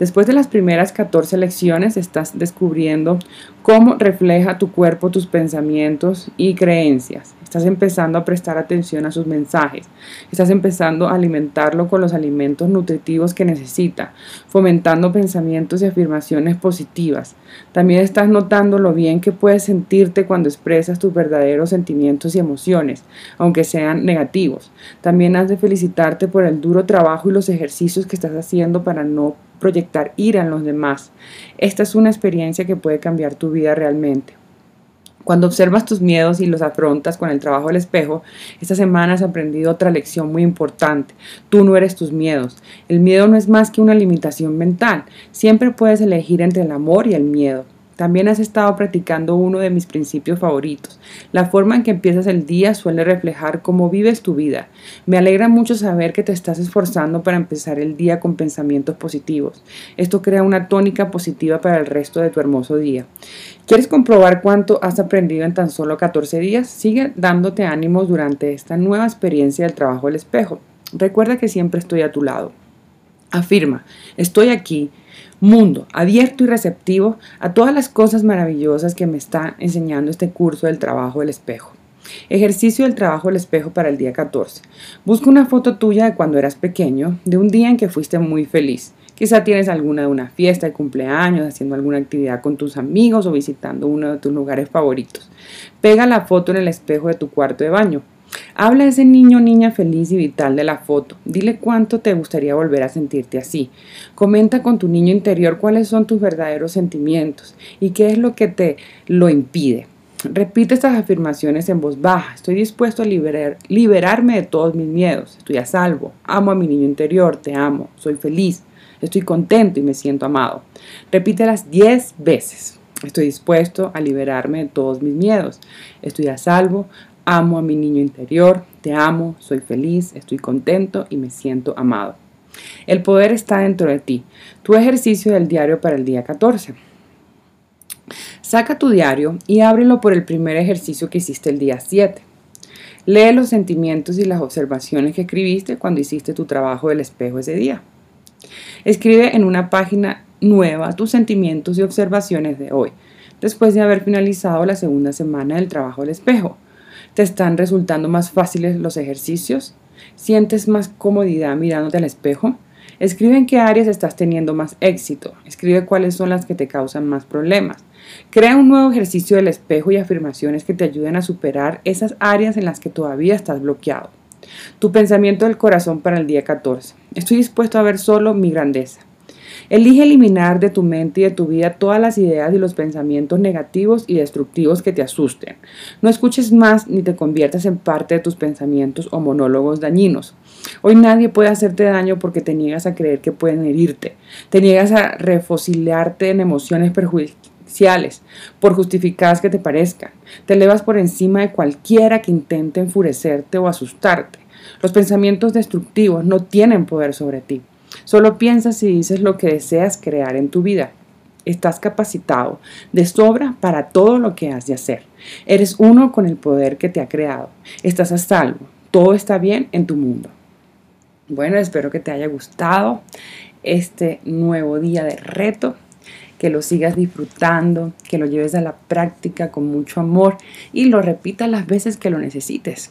Después de las primeras 14 lecciones estás descubriendo cómo refleja tu cuerpo tus pensamientos y creencias. Estás empezando a prestar atención a sus mensajes. Estás empezando a alimentarlo con los alimentos nutritivos que necesita, fomentando pensamientos y afirmaciones positivas. También estás notando lo bien que puedes sentirte cuando expresas tus verdaderos sentimientos y emociones, aunque sean negativos. También has de felicitarte por el duro trabajo y los ejercicios que estás haciendo para no proyectar ira en los demás. Esta es una experiencia que puede cambiar tu vida realmente. Cuando observas tus miedos y los afrontas con el trabajo del espejo, esta semana has aprendido otra lección muy importante. Tú no eres tus miedos. El miedo no es más que una limitación mental. Siempre puedes elegir entre el amor y el miedo. También has estado practicando uno de mis principios favoritos. La forma en que empiezas el día suele reflejar cómo vives tu vida. Me alegra mucho saber que te estás esforzando para empezar el día con pensamientos positivos. Esto crea una tónica positiva para el resto de tu hermoso día. ¿Quieres comprobar cuánto has aprendido en tan solo 14 días? Sigue dándote ánimos durante esta nueva experiencia del trabajo del espejo. Recuerda que siempre estoy a tu lado. Afirma, estoy aquí mundo abierto y receptivo a todas las cosas maravillosas que me está enseñando este curso del trabajo del espejo. Ejercicio del trabajo del espejo para el día 14. Busca una foto tuya de cuando eras pequeño, de un día en que fuiste muy feliz. Quizá tienes alguna de una fiesta de cumpleaños, haciendo alguna actividad con tus amigos o visitando uno de tus lugares favoritos. Pega la foto en el espejo de tu cuarto de baño. Habla a ese niño o niña feliz y vital de la foto. Dile cuánto te gustaría volver a sentirte así. Comenta con tu niño interior cuáles son tus verdaderos sentimientos y qué es lo que te lo impide. Repite estas afirmaciones en voz baja. Estoy dispuesto a liberarme de todos mis miedos. Estoy a salvo. Amo a mi niño interior. Te amo. Soy feliz. Estoy contento y me siento amado. Repítelas 10 veces. Estoy dispuesto a liberarme de todos mis miedos. Estoy a salvo. Amo a mi niño interior. Te amo. Soy feliz. Estoy contento y me siento amado. El poder está dentro de ti. Tu ejercicio del diario para el día 14. Saca tu diario y ábrelo por el primer ejercicio que hiciste el día 7. Lee los sentimientos y las observaciones que escribiste cuando hiciste tu trabajo del espejo ese día. Escribe en una página nueva tus sentimientos y observaciones de hoy, después de haber finalizado la segunda semana del trabajo del espejo. ¿Te están resultando más fáciles los ejercicios? ¿Sientes más comodidad mirándote al espejo? Escribe en qué áreas estás teniendo más éxito. Escribe cuáles son las que te causan más problemas. Crea un nuevo ejercicio del espejo y afirmaciones que te ayuden a superar esas áreas en las que todavía estás bloqueado. Tu pensamiento del corazón para el día 14. Estoy dispuesto a ver solo mi grandeza. Elige eliminar de tu mente y de tu vida todas las ideas y los pensamientos negativos y destructivos que te asusten. No escuches más ni te conviertas en parte de tus pensamientos o monólogos dañinos. Hoy nadie puede hacerte daño porque te niegas a creer que pueden herirte. Te niegas a refocilarte en emociones perjudiciales, por justificadas que te parezcan. Te elevas por encima de cualquiera que intente enfurecerte o asustarte. Los pensamientos destructivos no tienen poder sobre ti. Solo piensas y dices lo que deseas crear en tu vida. Estás capacitado de sobra para todo lo que has de hacer. Eres uno con el poder que te ha creado. Estás a salvo. Todo está bien en tu mundo. Bueno, espero que te haya gustado este nuevo día de reto, que lo sigas disfrutando, que lo lleves a la práctica con mucho amor y lo repitas las veces que lo necesites.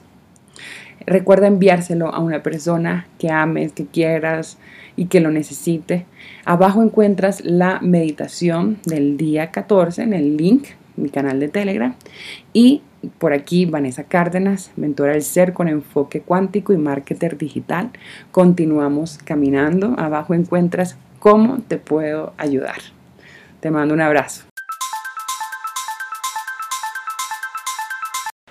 Recuerda enviárselo a una persona que ames, que quieras y que lo necesite. Abajo encuentras la meditación del día 14 en el link, mi canal de Telegram. Y por aquí Vanessa Cárdenas, mentora del ser con enfoque cuántico y marketer digital. Continuamos caminando. Abajo encuentras cómo te puedo ayudar. Te mando un abrazo.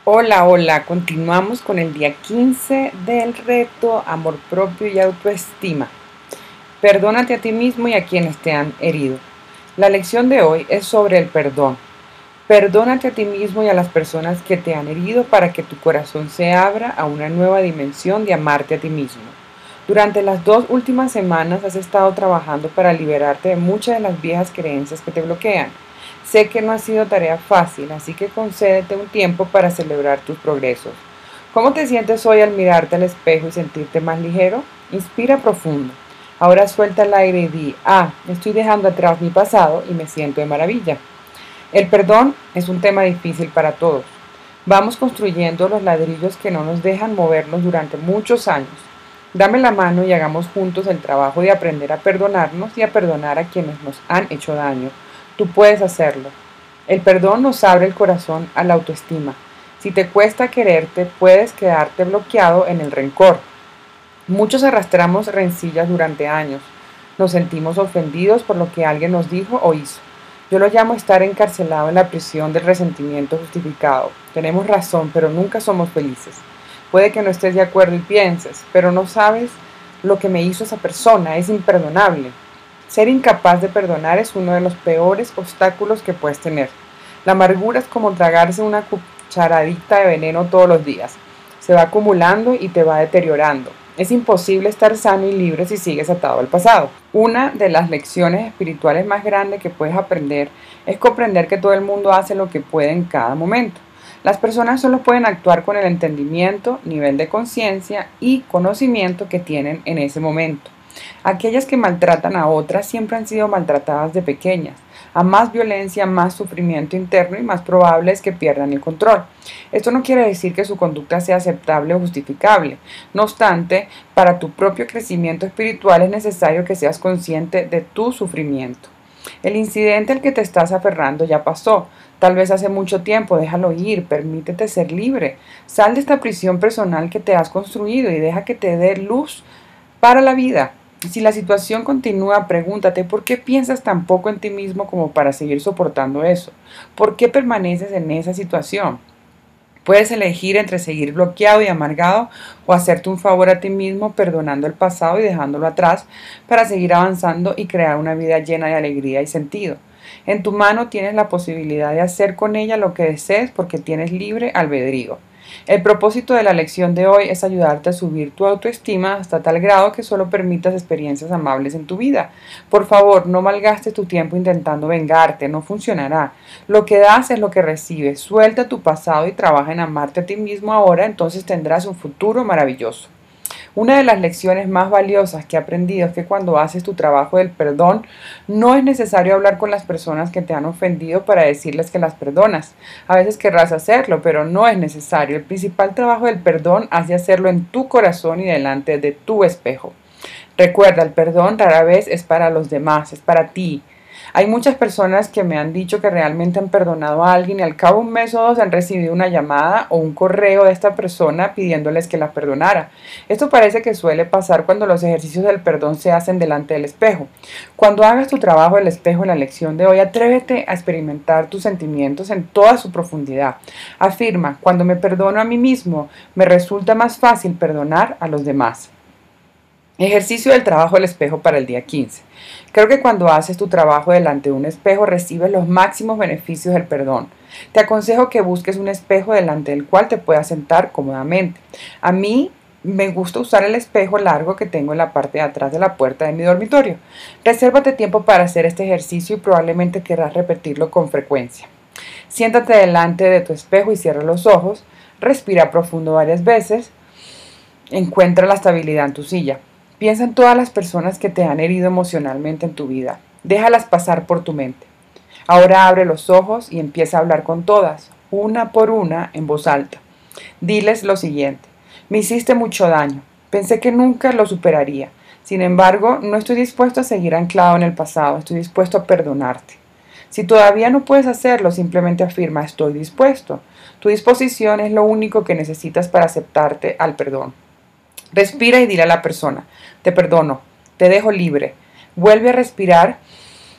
Hola, hola, continuamos con el día 15 del reto Amor propio y autoestima. Perdónate a ti mismo y a quienes te han herido. La lección de hoy es sobre el perdón. Perdónate a ti mismo y a las personas que te han herido para que tu corazón se abra a una nueva dimensión de amarte a ti mismo. Durante las dos últimas semanas has estado trabajando para liberarte de muchas de las viejas creencias que te bloquean Sé que no ha sido tarea fácil, así que concédete un tiempo para celebrar tus progresos. ¿Cómo te sientes hoy al mirarte al espejo y sentirte más ligero? Inspira profundo. Ahora suelta el aire y di, ah, estoy dejando atrás mi pasado y me siento de maravilla. El perdón es un tema difícil para todos. Vamos construyendo los ladrillos que no nos dejan movernos durante muchos años. Dame la mano y hagamos juntos el trabajo de aprender a perdonarnos y a perdonar a quienes nos han hecho daño Tú puedes hacerlo. El perdón nos abre el corazón a la autoestima. Si te cuesta quererte, puedes quedarte bloqueado en el rencor. Muchos arrastramos rencillas durante años. Nos sentimos ofendidos por lo que alguien nos dijo o hizo. Yo lo llamo estar encarcelado en la prisión del resentimiento justificado. Tenemos razón, pero nunca somos felices. Puede que no estés de acuerdo y pienses, pero no sabes lo que me hizo esa persona, es imperdonable. Ser incapaz de perdonar es uno de los peores obstáculos que puedes tener. La amargura es como tragarse una cucharadita de veneno todos los días. Se va acumulando y te va deteriorando. Es imposible estar sano y libre si sigues atado al pasado. Una de las lecciones espirituales más grandes que puedes aprender es comprender que todo el mundo hace lo que puede en cada momento. Las personas solo pueden actuar con el entendimiento, nivel de conciencia y conocimiento que tienen en ese momento. Aquellas que maltratan a otras siempre han sido maltratadas de pequeñas. A más violencia, más sufrimiento interno y más probable es que pierdan el control. Esto no quiere decir que su conducta sea aceptable o justificable. No obstante, para tu propio crecimiento espiritual es necesario que seas consciente de tu sufrimiento. El incidente al que te estás aferrando ya pasó. Tal vez hace mucho tiempo, déjalo ir, permítete ser libre. Sal de esta prisión personal que te has construido y deja que te dé luz para la vida. Si la situación continúa, pregúntate por qué piensas tan poco en ti mismo como para seguir soportando eso. ¿Por qué permaneces en esa situación? Puedes elegir entre seguir bloqueado y amargado o hacerte un favor a ti mismo perdonando el pasado y dejándolo atrás para seguir avanzando y crear una vida llena de alegría y sentido. En tu mano tienes la posibilidad de hacer con ella lo que desees porque tienes libre albedrío. El propósito de la lección de hoy es ayudarte a subir tu autoestima hasta tal grado que solo permitas experiencias amables en tu vida. Por favor, no malgastes tu tiempo intentando vengarte, no funcionará. Lo que das es lo que recibes. Suelta tu pasado y trabaja en amarte a ti mismo ahora, entonces tendrás un futuro maravilloso. Una de las lecciones más valiosas que he aprendido es que cuando haces tu trabajo del perdón, no es necesario hablar con las personas que te han ofendido para decirles que las perdonas. A veces querrás hacerlo, pero no es necesario. El principal trabajo del perdón hace hacerlo en tu corazón y delante de tu espejo. Recuerda, el perdón rara vez es para los demás, es para ti. Hay muchas personas que me han dicho que realmente han perdonado a alguien y al cabo de un mes o dos han recibido una llamada o un correo de esta persona pidiéndoles que la perdonara. Esto parece que suele pasar cuando los ejercicios del perdón se hacen delante del espejo. Cuando hagas tu trabajo del espejo en la lección de hoy, atrévete a experimentar tus sentimientos en toda su profundidad. Afirma, cuando me perdono a mí mismo, me resulta más fácil perdonar a los demás. Ejercicio del trabajo del espejo para el día 15. Creo que cuando haces tu trabajo delante de un espejo recibes los máximos beneficios del perdón. Te aconsejo que busques un espejo delante del cual te puedas sentar cómodamente. A mí me gusta usar el espejo largo que tengo en la parte de atrás de la puerta de mi dormitorio. Resérvate tiempo para hacer este ejercicio y probablemente querrás repetirlo con frecuencia. Siéntate delante de tu espejo y cierra los ojos. Respira profundo varias veces. Encuentra la estabilidad en tu silla. Piensa en todas las personas que te han herido emocionalmente en tu vida. Déjalas pasar por tu mente. Ahora abre los ojos y empieza a hablar con todas, una por una, en voz alta. Diles lo siguiente. Me hiciste mucho daño. Pensé que nunca lo superaría. Sin embargo, no estoy dispuesto a seguir anclado en el pasado. Estoy dispuesto a perdonarte. Si todavía no puedes hacerlo, simplemente afirma estoy dispuesto. Tu disposición es lo único que necesitas para aceptarte al perdón. Respira y dile a la persona, te perdono, te dejo libre. Vuelve a respirar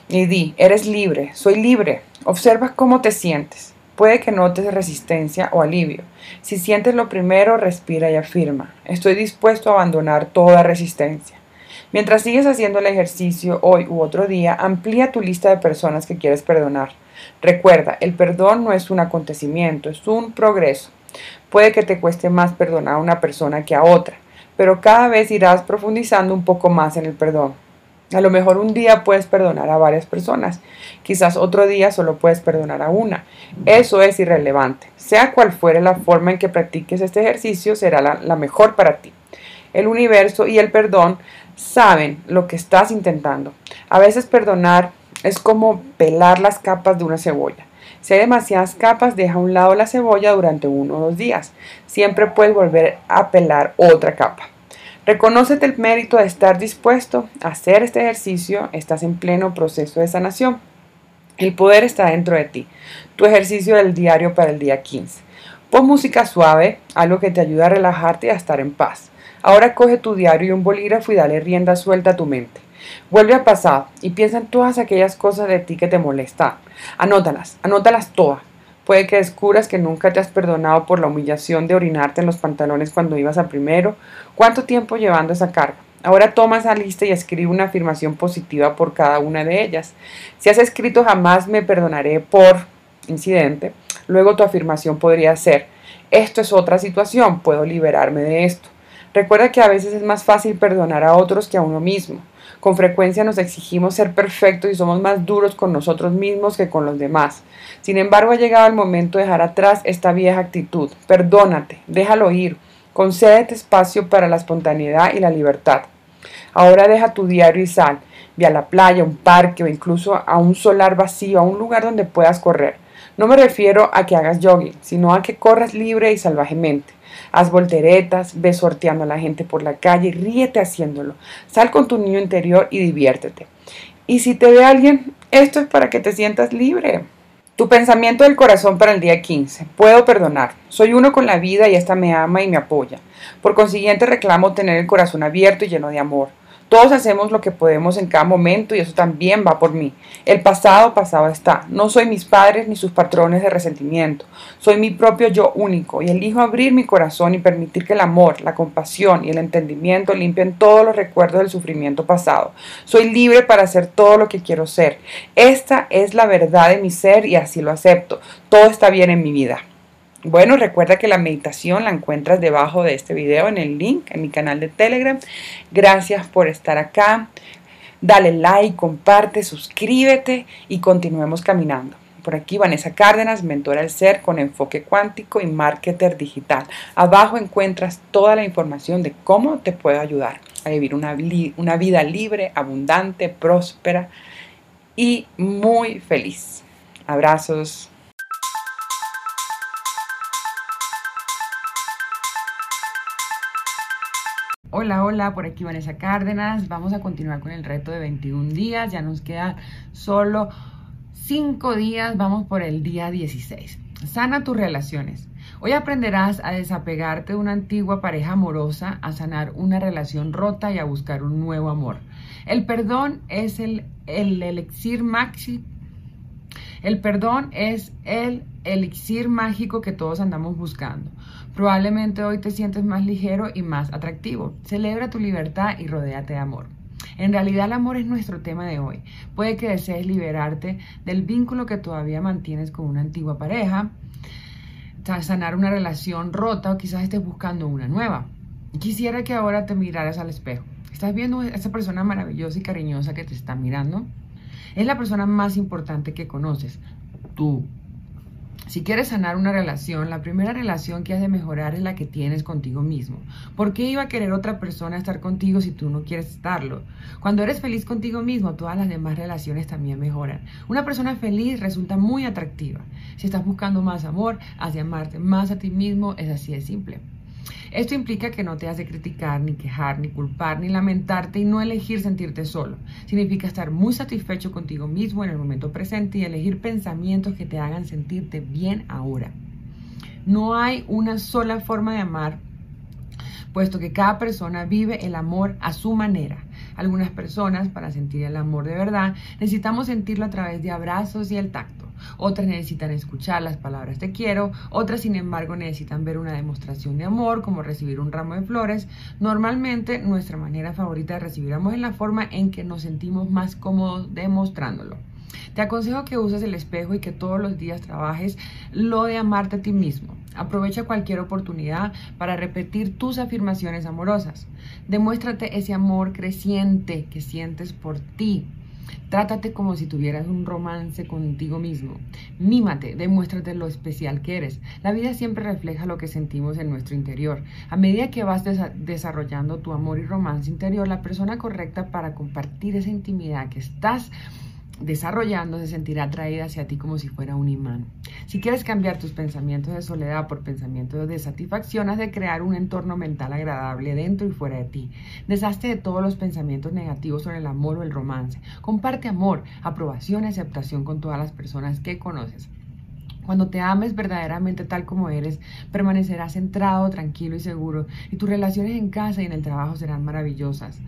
y di, eres libre, soy libre. Observa cómo te sientes. Puede que notes resistencia o alivio. Si sientes lo primero, respira y afirma, estoy dispuesto a abandonar toda resistencia. Mientras sigues haciendo el ejercicio hoy u otro día, amplía tu lista de personas que quieres perdonar. Recuerda, el perdón no es un acontecimiento, es un progreso. Puede que te cueste más perdonar a una persona que a otra pero cada vez irás profundizando un poco más en el perdón. A lo mejor un día puedes perdonar a varias personas, quizás otro día solo puedes perdonar a una. Eso es irrelevante. Sea cual fuere la forma en que practiques este ejercicio, será la, la mejor para ti. El universo y el perdón saben lo que estás intentando. A veces perdonar es como pelar las capas de una cebolla. Si hay demasiadas capas, deja a un lado la cebolla durante uno o dos días. Siempre puedes volver a pelar otra capa. Reconócete el mérito de estar dispuesto a hacer este ejercicio. Estás en pleno proceso de sanación. El poder está dentro de ti. Tu ejercicio del diario para el día 15. Pon música suave, algo que te ayude a relajarte y a estar en paz. Ahora coge tu diario y un bolígrafo y dale rienda suelta a tu mente. Vuelve al pasado y piensa en todas aquellas cosas de ti que te molestan. Anótalas, anótalas todas. Puede que descubras que nunca te has perdonado por la humillación de orinarte en los pantalones cuando ibas a primero. ¿Cuánto tiempo llevando esa carga? Ahora toma esa lista y escribe una afirmación positiva por cada una de ellas. Si has escrito jamás me perdonaré por incidente, luego tu afirmación podría ser, esto es otra situación, puedo liberarme de esto. Recuerda que a veces es más fácil perdonar a otros que a uno mismo. Con frecuencia nos exigimos ser perfectos y somos más duros con nosotros mismos que con los demás. Sin embargo, ha llegado el momento de dejar atrás esta vieja actitud. Perdónate, déjalo ir. Concédete espacio para la espontaneidad y la libertad. Ahora deja tu diario y sal. Ve a la playa, un parque o incluso a un solar vacío, a un lugar donde puedas correr. No me refiero a que hagas jogging, sino a que corras libre y salvajemente. Haz volteretas, ve sorteando a la gente por la calle, ríete haciéndolo. Sal con tu niño interior y diviértete. Y si te ve alguien, esto es para que te sientas libre. Tu pensamiento del corazón para el día 15. Puedo perdonar. Soy uno con la vida y esta me ama y me apoya. Por consiguiente reclamo tener el corazón abierto y lleno de amor. Todos hacemos lo que podemos en cada momento y eso también va por mí. El pasado, pasado está. No soy mis padres ni sus patrones de resentimiento. Soy mi propio yo único y elijo abrir mi corazón y permitir que el amor, la compasión y el entendimiento limpien todos los recuerdos del sufrimiento pasado. Soy libre para hacer todo lo que quiero ser. Esta es la verdad de mi ser y así lo acepto. Todo está bien en mi vida. Bueno, recuerda que la meditación la encuentras debajo de este video en el link en mi canal de Telegram. Gracias por estar acá. Dale like, comparte, suscríbete y continuemos caminando. Por aquí Vanessa Cárdenas, mentora del ser con enfoque cuántico y marketer digital. Abajo encuentras toda la información de cómo te puedo ayudar a vivir una, una vida libre, abundante, próspera y muy feliz. Abrazos. Hola, hola, por aquí Vanessa Cárdenas. Vamos a continuar con el reto de 21 días. Ya nos quedan solo 5 días. Vamos por el día 16. Sana tus relaciones. Hoy aprenderás a desapegarte de una antigua pareja amorosa, a sanar una relación rota y a buscar un nuevo amor. El perdón es el, el elixir maxi. El perdón es el elixir mágico que todos andamos buscando. Probablemente hoy te sientes más ligero y más atractivo. Celebra tu libertad y rodéate de amor. En realidad el amor es nuestro tema de hoy. Puede que desees liberarte del vínculo que todavía mantienes con una antigua pareja, sanar una relación rota o quizás estés buscando una nueva. Quisiera que ahora te miraras al espejo. ¿Estás viendo a esa persona maravillosa y cariñosa que te está mirando? Es la persona más importante que conoces, tú. Si quieres sanar una relación, la primera relación que has de mejorar es la que tienes contigo mismo. ¿Por qué iba a querer otra persona estar contigo si tú no quieres estarlo? Cuando eres feliz contigo mismo, todas las demás relaciones también mejoran. Una persona feliz resulta muy atractiva. Si estás buscando más amor, has de amarte más a ti mismo, es así de simple. Esto implica que no te has de criticar, ni quejar, ni culpar, ni lamentarte y no elegir sentirte solo. Significa estar muy satisfecho contigo mismo en el momento presente y elegir pensamientos que te hagan sentirte bien ahora. No hay una sola forma de amar, puesto que cada persona vive el amor a su manera. Algunas personas, para sentir el amor de verdad, necesitamos sentirlo a través de abrazos y el tacto otras necesitan escuchar las palabras te quiero, otras sin embargo necesitan ver una demostración de amor como recibir un ramo de flores. Normalmente nuestra manera favorita de recibir amor es la forma en que nos sentimos más cómodos demostrándolo. Te aconsejo que uses el espejo y que todos los días trabajes lo de amarte a ti mismo. Aprovecha cualquier oportunidad para repetir tus afirmaciones amorosas. Demuéstrate ese amor creciente que sientes por ti. Trátate como si tuvieras un romance contigo mismo. Mímate, demuéstrate lo especial que eres. La vida siempre refleja lo que sentimos en nuestro interior. A medida que vas desarrollando tu amor y romance interior, la persona correcta para compartir esa intimidad que estás desarrollando se sentirá atraída hacia ti como si fuera un imán. Si quieres cambiar tus pensamientos de soledad por pensamientos de satisfacción, has de crear un entorno mental agradable dentro y fuera de ti. Deshazte de todos los pensamientos negativos sobre el amor o el romance. Comparte amor, aprobación y aceptación con todas las personas que conoces. Cuando te ames verdaderamente tal como eres, permanecerás centrado, tranquilo y seguro y tus relaciones en casa y en el trabajo serán maravillosas.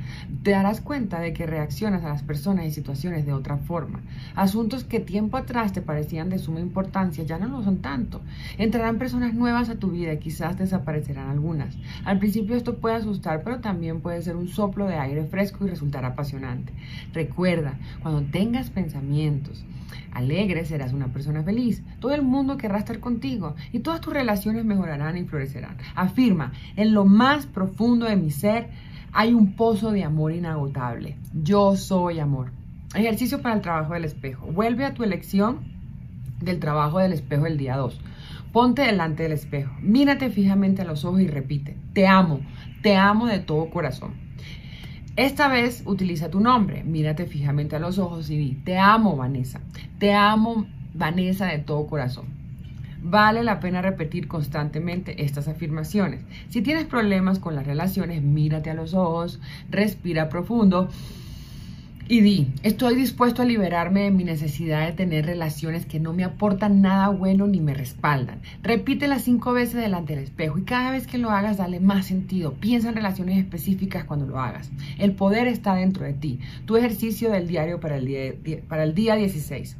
Te darás cuenta de que reaccionas a las personas y situaciones de otra forma. Asuntos que tiempo atrás te parecían de suma importancia ya no lo son tanto. Entrarán personas nuevas a tu vida y quizás desaparecerán algunas. Al principio esto puede asustar, pero también puede ser un soplo de aire fresco y resultar apasionante. Recuerda, cuando tengas pensamientos, alegre, serás una persona feliz. Todo el mundo querrá estar contigo y todas tus relaciones mejorarán y florecerán. Afirma, en lo más profundo de mi ser hay un pozo de amor inagotable. Yo soy amor. Ejercicio para el trabajo del espejo. Vuelve a tu elección del trabajo del espejo el día 2. Ponte delante del espejo, mírate fijamente a los ojos y repite, te amo, te amo de todo corazón. Esta vez utiliza tu nombre, mírate fijamente a los ojos y di, te amo Vanessa, te amo Vanessa de todo corazón. Vale la pena repetir constantemente estas afirmaciones. Si tienes problemas con las relaciones, mírate a los ojos, respira profundo Y di, estoy dispuesto a liberarme de mi necesidad de tener relaciones que no me aportan nada bueno ni me respaldan. Repítela cinco veces delante del espejo y cada vez que lo hagas dale más sentido. Piensa en relaciones específicas cuando lo hagas. El poder está dentro de ti. Tu ejercicio del diario para el día, para el día 16.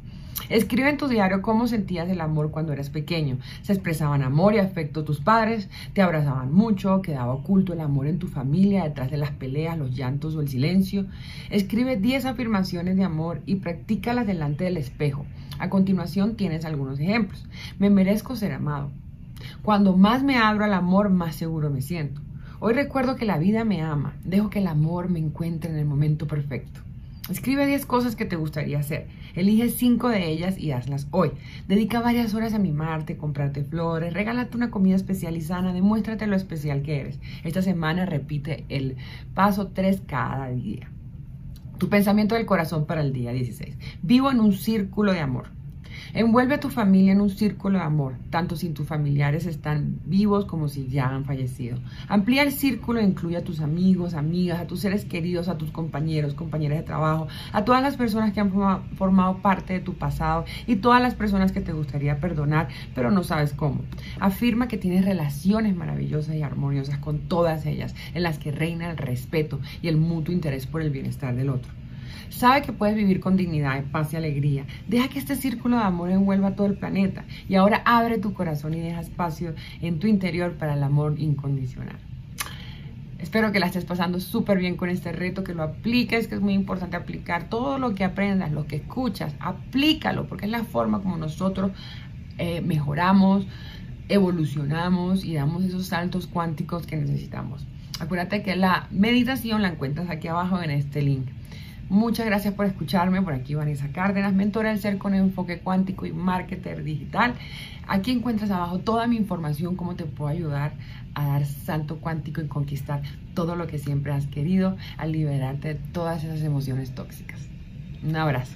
Escribe en tu diario cómo sentías el amor cuando eras pequeño. Se expresaban amor y afecto tus padres, te abrazaban mucho, quedaba oculto el amor en tu familia detrás de las peleas, los llantos o el silencio. Escribe 10 afirmaciones de amor y practícalas delante del espejo. A continuación tienes algunos ejemplos. Me merezco ser amado. Cuando más me abro al amor, más seguro me siento. Hoy recuerdo que la vida me ama. Dejo que el amor me encuentre en el momento perfecto. Escribe 10 cosas que te gustaría hacer. Elige 5 de ellas y hazlas hoy. Dedica varias horas a mimarte, comprarte flores, regálate una comida especial y sana, demuéstrate lo especial que eres. Esta semana repite el paso 3 cada día. Tu pensamiento del corazón para el día 16. Vivo en un círculo de amor. Envuelve a tu familia en un círculo de amor, tanto si tus familiares están vivos como si ya han fallecido. Amplía el círculo e incluye a tus amigos, amigas, a tus seres queridos, a tus compañeros, compañeras de trabajo, a todas las personas que han formado parte de tu pasado y todas las personas que te gustaría perdonar, pero no sabes cómo. Afirma que tienes relaciones maravillosas y armoniosas con todas ellas, en las que reina el respeto y el mutuo interés por el bienestar del otro. Sabe que puedes vivir con dignidad, paz y alegría. Deja que este círculo de amor envuelva todo el planeta. Y ahora abre tu corazón y deja espacio en tu interior para el amor incondicional. Espero que la estés pasando súper bien con este reto, que lo apliques, que es muy importante aplicar todo lo que aprendas, lo que escuchas, aplícalo, porque es la forma como nosotros eh, mejoramos, evolucionamos y damos esos saltos cuánticos que necesitamos. Acuérdate que la meditación la encuentras aquí abajo en este link. Muchas gracias por escucharme. Por aquí Vanessa Cárdenas, mentora del ser con enfoque cuántico y marketer digital. Aquí encuentras abajo toda mi información, cómo te puedo ayudar a dar salto cuántico y conquistar todo lo que siempre has querido, a liberarte de todas esas emociones tóxicas. Un abrazo.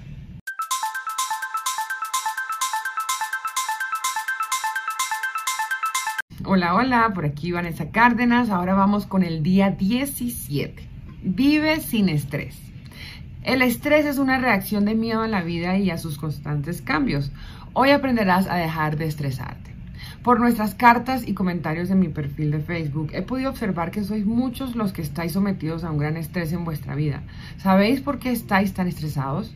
Hola, hola, por aquí Vanessa Cárdenas. Ahora vamos con el día 17. Vive sin estrés. El estrés es una reacción de miedo a la vida y a sus constantes cambios. Hoy aprenderás a dejar de estresarte. Por nuestras cartas y comentarios en mi perfil de Facebook, he podido observar que sois muchos los que estáis sometidos a un gran estrés en vuestra vida. ¿Sabéis por qué estáis tan estresados?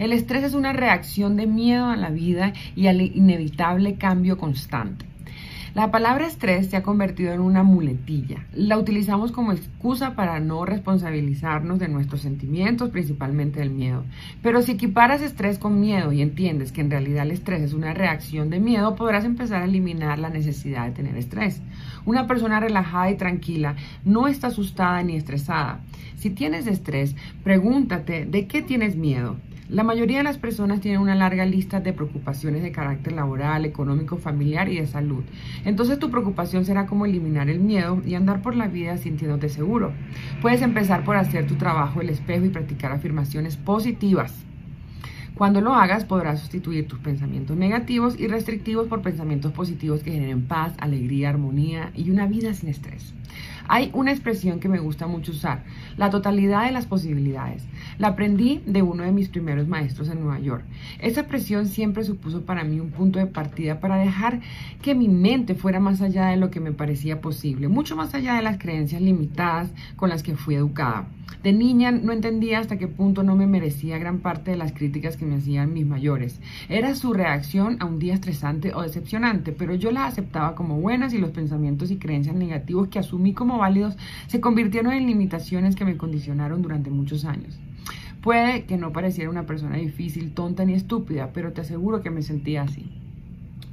El estrés es una reacción de miedo a la vida y al inevitable cambio constante. La palabra estrés se ha convertido en una muletilla. La utilizamos como excusa para no responsabilizarnos de nuestros sentimientos, principalmente del miedo. Pero si equiparas estrés con miedo y entiendes que en realidad el estrés es una reacción de miedo, podrás empezar a eliminar la necesidad de tener estrés. Una persona relajada y tranquila no está asustada ni estresada. Si tienes estrés, pregúntate de qué tienes miedo. La mayoría de las personas tienen una larga lista de preocupaciones de carácter laboral, económico, familiar y de salud. Entonces tu preocupación será como eliminar el miedo y andar por la vida sintiéndote seguro. Puedes empezar por hacer tu trabajo el espejo y practicar afirmaciones positivas. Cuando lo hagas podrás sustituir tus pensamientos negativos y restrictivos por pensamientos positivos que generen paz, alegría, armonía y una vida sin estrés. Hay una expresión que me gusta mucho usar, la totalidad de las posibilidades. La aprendí de uno de mis primeros maestros en Nueva York. Esa expresión siempre supuso para mí un punto de partida para dejar que mi mente fuera más allá de lo que me parecía posible, mucho más allá de las creencias limitadas con las que fui educada. De niña no entendía hasta qué punto no me merecía gran parte de las críticas que me hacían mis mayores. Era su reacción a un día estresante o decepcionante, pero yo las aceptaba como buenas y los pensamientos y creencias negativos que asumí como válidos se convirtieron en limitaciones que me condicionaron durante muchos años. Puede que no pareciera una persona difícil, tonta ni estúpida, pero te aseguro que me sentía así.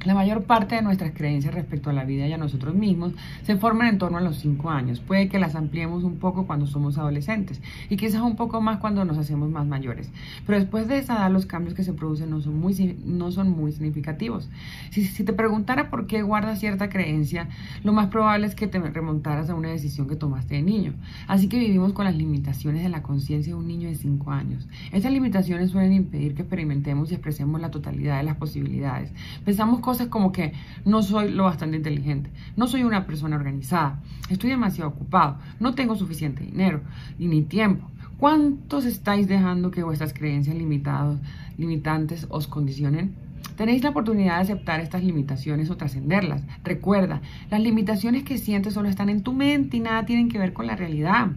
La mayor parte de nuestras creencias respecto a la vida y a nosotros mismos se forman en torno a los 5 años. Puede que las ampliemos un poco cuando somos adolescentes y quizás un poco más cuando nos hacemos más mayores. Pero después de esa edad los cambios que se producen no son muy, no son muy significativos. Si, si te preguntara por qué guardas cierta creencia, lo más probable es que te remontaras a una decisión que tomaste de niño. Así que vivimos con las limitaciones de la conciencia de un niño de 5 años. Estas limitaciones suelen impedir que experimentemos y expresemos la totalidad de las posibilidades. Pensamos cosas como que no soy lo bastante inteligente, no soy una persona organizada, estoy demasiado ocupado, no tengo suficiente dinero y ni tiempo. ¿Cuántos estáis dejando que vuestras creencias limitados, limitantes os condicionen? Tenéis la oportunidad de aceptar estas limitaciones o trascenderlas. Recuerda, las limitaciones que sientes solo están en tu mente y nada tienen que ver con la realidad.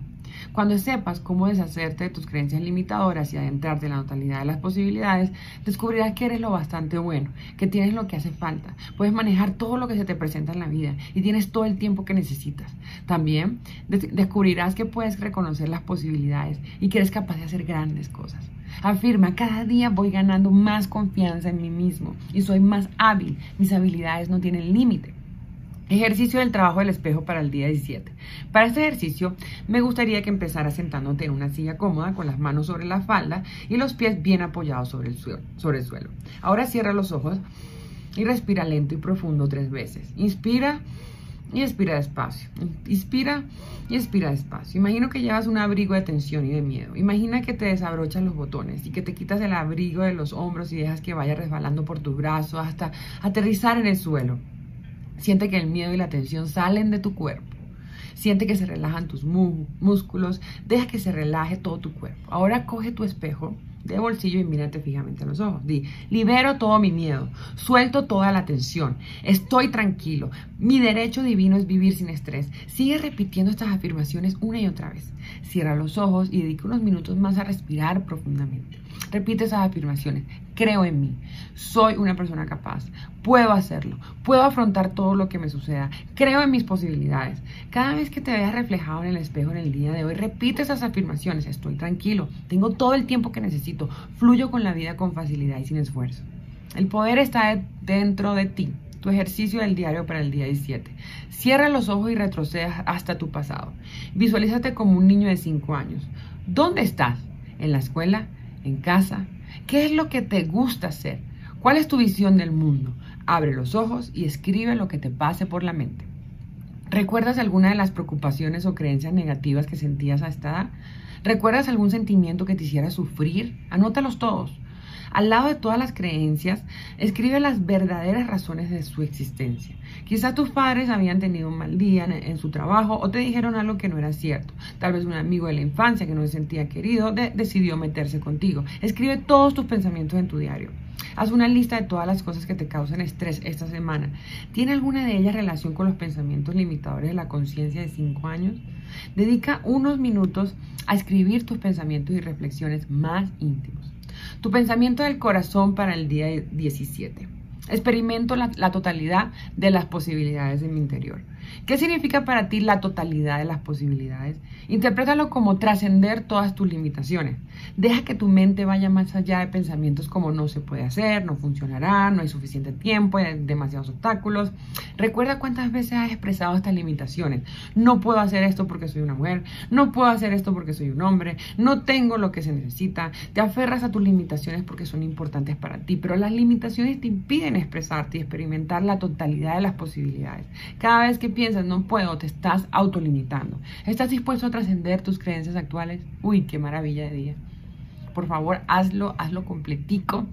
Cuando sepas cómo deshacerte de tus creencias limitadoras y adentrarte en la totalidad de las posibilidades, descubrirás que eres lo bastante bueno, que tienes lo que hace falta, puedes manejar todo lo que se te presenta en la vida y tienes todo el tiempo que necesitas. También descubrirás que puedes reconocer las posibilidades y que eres capaz de hacer grandes cosas. Afirma, cada día voy ganando más confianza en mí mismo y soy más hábil. Mis habilidades no tienen límite. Ejercicio del trabajo del espejo para el día 17. Para este ejercicio me gustaría que empezaras sentándote en una silla cómoda con las manos sobre la falda y los pies bien apoyados sobre el, suelo, sobre el suelo. Ahora cierra los ojos y respira lento y profundo tres veces. Inspira y expira despacio. Inspira y expira despacio. Imagino que llevas un abrigo de tensión y de miedo. Imagina que te desabrochas los botones y que te quitas el abrigo de los hombros y dejas que vaya resbalando por tus brazos hasta aterrizar en el suelo. Siente que el miedo y la tensión salen de tu cuerpo. Siente que se relajan tus músculos. Deja que se relaje todo tu cuerpo. Ahora coge tu espejo de bolsillo y mírate fijamente a los ojos. Di, libero todo mi miedo, suelto toda la tensión, estoy tranquilo, mi derecho divino es vivir sin estrés. Sigue repitiendo estas afirmaciones una y otra vez. Cierra los ojos y dedica unos minutos más a respirar profundamente. Repite esas afirmaciones. Creo en mí. Soy una persona capaz. Puedo hacerlo. Puedo afrontar todo lo que me suceda. Creo en mis posibilidades. Cada vez que te veas reflejado en el espejo en el día de hoy, repite esas afirmaciones. Estoy tranquilo. Tengo todo el tiempo que necesito. Fluyo con la vida con facilidad y sin esfuerzo. El poder está dentro de ti. Tu ejercicio del diario para el día 17. Cierra los ojos y retrocede hasta tu pasado. Visualízate como un niño de 5 años. ¿Dónde estás? ¿En la escuela? En casa? ¿Qué es lo que te gusta hacer? ¿Cuál es tu visión del mundo? Abre los ojos y escribe lo que te pase por la mente. ¿Recuerdas alguna de las preocupaciones o creencias negativas que sentías a esta edad? ¿Recuerdas algún sentimiento que te hiciera sufrir? Anótalos todos. Al lado de todas las creencias, escribe las verdaderas razones de su existencia. Quizá tus padres habían tenido un mal día en, su trabajo o te dijeron algo que no era cierto. Tal vez un amigo de la infancia que no se sentía querido decidió meterse contigo. Escribe todos tus pensamientos en tu diario. Haz una lista de todas las cosas que te causan estrés esta semana. ¿Tiene alguna de ellas relación con los pensamientos limitadores de la conciencia de 5 años? Dedica unos minutos a escribir tus pensamientos y reflexiones más íntimos. Tu pensamiento del corazón para el día 17. Experimento la, totalidad de las posibilidades de mi interior. ¿Qué significa para ti la totalidad de las posibilidades? Interprétalo como trascender todas tus limitaciones. Deja que tu mente vaya más allá de pensamientos como no se puede hacer, no funcionará, no hay suficiente tiempo, hay demasiados obstáculos. Recuerda cuántas veces has expresado estas limitaciones. No puedo hacer esto porque soy una mujer, no puedo hacer esto porque soy un hombre, no tengo lo que se necesita. Te aferras a tus limitaciones porque son importantes para ti, pero las limitaciones te impiden expresarte y experimentar la totalidad de las posibilidades. Cada vez que piensas no puedo, te estás autolimitando. ¿Estás dispuesto a trascender tus creencias actuales? Uy, qué maravilla de día. Por favor, hazlo, hazlo completico.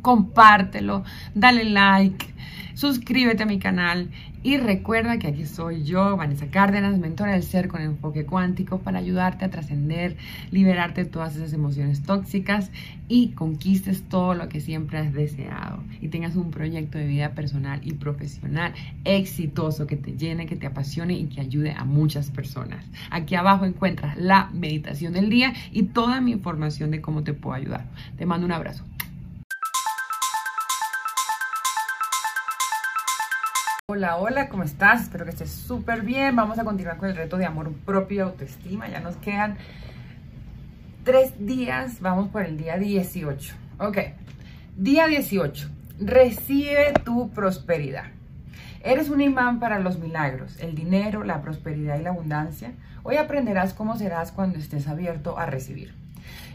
Compártelo, dale like, suscríbete a mi canal y recuerda que aquí soy yo, Vanessa Cárdenas, mentora del ser con enfoque cuántico para ayudarte a trascender, liberarte de todas esas emociones tóxicas y conquistes todo lo que siempre has deseado y tengas un proyecto de vida personal y profesional exitoso que te llene, que te apasione y que ayude a muchas personas. Aquí abajo encuentras la meditación del día y toda mi información de cómo te puedo ayudar. Te mando un abrazo. Hola, hola, ¿cómo estás? Espero que estés súper bien. Vamos a continuar con el reto de amor propio y autoestima. Ya nos quedan tres días. Vamos por el día 18. Ok, día 18. Recibe tu prosperidad. Eres un imán para los milagros, el dinero, la prosperidad y la abundancia. Hoy aprenderás cómo serás cuando estés abierto a recibir.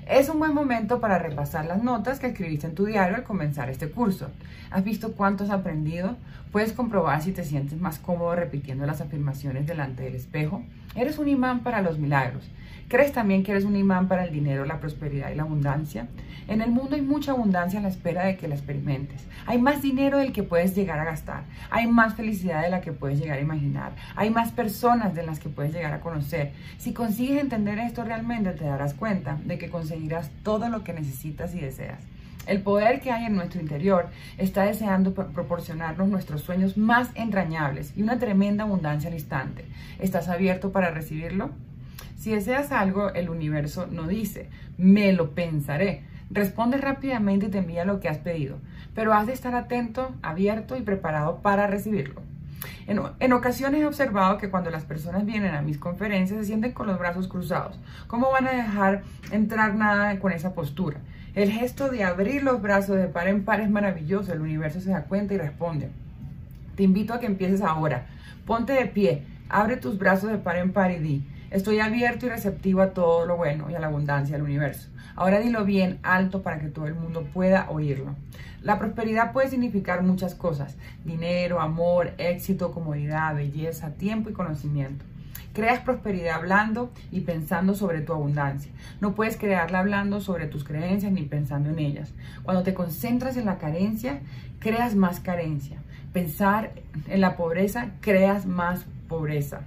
Es un buen momento para repasar las notas que escribiste en tu diario al comenzar este curso. ¿Has visto cuánto has aprendido? Puedes comprobar si te sientes más cómodo repitiendo las afirmaciones delante del espejo. Eres un imán para los milagros. ¿Crees también que eres un imán para el dinero, la prosperidad y la abundancia? En el mundo hay mucha abundancia a la espera de que la experimentes. Hay más dinero del que puedes llegar a gastar. Hay más felicidad de la que puedes llegar a imaginar. Hay más personas de las que puedes llegar a conocer. Si consigues entender esto realmente, te darás cuenta de que conseguirás todo lo que necesitas y deseas. El poder que hay en nuestro interior está deseando proporcionarnos nuestros sueños más entrañables y una tremenda abundancia al instante. ¿Estás abierto para recibirlo? Si deseas algo, el universo no dice, me lo pensaré. Responde rápidamente y te envía lo que has pedido, pero has de estar atento, abierto y preparado para recibirlo. En, en, ocasiones he observado que cuando las personas vienen a mis conferencias se sienten con los brazos cruzados. ¿Cómo van a dejar entrar nada con esa postura? El gesto de abrir los brazos de par en par es maravilloso. El universo se da cuenta y responde. Te invito a que empieces ahora. Ponte de pie, abre tus brazos de par en par y di. Estoy abierto y receptivo a todo lo bueno y a la abundancia del universo. Ahora dilo bien alto para que todo el mundo pueda oírlo. La prosperidad puede significar muchas cosas. Dinero, amor, éxito, comodidad, belleza, tiempo y conocimiento. Creas prosperidad hablando y pensando sobre tu abundancia. No puedes crearla hablando sobre tus creencias ni pensando en ellas. Cuando te concentras en la carencia, creas más carencia. Pensar en la pobreza, creas más pobreza.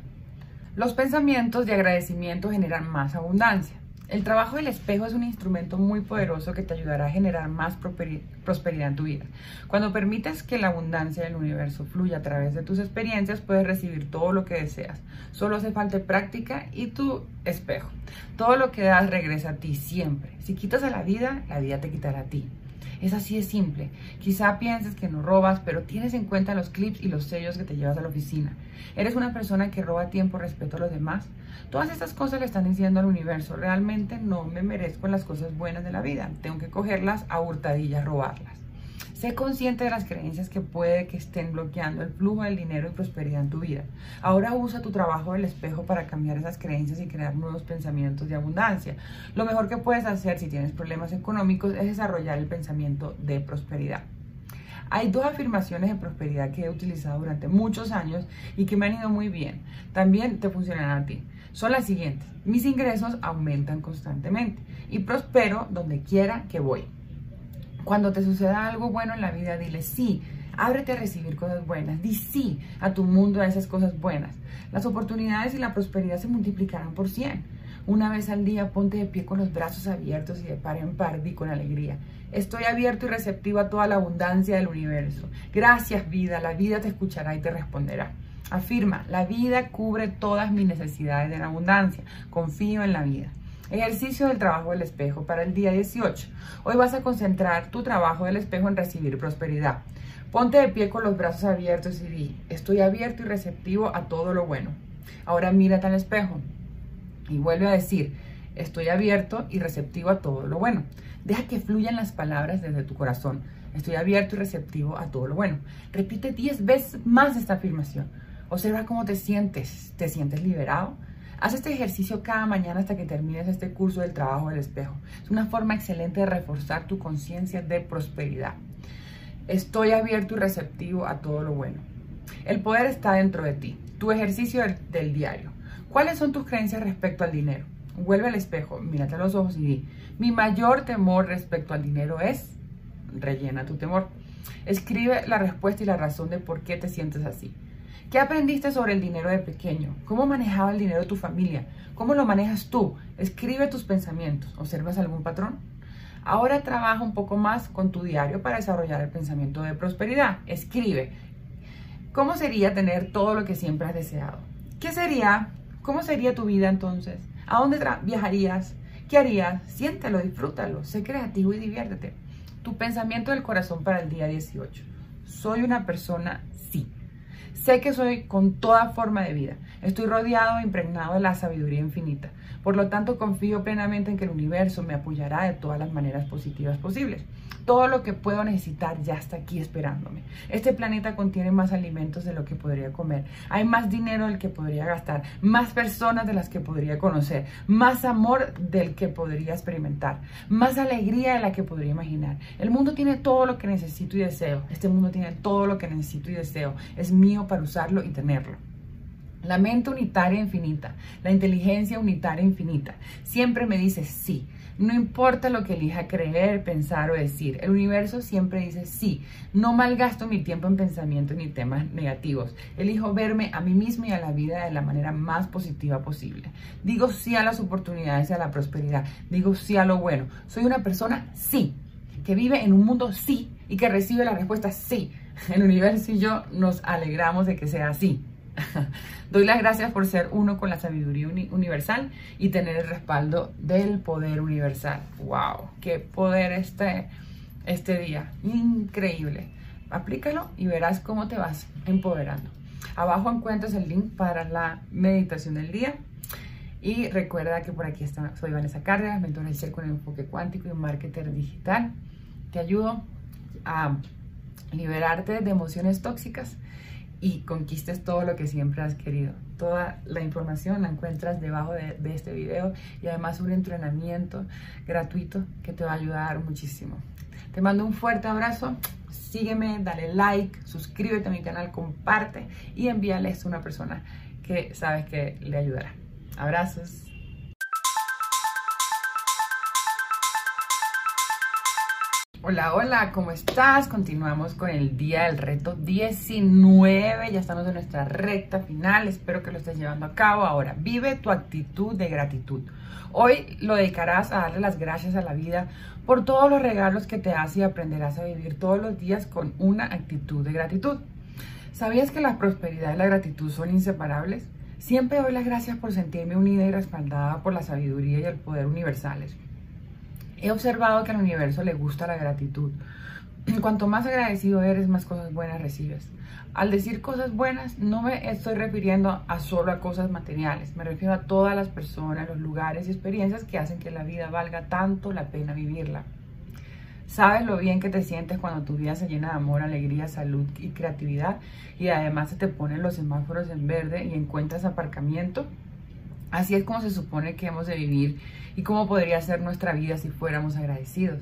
Los pensamientos de agradecimiento generan más abundancia. El trabajo del espejo es un instrumento muy poderoso que te ayudará a generar más prosperidad en tu vida. Cuando permites que la abundancia del universo fluya a través de tus experiencias, puedes recibir todo lo que deseas. Solo hace falta práctica y tu espejo. Todo lo que das regresa a ti siempre. Si quitas a la vida, la vida te quitará a ti. Es así de simple. Quizá pienses que no robas, pero tienes en cuenta los clips y los sellos que te llevas a la oficina. Eres una persona que roba tiempo, respeto a los demás. Todas estas cosas le están diciendo al universo, realmente no me merezco las cosas buenas de la vida. Tengo que cogerlas a hurtadillas, robarlas. Sé consciente de las creencias que puede que estén bloqueando el flujo del dinero y prosperidad en tu vida. Ahora usa tu trabajo del espejo para cambiar esas creencias y crear nuevos pensamientos de abundancia. Lo mejor que puedes hacer si tienes problemas económicos es desarrollar el pensamiento de prosperidad. Hay dos afirmaciones de prosperidad que he utilizado durante muchos años y que me han ido muy bien. También te funcionarán a ti. Son las siguientes. Mis ingresos aumentan constantemente y prospero donde quiera que voy. Cuando te suceda algo bueno en la vida, dile sí. Ábrete a recibir cosas buenas. Di sí a tu mundo, a esas cosas buenas. Las oportunidades y la prosperidad se multiplicarán por 100. Una vez al día ponte de pie con los brazos abiertos y de par en par di con alegría. Estoy abierto y receptivo a toda la abundancia del universo. Gracias vida, la vida te escuchará y te responderá. Afirma, la vida cubre todas mis necesidades de abundancia. Confío en la vida. Ejercicio del trabajo del espejo para el día 18. Hoy vas a concentrar tu trabajo del espejo en recibir prosperidad. Ponte de pie con los brazos abiertos y di, estoy abierto y receptivo a todo lo bueno. Ahora mírate al espejo y vuelve a decir, estoy abierto y receptivo a todo lo bueno. Deja que fluyan las palabras desde tu corazón. Estoy abierto y receptivo a todo lo bueno. Repite 10 veces más esta afirmación. Observa cómo te sientes. ¿Te sientes liberado? Haz este ejercicio cada mañana hasta que termines este curso del trabajo del espejo. Es una forma excelente de reforzar tu conciencia de prosperidad. Estoy abierto y receptivo a todo lo bueno. El poder está dentro de ti. Tu ejercicio del, diario. ¿Cuáles son tus creencias respecto al dinero? Vuelve al espejo, mírate a los ojos y di, mi mayor temor respecto al dinero es, rellena tu temor. Escribe la respuesta y la razón de por qué te sientes así. ¿Qué aprendiste sobre el dinero de pequeño? ¿Cómo manejaba el dinero tu familia? ¿Cómo lo manejas tú? Escribe tus pensamientos. ¿Observas algún patrón? Ahora trabaja un poco más con tu diario para desarrollar el pensamiento de prosperidad. Escribe. ¿Cómo sería tener todo lo que siempre has deseado? ¿Qué sería? ¿Cómo sería tu vida entonces? ¿A dónde viajarías? ¿Qué harías? Siéntelo, disfrútalo, sé creativo y diviértete. Tu pensamiento del corazón para el día 18. Soy una persona. Sé que soy con toda forma de vida. Estoy rodeado e impregnado de la sabiduría infinita. Por lo tanto, confío plenamente en que el universo me apoyará de todas las maneras positivas posibles. Todo lo que puedo necesitar ya está aquí esperándome. Este planeta contiene más alimentos de lo que podría comer. Hay más dinero del que podría gastar, más personas de las que podría conocer, más amor del que podría experimentar, más alegría de la que podría imaginar. El mundo tiene todo lo que necesito y deseo. Este mundo tiene todo lo que necesito y deseo. Es mío para usarlo y tenerlo. La mente unitaria infinita, la inteligencia unitaria infinita, siempre me dice sí. No importa lo que elija creer, pensar o decir, el universo siempre dice sí. No malgasto mi tiempo en pensamientos ni temas negativos. Elijo verme a mí mismo y a la vida de la manera más positiva posible. Digo sí a las oportunidades y a la prosperidad. Digo sí a lo bueno. Soy una persona sí, que vive en un mundo sí y que recibe la respuesta sí. El universo y yo nos alegramos de que sea así. Doy las gracias por ser uno con la sabiduría universal y tener el respaldo del poder universal. ¡Wow! ¡Qué poder este, este día! Increíble. Aplícalo y verás cómo te vas empoderando. Abajo encuentras el link para la meditación del día. Y recuerda que por aquí está, soy Vanessa Cárdenas, mentor del ser con enfoque cuántico y marketer digital. Te ayudo a liberarte de emociones tóxicas y conquistes todo lo que siempre has querido. Toda la información la encuentras debajo de, este video y además un entrenamiento gratuito que te va a ayudar muchísimo. Te mando un fuerte abrazo, sígueme, dale like, suscríbete a mi canal, comparte y envíale esto a una persona que sabes que le ayudará. Abrazos. Hola, hola, ¿cómo estás? Continuamos con el día del reto 19, ya estamos en nuestra recta final, espero que lo estés llevando a cabo. Ahora, vive tu actitud de gratitud. Hoy lo dedicarás a darle las gracias a la vida por todos los regalos que te hace y aprenderás a vivir todos los días con una actitud de gratitud. ¿Sabías que la prosperidad y la gratitud son inseparables? Siempre doy las gracias por sentirme unida y respaldada por la sabiduría y el poder universales. He observado que al universo le gusta la gratitud. Cuanto más agradecido eres, más cosas buenas recibes. Al decir cosas buenas, no me estoy refiriendo a solo a cosas materiales, me refiero a todas las personas, los lugares y experiencias que hacen que la vida valga tanto la pena vivirla. Sabes lo bien que te sientes cuando tu vida se llena de amor, alegría, salud y creatividad y además se te ponen los semáforos en verde y encuentras aparcamiento. Así es como se supone que hemos de vivir y cómo podría ser nuestra vida si fuéramos agradecidos.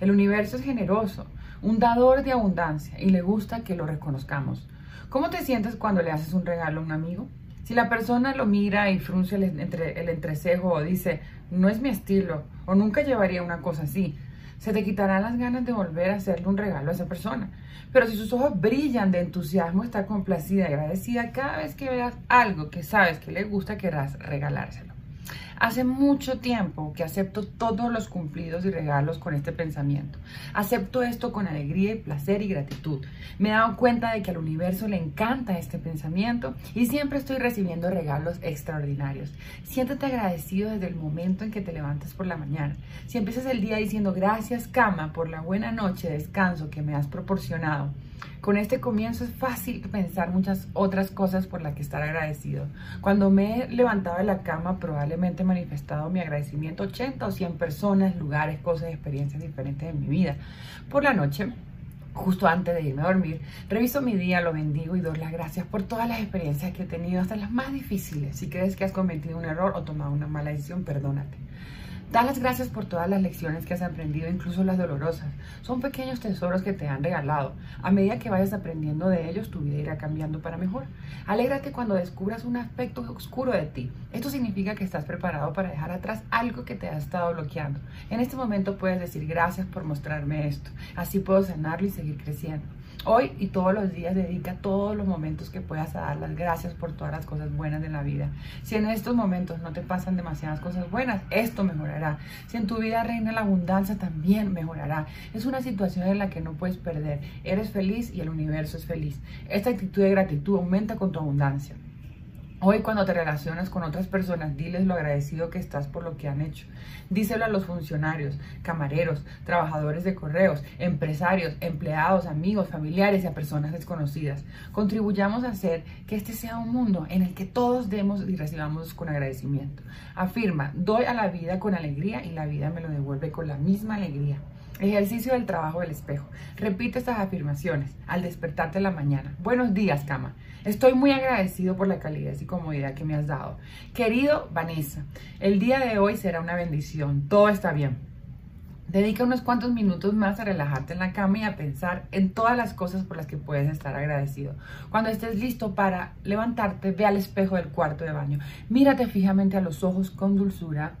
El universo es generoso, un dador de abundancia y le gusta que lo reconozcamos. ¿Cómo te sientes cuando le haces un regalo a un amigo? Si la persona lo mira y frunce el, el entrecejo o dice, no es mi estilo o nunca llevaría una cosa así, se te quitarán las ganas de volver a hacerle un regalo a esa persona. Pero si sus ojos brillan de entusiasmo, está complacida y agradecida, cada vez que veas algo que sabes que le gusta, querrás regalárselo. Hace mucho tiempo que acepto todos los cumplidos y regalos con este pensamiento. Acepto esto con alegría y placer y gratitud. Me he dado cuenta de que al universo le encanta este pensamiento y siempre estoy recibiendo regalos extraordinarios. Siéntate agradecido desde el momento en que te levantas por la mañana. Si empiezas el día diciendo gracias cama por la buena noche de descanso que me has proporcionado. Con este comienzo es fácil pensar muchas otras cosas por las que estar agradecido. Cuando me he levantado de la cama, probablemente he manifestado mi agradecimiento a 80 o 100 personas, lugares, cosas, experiencias diferentes en mi vida. Por la noche, justo antes de irme a dormir, reviso mi día, lo bendigo y doy las gracias por todas las experiencias que he tenido, hasta las más difíciles. Si crees que has cometido un error o tomado una mala decisión, perdónate. Da las gracias por todas las lecciones que has aprendido, incluso las dolorosas. Son pequeños tesoros que te han regalado. A medida que vayas aprendiendo de ellos, tu vida irá cambiando para mejor. Alégrate cuando descubras un aspecto oscuro de ti. Esto significa que estás preparado para dejar atrás algo que te ha estado bloqueando. En este momento puedes decir gracias por mostrarme esto. Así puedo sanarlo y seguir creciendo. Hoy y todos los días dedica todos los momentos que puedas a dar las gracias por todas las cosas buenas de la vida. Si en estos momentos no te pasan demasiadas cosas buenas, esto mejorará. Si en tu vida reina la abundancia, también mejorará. Es una situación en la que no puedes perder. Eres feliz y el universo es feliz. Esta actitud de gratitud aumenta con tu abundancia. Hoy cuando te relacionas con otras personas, diles lo agradecido que estás por lo que han hecho. Díselo a los funcionarios, camareros, trabajadores de correos, empresarios, empleados, amigos, familiares y a personas desconocidas. Contribuyamos a hacer que este sea un mundo en el que todos demos y recibamos con agradecimiento. Afirma, doy a la vida con alegría y la vida me lo devuelve con la misma alegría. Ejercicio del trabajo del espejo. Repite estas afirmaciones al despertarte en la mañana. Buenos días, cama. Estoy muy agradecido por la calidez y comodidad que me has dado. Querido Vanessa, el día de hoy será una bendición. Todo está bien. Dedica unos cuantos minutos más a relajarte en la cama y a pensar en todas las cosas por las que puedes estar agradecido. Cuando estés listo para levantarte, ve al espejo del cuarto de baño. Mírate fijamente a los ojos con dulzura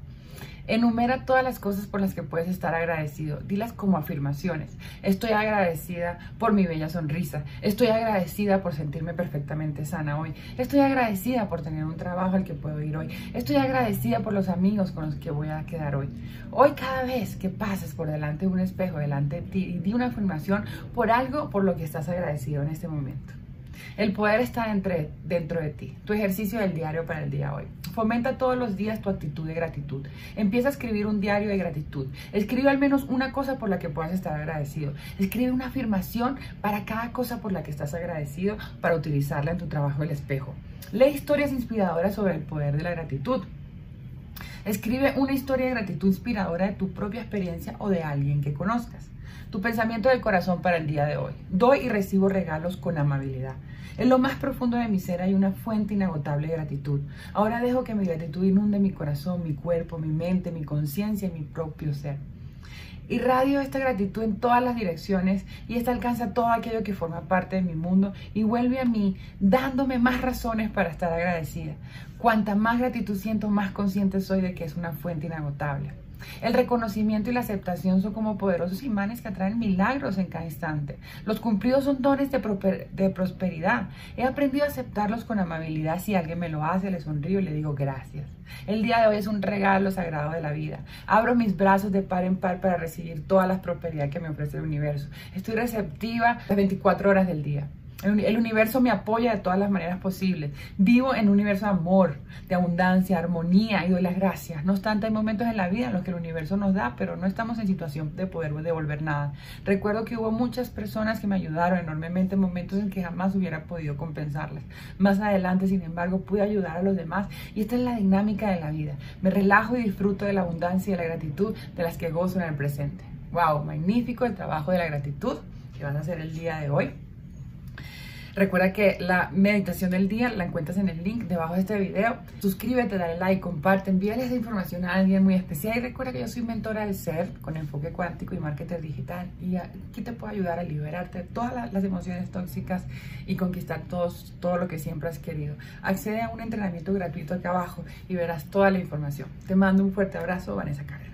Enumera todas las cosas por las que puedes estar agradecido. Dilas como afirmaciones. Estoy agradecida por mi bella sonrisa. Estoy agradecida por sentirme perfectamente sana hoy. Estoy agradecida por tener un trabajo al que puedo ir hoy. Estoy agradecida por los amigos con los que voy a quedar hoy. Hoy cada vez que pases por delante de un espejo, delante de ti, di una afirmación por algo por lo que estás agradecido en este momento. El poder está entre, dentro de ti. Tu ejercicio del diario para el día de hoy. Fomenta todos los días tu actitud de gratitud. Empieza a escribir un diario de gratitud. Escribe al menos una cosa por la que puedas estar agradecido. Escribe una afirmación para cada cosa por la que estás agradecido para utilizarla en tu trabajo del espejo. Lee historias inspiradoras sobre el poder de la gratitud. Escribe una historia de gratitud inspiradora de tu propia experiencia o de alguien que conozcas. Tu pensamiento del corazón para el día de hoy. Doy y recibo regalos con amabilidad. En lo más profundo de mi ser hay una fuente inagotable de gratitud. Ahora dejo que mi gratitud inunde mi corazón, mi cuerpo, mi mente, mi conciencia y mi propio ser. Irradio esta gratitud en todas las direcciones y esta alcanza todo aquello que forma parte de mi mundo y vuelve a mí dándome más razones para estar agradecida. Cuanta más gratitud siento, más consciente soy de que es una fuente inagotable. El reconocimiento y la aceptación son como poderosos imanes que atraen milagros en cada instante. Los cumplidos son dones de, prosperidad. He aprendido a aceptarlos con amabilidad. Si alguien me lo hace, le sonrío y le digo gracias. El día de hoy es un regalo sagrado de la vida. Abro mis brazos de par en par para recibir toda la prosperidad que me ofrece el universo. Estoy receptiva las 24 horas del día. El universo me apoya de todas las maneras posibles. Vivo en un universo de amor, de abundancia, armonía y doy las gracias. No obstante, hay momentos en la vida en los que el universo nos da, pero no estamos en situación de poder devolver nada. Recuerdo que hubo muchas personas que me ayudaron enormemente en momentos en que jamás hubiera podido compensarlas. Más adelante, sin embargo, pude ayudar a los demás y esta es la dinámica de la vida. Me relajo y disfruto de la abundancia y de la gratitud de las que gozo en el presente. ¡Wow! Magnífico el trabajo de la gratitud que van a hacer el día de hoy. Recuerda que la meditación del día la encuentras en el link debajo de este video. Suscríbete, dale like, comparte, envíale esa información a alguien muy especial. Y recuerda que yo soy mentora del ser con enfoque cuántico y marketer digital. Y aquí te puedo ayudar a liberarte de todas las emociones tóxicas y conquistar todos, todo lo que siempre has querido. Accede a un entrenamiento gratuito aquí abajo y verás toda la información. Te mando un fuerte abrazo, Vanessa Carrera.